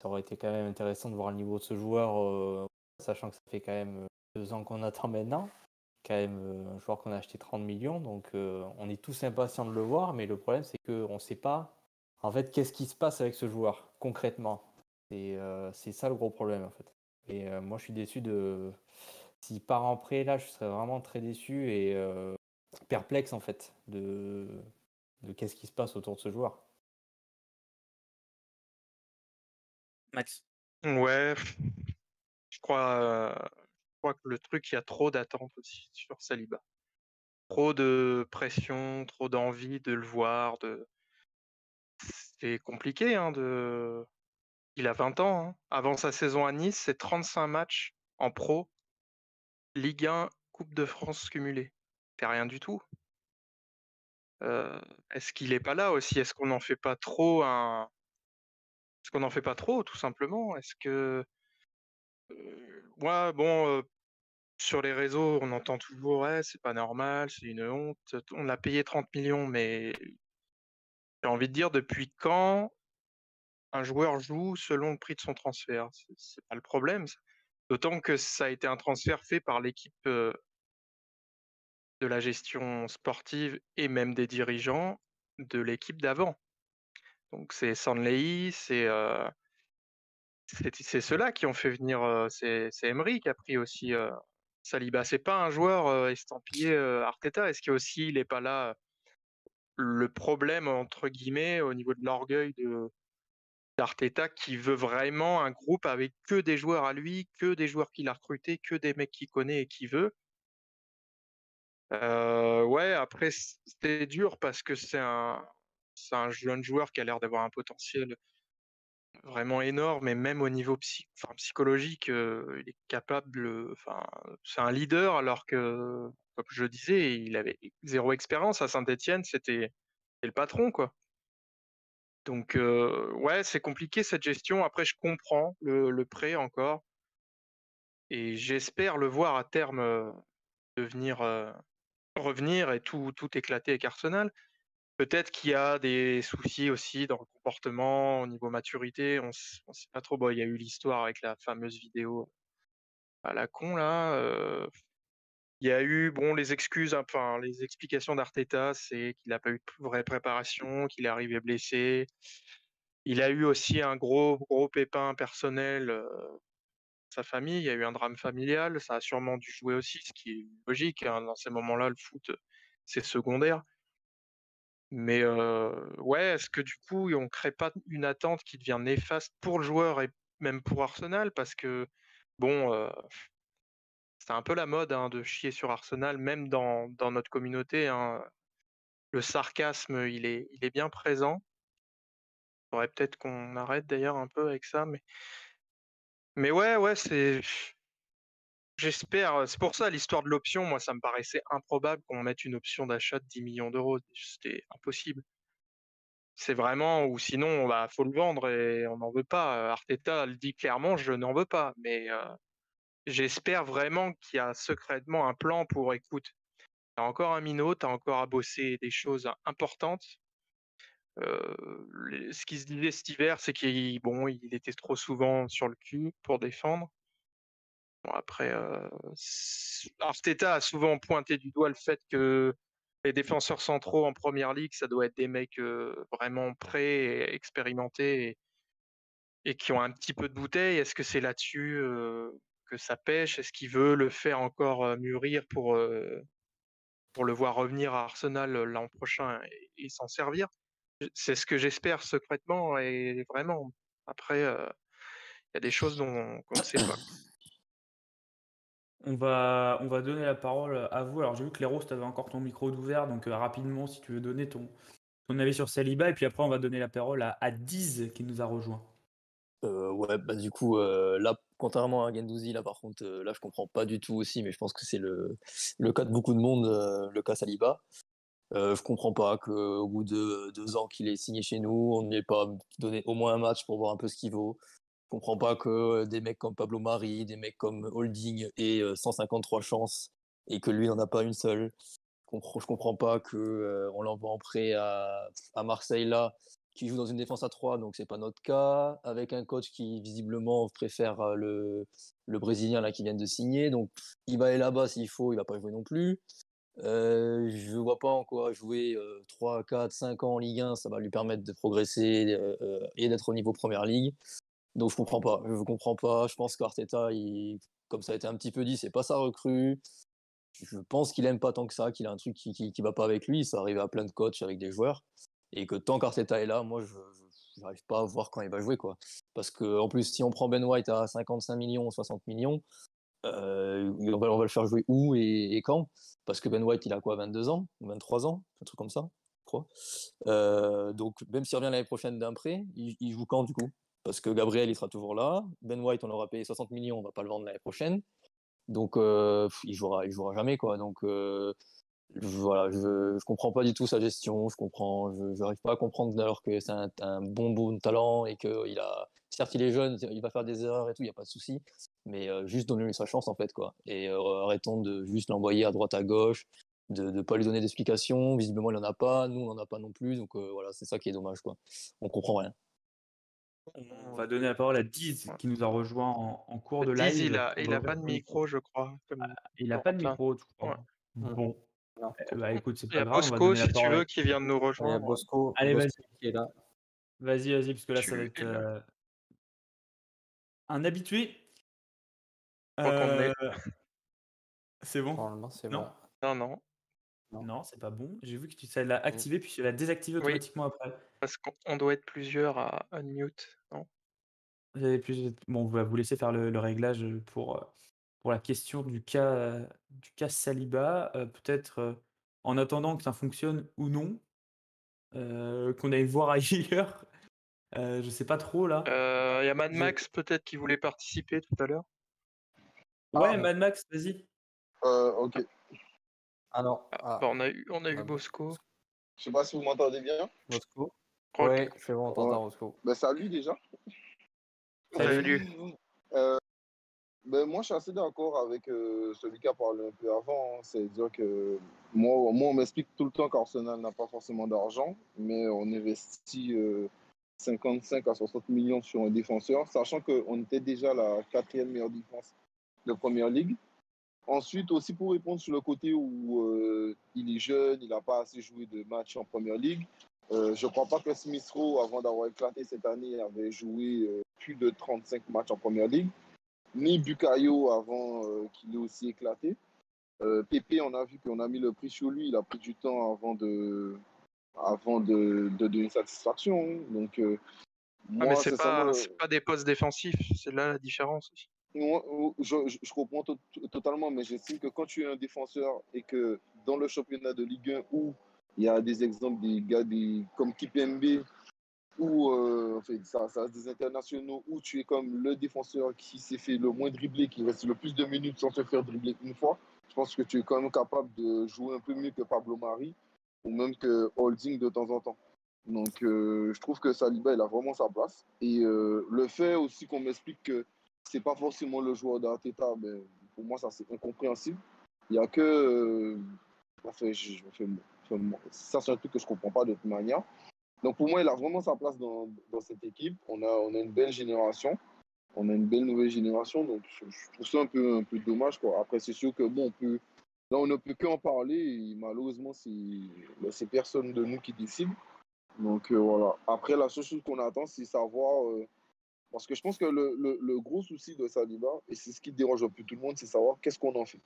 ça aurait été quand même intéressant de voir le niveau de ce joueur, sachant que ça fait quand même deux ans qu'on attend maintenant quand même un joueur qu'on a acheté 30 millions, donc on est tous impatients de le voir, mais le problème c'est qu'on ne sait pas en fait qu'est-ce qui se passe avec ce joueur concrètement. C'est ça le gros problème en fait. Et moi je suis déçu de. S'il part en prêt là, je serais vraiment très déçu et perplexe en fait de, de qu'est-ce qui se passe autour de ce joueur. Max. Ouais, je crois crois que le truc, il y a trop d'attentes aussi sur Saliba. Trop de pression, trop d'envie de le voir. C'est compliqué. Hein. Il a 20 ans. Hein. Avant sa saison à Nice, c'est 35 matchs en pro, Ligue 1, Coupe de France cumulée. C'est rien du tout. Euh, est-ce qu'il n'est pas là aussi? Est-ce qu'on n'en fait pas trop un... Est-ce qu'on n'en fait pas trop, tout simplement? Est-ce que moi, bon, sur les réseaux, on entend toujours ouais, c'est pas normal, c'est une honte. On l'a payé 30 millions, mais j'ai envie de dire depuis quand un joueur joue selon le prix de son transfert? C'est pas le problème. D'autant que ça a été un transfert fait par l'équipe de la gestion sportive et même des dirigeants de l'équipe d'avant. Donc c'est Sanley, c'est c'est ceux-là qui ont fait venir, c'est Emery qui a pris aussi Saliba. C'est pas un joueur estampillé Arteta. Est-ce qu'il aussi il n'est pas là le problème entre guillemets au niveau de l'orgueil d'Arteta qui veut vraiment un groupe avec que des joueurs à lui, que des joueurs qu'il a recrutés, que des mecs qu'il connaît et qu'il veut? ouais, après c'est dur parce que c'est un jeune joueur qui a l'air d'avoir un potentiel vraiment énorme et même au niveau psychologique, il est capable. C'est un leader alors que, comme je disais, il avait zéro expérience à Saint-Étienne. C'était le patron, quoi. Donc, ouais, c'est compliqué cette gestion. Après, je comprends le, le prêt encore, et j'espère le voir à terme devenir revenir et tout tout éclater avec Arsenal. Peut-être qu'il y a des soucis aussi dans le comportement, au niveau maturité, on ne sait pas trop. Bon, il y a eu l'histoire avec la fameuse vidéo à la con là. il y a eu bon les excuses, enfin les explications d'Arteta, c'est qu'il n'a pas eu de vraie préparation, qu'il est arrivé blessé. Il a eu aussi un gros gros pépin personnel. sa famille, il y a eu un drame familial, ça a sûrement dû jouer aussi, ce qui est logique. Hein, dans ces moments-là, le foot, c'est secondaire. Mais ouais, est-ce que du coup, on ne crée pas une attente qui devient néfaste pour le joueur et même pour Arsenal? Parce que, bon, c'est un peu la mode hein, de chier sur Arsenal, même dans, notre communauté. Hein. Le sarcasme, il est, il est bien présent. Il faudrait peut-être qu'on arrête d'ailleurs un peu avec ça. Mais, mais ouais, ouais, c'est. J'espère. C'est pour ça l'histoire de l'option, moi, ça me paraissait improbable qu'on mette une option d'achat de 10 millions d'euros. C'était impossible. C'est vraiment, ou sinon, bah, faut le vendre et on n'en veut pas. Arteta le dit clairement, je n'en veux pas. Mais j'espère vraiment qu'il y a secrètement un plan pour, écoute, t'as encore un minot, t'as encore à bosser des choses importantes. ce qui se disait cet hiver, c'est qu'il bon, il était trop souvent sur le cul pour défendre. Bon, après, euh, Arteta a souvent pointé du doigt le fait que les défenseurs centraux en première ligue, ça doit être des mecs vraiment prêts et expérimentés et, qui ont un petit peu de bouteille. Est-ce que c'est là-dessus que ça pêche? Est-ce qu'il veut le faire encore mûrir pour, pour le voir revenir à Arsenal l'an prochain et, et s'en servir? C'est ce que j'espère secrètement et vraiment. Après, euh, il y a des choses dont qu'on ne sait pas. On va, on va donner la parole à vous. Alors j'ai vu que Léros, tu avais encore ton micro ouvert, donc euh, rapidement, si tu veux donner ton, ton avis sur Saliba, et puis après on va donner la parole à, Diz qui nous a rejoint. Euh, ouais, bah du coup, euh, là, contrairement à Gendouzi, là par contre, euh, là je comprends pas du tout aussi, mais je pense que c'est le, le cas de beaucoup de monde, le cas Saliba. Je comprends pas qu'au bout de deux ans qu'il est signé chez nous, on ne lui ait pas donné au moins un match pour voir un peu ce qu'il vaut. Je comprends pas que des mecs comme Pablo Mari, des mecs comme Holding aient euh, 153 chances et que lui n'en a pas une seule. Je comprends, comprends pas que on l'envoie en prêt à, Marseille là, qui joue dans une défense à 3, donc c'est pas notre cas, avec un coach qui visiblement préfère le, Brésilien là qui vient de signer, donc il va aller là-bas s'il faut, il va pas jouer non plus. Euh, je vois pas en quoi jouer euh, 3, 4, 5 ans en Ligue 1, ça va lui permettre de progresser et d'être au niveau Première Ligue. Donc je comprends pas, je comprends pas. Je pense qu'Arteta, comme ça a été un petit peu dit, c'est pas sa recrue. Je pense qu'il aime pas tant que ça, qu'il a un truc qui, qui, qui va pas avec lui. Ça arrive à plein de coachs avec des joueurs. Et que tant qu'Arteta est là, moi, je n'arrive pas à voir quand il va jouer. quoi. Parce que en plus, si on prend Ben White à 55 millions, 60 millions, euh, on, va, on va le faire jouer où et, quand? Parce que Ben White, il a quoi 22 ans? 23 ans? Un truc comme ça, je crois. Euh, donc, même s'il revient l'année prochaine d'un prêt, il joue quand du coup? Parce que Gabriel, il sera toujours là. Ben White, on l'aura payé 60 millions, on va pas le vendre l'année prochaine. Donc, euh, il jouera, il jouera jamais, quoi. Donc, euh, voilà, je, je comprends pas du tout sa gestion. Je comprends, je j'arrive pas à comprendre alors que c'est un, un bon bon talent et que il a, certes, il est jeune, il va faire des erreurs et tout, il y a pas de souci. Mais euh, juste donnez-lui sa chance en fait, quoi. Et arrêtons de juste l'envoyer à droite à gauche, de ne pas lui donner d'explications. Visiblement, il en a pas. Nous, on en a pas non plus. Donc voilà, c'est ça qui est dommage, quoi. On comprend rien. On va donner la parole à Diz qui nous a rejoint en, en cours de live. Diz, il a, il pas de micro, je crois. comme Il a pas de micro, tu crois. Ouais. Bon. Non. Eh bah écoute, c'est Il y a pas grave. Bosco, si tu veux, qui vient de nous Il y a rejoindre. Bosco, Allez, Bosco vas-y. qui est là. Vas-y, vas-y, parce que là, ça va être euh, un habitué. Euh, C'est bon? Normalement, c'est Non? bon. Non, non, Non. Non, c'est pas bon. J'ai vu que tu ça l'a activé, puis tu l'as désactivé Oui. automatiquement après. parce qu'on on doit être plusieurs à unmute, non? Vous avez plus... Bon, on va vous laisser faire le, le réglage pour, euh, pour la question du cas, euh, du cas Saliba. Euh, Peut-être euh, en attendant que ça fonctionne ou non, euh, qu'on aille voir ailleurs. Euh, je sais pas trop là. Euh, Il y a Mad Je- Max peut-être qui voulait participer tout à l'heure. Ouais, Ah. Mad Max, vas-y. Euh, ok. Ah non. Ah, Ah, bah, on a eu, on a eu Ah, Bosco. Je sais pas si vous m'entendez bien. Bosco. Oui, c'est bon, on t'entend, Bosco. Ben, salut déjà. Salut. Euh, ben, moi, je suis assez d'accord avec euh, celui qui a parlé un peu avant. hein. C'est-à-dire que moi, moi on m'explique tout le temps qu'Arsenal n'a pas forcément d'argent, mais on investit euh, 55 à 60 millions sur un défenseur, sachant qu'on était déjà la quatrième meilleure défense de Première Ligue. Ensuite, aussi pour répondre sur le côté où euh, il est jeune, il n'a pas assez joué de matchs en Première Ligue. Euh, je ne crois pas que Smith Rowe, avant d'avoir éclaté cette année, avait joué euh, plus de 35 matchs en Première Ligue. Ni Bukayo avant qu'il ait aussi éclaté. Pépé, on a vu qu'on a mis le prix sur lui. Il a pris du temps avant de, avant de, de donner satisfaction. hein. Donc, Ah, moi, mais c'est pas, c'est pas des postes défensifs, c'est là la différence aussi. Je, je- comprends to- totalement, mais j'estime que quand tu es un défenseur et que dans le championnat de Ligue 1 où il y a des exemples des gars des, comme Kipembe ou euh, en fait, ça, ça des internationaux où tu es comme le défenseur qui s'est fait le moins dribbler, qui reste le plus de minutes sans se faire dribbler une fois, je pense que tu es quand même capable de jouer un peu mieux que Pablo Mari ou même que Holding de temps en temps. Donc euh, je trouve que Saliba, il a vraiment sa place. Et euh, le fait aussi qu'on m'explique que c'est pas forcément le joueur d'Arteta, ben, pour moi, ça c'est incompréhensible. Il y a que. euh, enfin, je, je- enfin, enfin, ça, c'est un truc que je comprends pas de toute manière. Donc pour moi, il a vraiment sa place dans, cette équipe. On a, on a une belle génération. On a une belle nouvelle génération. Donc je, je trouve ça un peu, un peu dommage. Quoi. Après, c'est sûr que bon, on peut. Là, on ne peut qu'en parler. Et malheureusement, c'est c'est personne de nous qui décide. Donc euh, voilà. Après, la seule chose qu'on attend, c'est savoir. euh, parce que je pense que le, le, gros souci de Saliba, et c'est ce qui dérange un peu tout le monde, c'est savoir qu'est-ce qu'on en fait.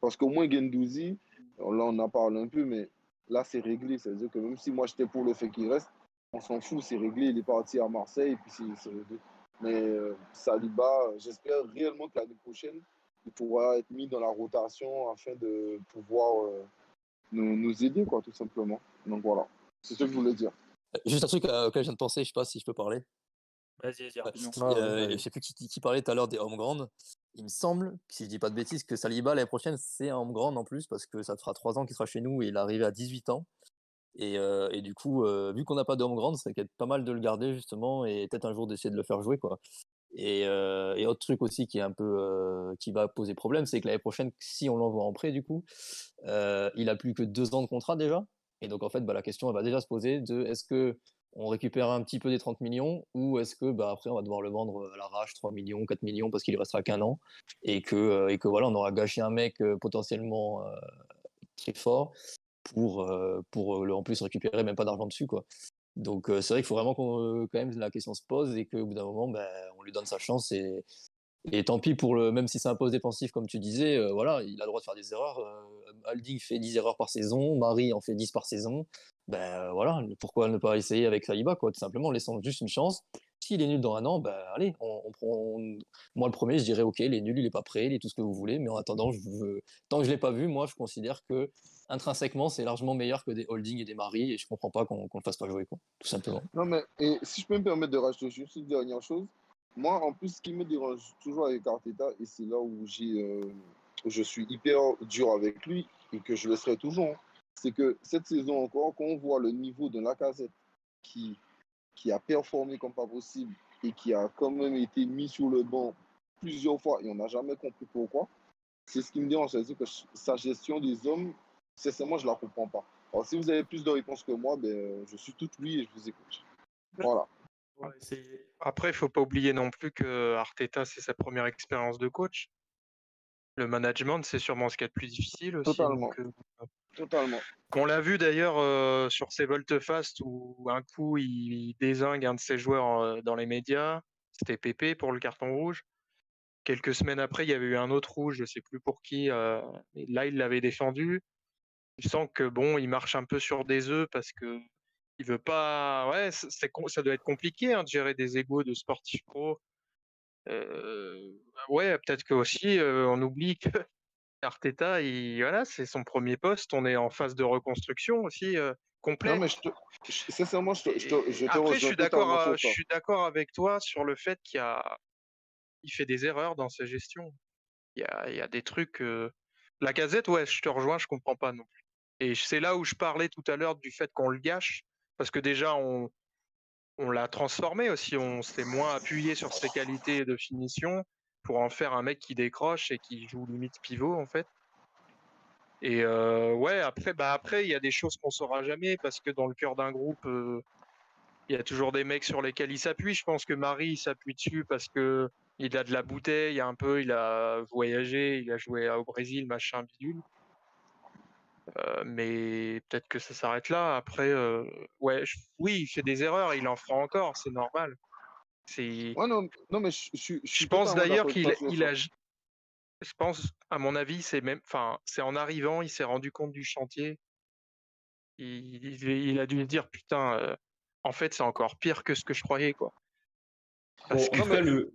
Parce qu'au moins Gendouzi, là, on en parle un peu, mais là, c'est réglé. C'est-à-dire que même si moi, j'étais pour le fait qu'il reste, on s'en fout, c'est réglé. Il est parti à Marseille, et puis c'est réglé. Mais euh, Saliba, j'espère réellement que l'année prochaine, il pourra être mis dans la rotation afin de pouvoir euh, nous, nous, aider, quoi, tout simplement. Donc voilà, c'est ce que je voulais dire. Juste un truc auquel je viens de penser, je sais pas si je peux parler. Vas-y, vas-y, euh, Je sais plus qui, qui, parlait tout à l'heure des home grandes. Il me semble, si je dis pas de bêtises, que Saliba l'année prochaine c'est un home grand en plus parce que ça fera 3 ans qu'il sera chez nous et il est arrivé à 18 ans. Et, euh, et du coup, euh, vu qu'on n'a pas de home grande, ça être pas mal de le garder justement et peut-être un jour d'essayer de le faire jouer quoi. Et, euh, et, autre truc aussi qui est un peu euh, qui va poser problème, c'est que l'année prochaine, si on l'envoie en prêt du coup, euh, il a plus que deux ans de contrat déjà. Et donc en fait, bah, la question elle va déjà se poser de est-ce que on récupère un petit peu des 30 millions ou est-ce que bah, après on va devoir le vendre à l'arrache 3 millions, 4 millions parce qu'il ne restera qu'un an et que, et que voilà, on aura gâché un mec potentiellement très fort pour, pour en plus récupérer même pas d'argent dessus. Quoi. Donc c'est vrai qu'il faut vraiment qu'on quand même la question se pose et qu'au bout d'un moment, ben, on lui donne sa chance et, et tant pis pour le, même si c'est un poste défensif comme tu disais, voilà, il a le droit de faire des erreurs. Alding fait 10 erreurs par saison, Marie en fait 10 par saison. Ben voilà, pourquoi ne pas essayer avec Saliba quoi, tout simplement, laissant juste une chance. S'il est nul dans un an, ben allez, on, prend. Moi le premier, je dirais ok, il est nul, il est pas prêt, il est tout ce que vous voulez, mais en attendant, je veux... tant que je l'ai pas vu, moi je considère que intrinsèquement, c'est largement meilleur que des holdings et des maris, et je comprends pas qu'on ne le fasse pas jouer, quoi, tout simplement. Non, mais et si je peux me permettre de rajouter juste une dernière chose, moi, en plus, ce qui me dérange toujours avec Arteta, et c'est là où j'ai, euh, je suis hyper dur avec lui, et que je le serai toujours, c'est que cette saison encore, quand on voit le niveau de Lacazette qui, qui a performé comme pas possible, et qui a quand même été mis sur le banc plusieurs fois, et on n'a jamais compris pourquoi, c'est ce qui me dérange, c'est-à-dire que sa gestion des hommes sincèrement, je ne la comprends pas. Alors, si vous avez plus de réponses que moi, ben, je suis tout oui et je vous écoute. Voilà. Après, il ne faut pas oublier non plus que Arteta, c'est sa première expérience de coach. Le management, c'est sûrement ce qu'il y a de plus difficile aussi. Totalement. Donc, euh, Totalement. On l'a vu d'ailleurs euh, sur ses volte-fast où un coup, il, désingue un de ses joueurs euh, dans les médias. C'était Pépé pour le carton rouge. Quelques semaines après, il y avait eu un autre rouge, je ne sais plus pour qui. là, il l'avait défendu tu sens que bon, il marche un peu sur des œufs parce que il veut pas. Ouais, ça doit être compliqué hein, de gérer des égos de sportifs pro. Euh, ouais, peut-être que aussi euh, on oublie que Arteta, il, voilà, c'est son premier poste. On est en phase de reconstruction aussi euh, complet. Non, mais je te, je, sincèrement, je te, je te, je te Après, je suis d'accord. Je suis d'accord avec toi sur le fait qu'il a, il fait des erreurs dans sa gestion. Il y a, il y a des trucs. La casette, ouais, je te rejoins, je comprends pas non plus. Et c'est là où je parlais tout à l'heure du fait qu'on le gâche, parce que déjà, on, on l'a transformé aussi, on s'est moins appuyé sur ses qualités de finition pour en faire un mec qui décroche et qui joue limite pivot, en fait. Et euh, ouais, après, bah après, il y a des choses qu'on saura jamais parce que dans le cœur d'un groupe, euh, il y a toujours des mecs sur lesquels il s'appuie. Je pense que Marie s'appuie dessus parce que il a de la bouteille, un peu, il a voyagé, il a joué au Brésil, machin bidule. Euh, mais peut-être que ça s'arrête là. Après, ouais, oui, il fait des erreurs, il en fera encore, c'est normal. C'est. Ouais, non, non, mais je, je, je pense d'ailleurs qu'il il a. Je pense, à mon avis, c'est même, enfin, c'est en arrivant, il s'est rendu compte du chantier. Il, il, a dû se dire, putain, euh, en fait, c'est encore pire que ce que je croyais, quoi. Parce que non, le...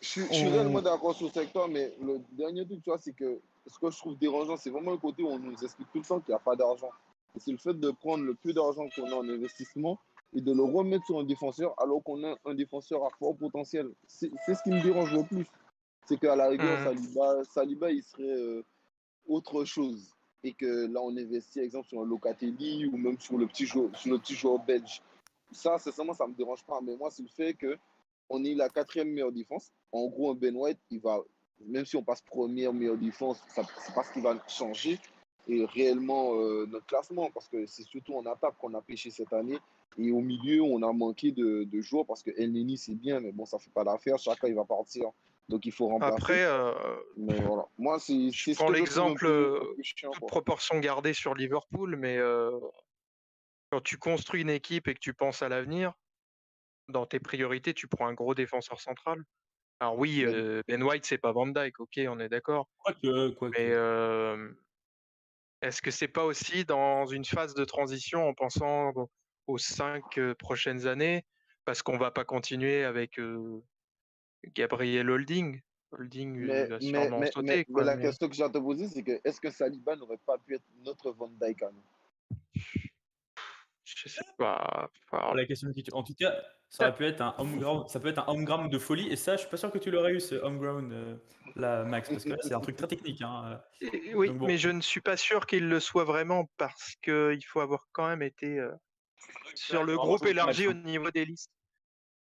Je, suis réellement d'accord sur ce secteur, mais le dernier truc, tu vois, c'est que ce que je trouve dérangeant, c'est vraiment le côté où on nous explique tout le temps qu'il n'y a pas d'argent. Et c'est le fait de prendre le peu d'argent qu'on a en investissement et de le remettre sur un défenseur alors qu'on a un défenseur à fort potentiel. C'est ce qui me dérange le plus. C'est qu'à la rigueur, mmh. Saliba, Saliba, il serait euh, autre chose. Et que là, on investit, par exemple, sur un Locatelli ou même sur le petit joueur, sur le petit joueur belge. Ça, sincèrement, ça ne me dérange pas. Mais moi, c'est le fait qu'on ait la quatrième meilleure défense. En gros, un Ben White, il va même si on passe première, meilleure défense, c'est pas ce qui va changer et réellement euh, notre classement parce que c'est surtout en attaque qu'on a pêché cette année et au milieu on a manqué de, de joueurs parce que El Neni c'est bien mais bon ça fait pas l'affaire. Chacun il va partir. Donc il faut remplacer. Après euh, mais voilà. Moi c'est je prends l'exemple euh, toute proportion gardée sur Liverpool mais quand tu construis une équipe et que tu penses à l'avenir dans tes priorités tu prends un gros défenseur central. Alors oui, Ben White, c'est pas Van Dyke, ok, on est d'accord. Mais est-ce que c'est pas aussi dans une phase de transition en pensant aux cinq euh, prochaines années Parce qu'on va pas continuer avec euh, Gabriel Holding. Holding euh, Mais, va sûrement mais, sauter. mais, mais quoi, la mais- question que j'ai à te poser, c'est que est-ce que Saliba n'aurait pas pu être notre Van Dijk à nous? Je sais pas. Enfin, La question. En tout cas, ça aurait pu être un home ground, ça peut être un home ground de folie. Et ça, je suis pas sûr que tu l'aurais eu ce home ground euh, là, Max, parce que là, c'est un truc très technique. Hein. Et- Oui, Donc bon. mais je ne suis pas sûr qu'il le soit vraiment parce qu'il faut avoir quand même été euh, sur le groupe élargi au niveau des listes.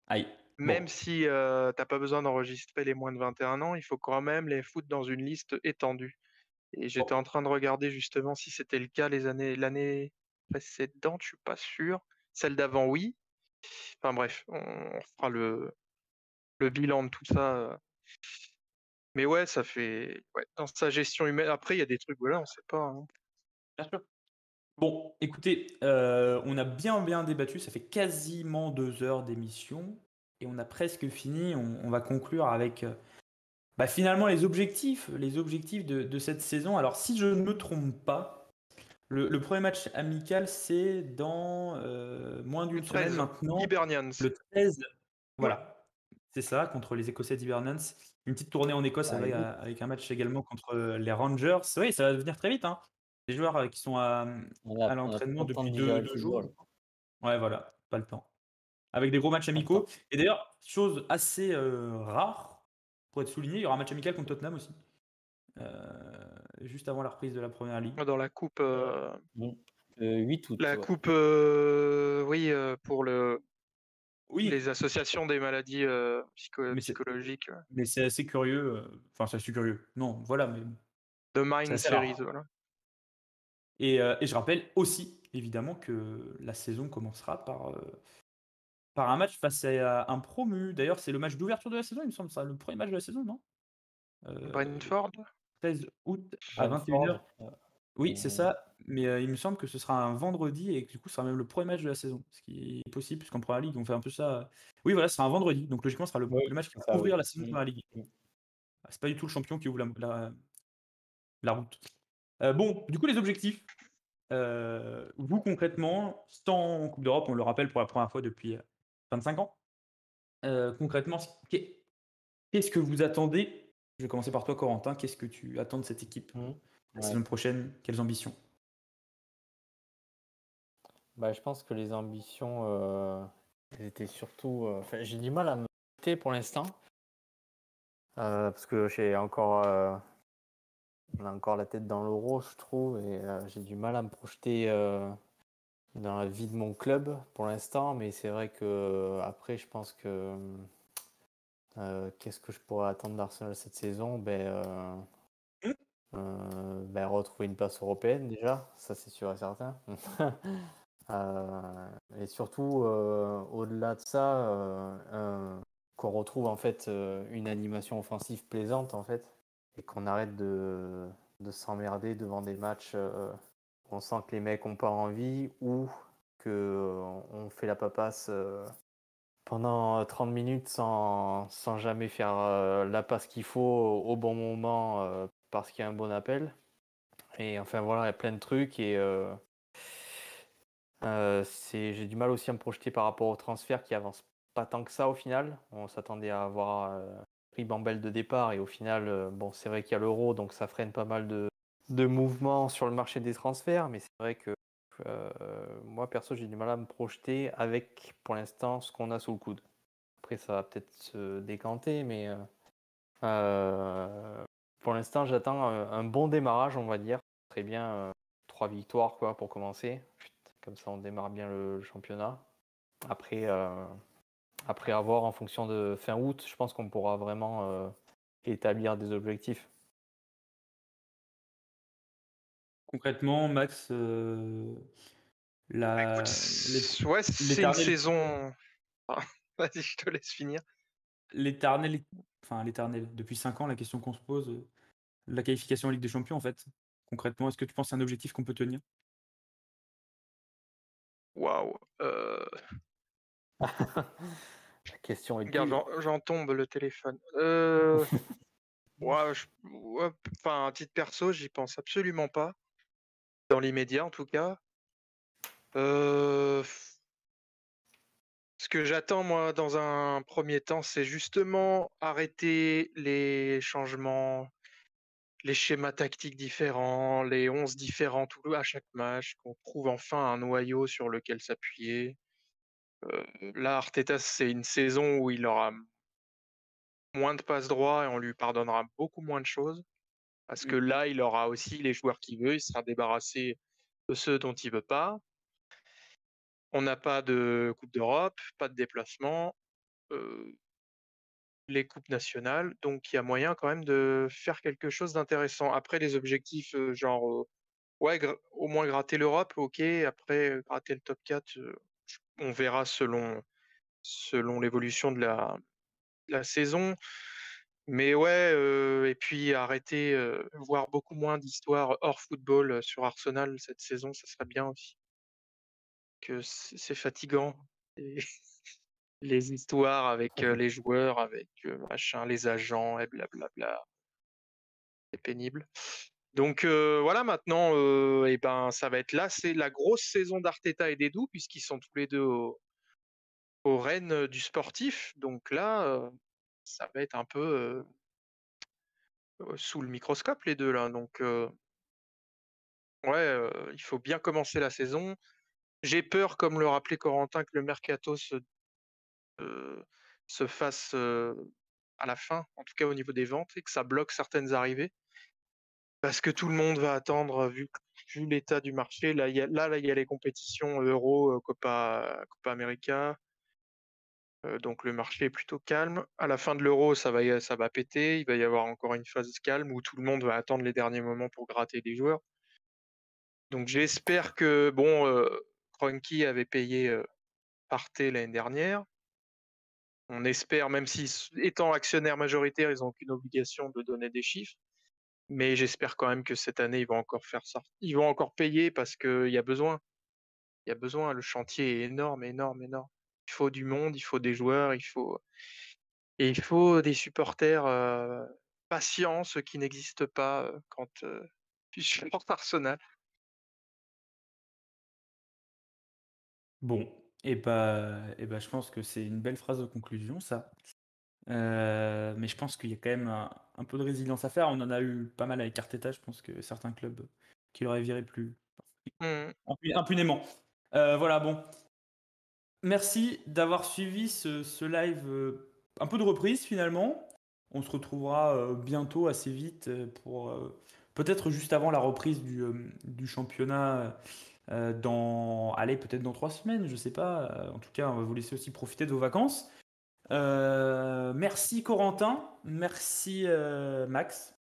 Aïe. Même Bon. si euh, t'as pas besoin d'enregistrer les moins de 21 ans, il faut quand même les foutre dans une liste étendue. Et j'étais en train de regarder justement si c'était le cas les années l'année précédente, je suis pas sûr. Celle d'avant, oui. Enfin bref, on fera le, le bilan de tout ça. euh. Mais ouais, ça fait ouais, dans sa gestion humaine. Après, il y a des trucs, voilà, on sait pas. hein. Bien sûr. Bon, écoutez, euh, on a bien bien débattu, ça fait quasiment deux heures d'émission et on a presque fini. On, on va conclure avec euh, bah, finalement les objectifs, les objectifs de, de cette saison. Alors si je ne me trompe pas, le, le premier match amical c'est dans euh, moins d'une semaine 13, maintenant. Hibernians. Le 13, voilà, c'est ça, contre les Écossais d'Hibernance. Une petite tournée en Écosse Ah, avec, un match également contre les Rangers. Oui, ça va venir très vite. Hein. Des joueurs euh, qui sont à, l'entraînement depuis de deux, jours. Ouais, voilà, pas le temps. Avec des gros matchs amicaux. Et d'ailleurs, chose assez euh, rare, pour être souligné, il y aura un match amical contre Tottenham aussi. Euh, juste avant la reprise de la première ligue. Dans la coupe, euh. Le 8 août. la ouais. coupe, euh, oui, euh, pour le, Oui, les associations des maladies euh, psycho- Mais c'est- psychologiques. ouais. mais c'est assez curieux. Enfin, c'est assez curieux. Non, voilà, mais The Mind Series, rare. voilà. Et, euh, et je rappelle aussi, évidemment, que la saison commencera par, euh, par un match face à un promu. D'ailleurs, c'est le match d'ouverture de la saison, il me semble, ça, le premier match de la saison, non? Euh, Brentford? 13 août à Brentford, 21h. euh, Oui, c'est euh, ça, mais euh, il me semble que ce sera un vendredi et que du coup, ce sera même le premier match de la saison, ce qui est possible, puisqu'en première ligue, on fait un peu ça. Oui, voilà, ce sera un vendredi, donc logiquement, ce sera le, Oui, le match qui va ouvrir oui. la saison de première ligue. Mm. C'est pas du tout le champion qui ouvre la, la, la route. Euh, bon, du coup, les objectifs. Euh, vous, concrètement, sans Coupe d'Europe, on le rappelle pour la première fois depuis euh, 25 ans, euh, concrètement, qu'est- qu'est-ce que vous attendez? Je vais commencer par toi, Corentin. Qu'est-ce que tu attends de cette équipe? Mm. la Ouais. saison prochaine Quelles ambitions? Bah, je pense que les ambitions, elles étaient surtout. j'ai du mal à me pour l'instant. Parce que j'ai encore. On a encore la tête dans l'euro, je trouve, et euh, j'ai du mal à me projeter euh, dans la vie de mon club pour l'instant. Mais c'est vrai que euh, après, je pense que. euh, Qu'est-ce que je pourrais attendre d'Arsenal cette saison? Ben, euh, ben, retrouver une place européenne déjà, ça c'est sûr et certain. Et surtout, au-delà de ça, qu'on retrouve en fait une animation offensive plaisante en fait, et qu'on arrête de, de s'emmerder devant des matchs euh, où on sent que les mecs ont pas envie ou que euh, on fait la papasse euh, pendant 30 minutes sans, sans jamais faire euh, la passe qu'il faut au, bon moment euh, parce qu'il y a un bon appel. Et enfin voilà, il y a plein de trucs et euh, euh, j'ai du mal aussi à me projeter par rapport au transfert qui avance pas tant que ça au final. On s'attendait à avoir euh, Ribambelle de départ et au final, euh, bon, c'est vrai qu'il y a l'euro donc ça freine pas mal de, de mouvements sur le marché des transferts, mais c'est vrai que euh, moi perso j'ai du mal à me projeter avec pour l'instant ce qu'on a sous le coude. Après ça va peut-être se décanter, mais euh, pour l'instant j'attends un, bon démarrage on va dire. Très bien, trois victoires quoi pour commencer. Comme ça on démarre bien le, championnat. Après, après avoir en fonction de fin août, je pense qu'on pourra vraiment euh, établir des objectifs. Concrètement, Max, euh, la, Écoute, c- ouais, c'est une saison. Ah, Vas-y, je te laisse finir. l'éternel, enfin l'éternel, depuis 5 ans, la question qu'on se pose, euh, la qualification en Ligue des Champions, en fait. Concrètement, est-ce que tu penses que c'est un objectif qu'on peut tenir? Waouh. La question est Regarde, j'en- tombe le téléphone. Euh... ouais, je- ouais, Enfin, à titre perso, j'y pense absolument pas. dans l'immédiat en tout cas. Euh, ce que j'attends moi dans un premier temps, c'est justement arrêter les changements, les schémas tactiques différents, les 11 différents à chaque match, qu'on trouve enfin un noyau sur lequel s'appuyer. Là, Arteta, c'est une saison où il aura moins de passes droits et on lui pardonnera beaucoup moins de choses. Parce que Mmh. là, il aura aussi les joueurs qu'il veut, il sera débarrassé de ceux dont il veut pas. On n'a pas de Coupe d'Europe, pas de déplacement, euh, les coupes nationales, donc il y a moyen quand même de faire quelque chose d'intéressant. Après, les objectifs, euh, genre, euh, ouais, au moins gratter l'Europe, ok. Après, gratter le top 4, euh, je- on verra selon, selon l'évolution de la, saison. Mais ouais, euh, et puis arrêter, euh, voir beaucoup moins d'histoires hors football euh, sur Arsenal cette saison, ça serait bien aussi. Que c'est fatigant. Les histoires avec les joueurs, avec machin, les agents, et blablabla. C'est pénible. Donc euh, voilà, maintenant, euh, eh ben, ça va être là, c'est la grosse saison d'Arteta et d'Edu, puisqu'ils sont tous les deux au, au du sportif. Donc là, euh, ça va être un peu sous le microscope, les deux là. Donc ouais, il faut bien commencer la saison. J'ai peur, comme le rappelait Corentin, que le mercato se, se fasse à la fin, en tout cas au niveau des ventes, et que ça bloque certaines arrivées. Parce que tout le monde va attendre, vu, vu l'état du marché. Là, il y a, les compétitions Euro, euh, Copa, Copa América. Euh, donc le marché est plutôt calme. À la fin de l'Euro, ça va, péter. Il va y avoir encore une phase calme où tout le monde va attendre les derniers moments pour gratter des joueurs. Donc j'espère que, bon, euh, avait payé euh, Partey l'année dernière. On espère, même si étant actionnaire majoritaire, ils n'ont aucune obligation de donner des chiffres. Mais j'espère quand même que cette année, ils vont encore faire ça. Ils vont encore payer parce qu'il y a besoin. Il y a besoin. Le chantier est énorme, énorme, énorme. Il faut du monde, il faut des joueurs, il faut et il faut des supporters euh, patients, ceux qui n'existent pas euh, quand euh, tu supportes Arsenal. Bon, et bah, et bah, je pense que c'est une belle phrase de conclusion, ça. Euh, mais je pense qu'il y a quand même un, un peu de résilience à faire. On en a eu pas mal avec Arteta. Je pense que certains clubs qui l'auraient viré plus Mmh. impu- impunément. Euh, voilà, bon. Merci d'avoir suivi ce, ce live euh, un peu de reprise finalement. On se retrouvera bientôt assez vite pour peut-être juste avant la reprise du, du championnat dans, allez, peut-être dans trois semaines, je sais pas. En tout cas, on va vous laisser aussi profiter de vos vacances. Euh, merci Corentin, merci euh, Max.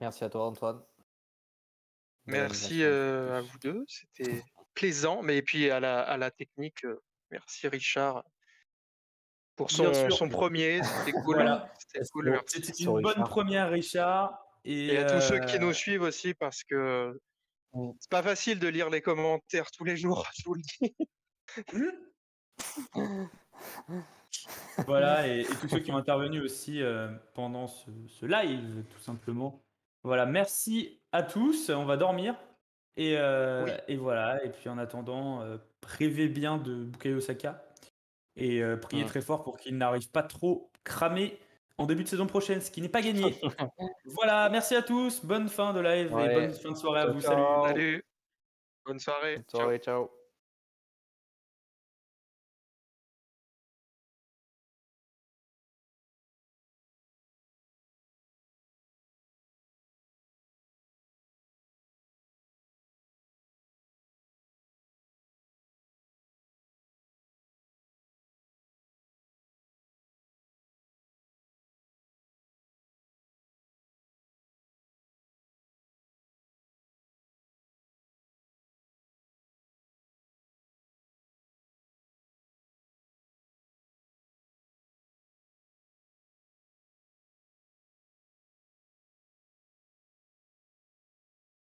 Merci à toi, Antoine. Merci euh, à vous deux, c'était plaisant. Mais et puis à la, à la technique, euh, merci Richard pour son, premier. C'était cool. Voilà. C'était cool, une bonne Richard. première, Richard. Et, Et à tous ceux qui nous suivent aussi, parce que c'est pas facile de lire les commentaires tous les jours, je vous le dis. Voilà, et, et tous ceux qui ont intervenu aussi euh, pendant ce, ce live, tout simplement. Voilà, merci à tous. On va dormir. Et, euh, Oui. et voilà, et puis en attendant, euh, rêvez bien de Bukayo Saka. Et euh, priez très fort pour qu'il n'arrive pas trop cramé en début de saison prochaine, ce qui n'est pas gagné. voilà, merci à tous. Bonne fin de live et bonne fin de soirée à Ciao, vous. ciao. Salut. Salut, bonne soirée. Bonne Ciao. soirée, ciao.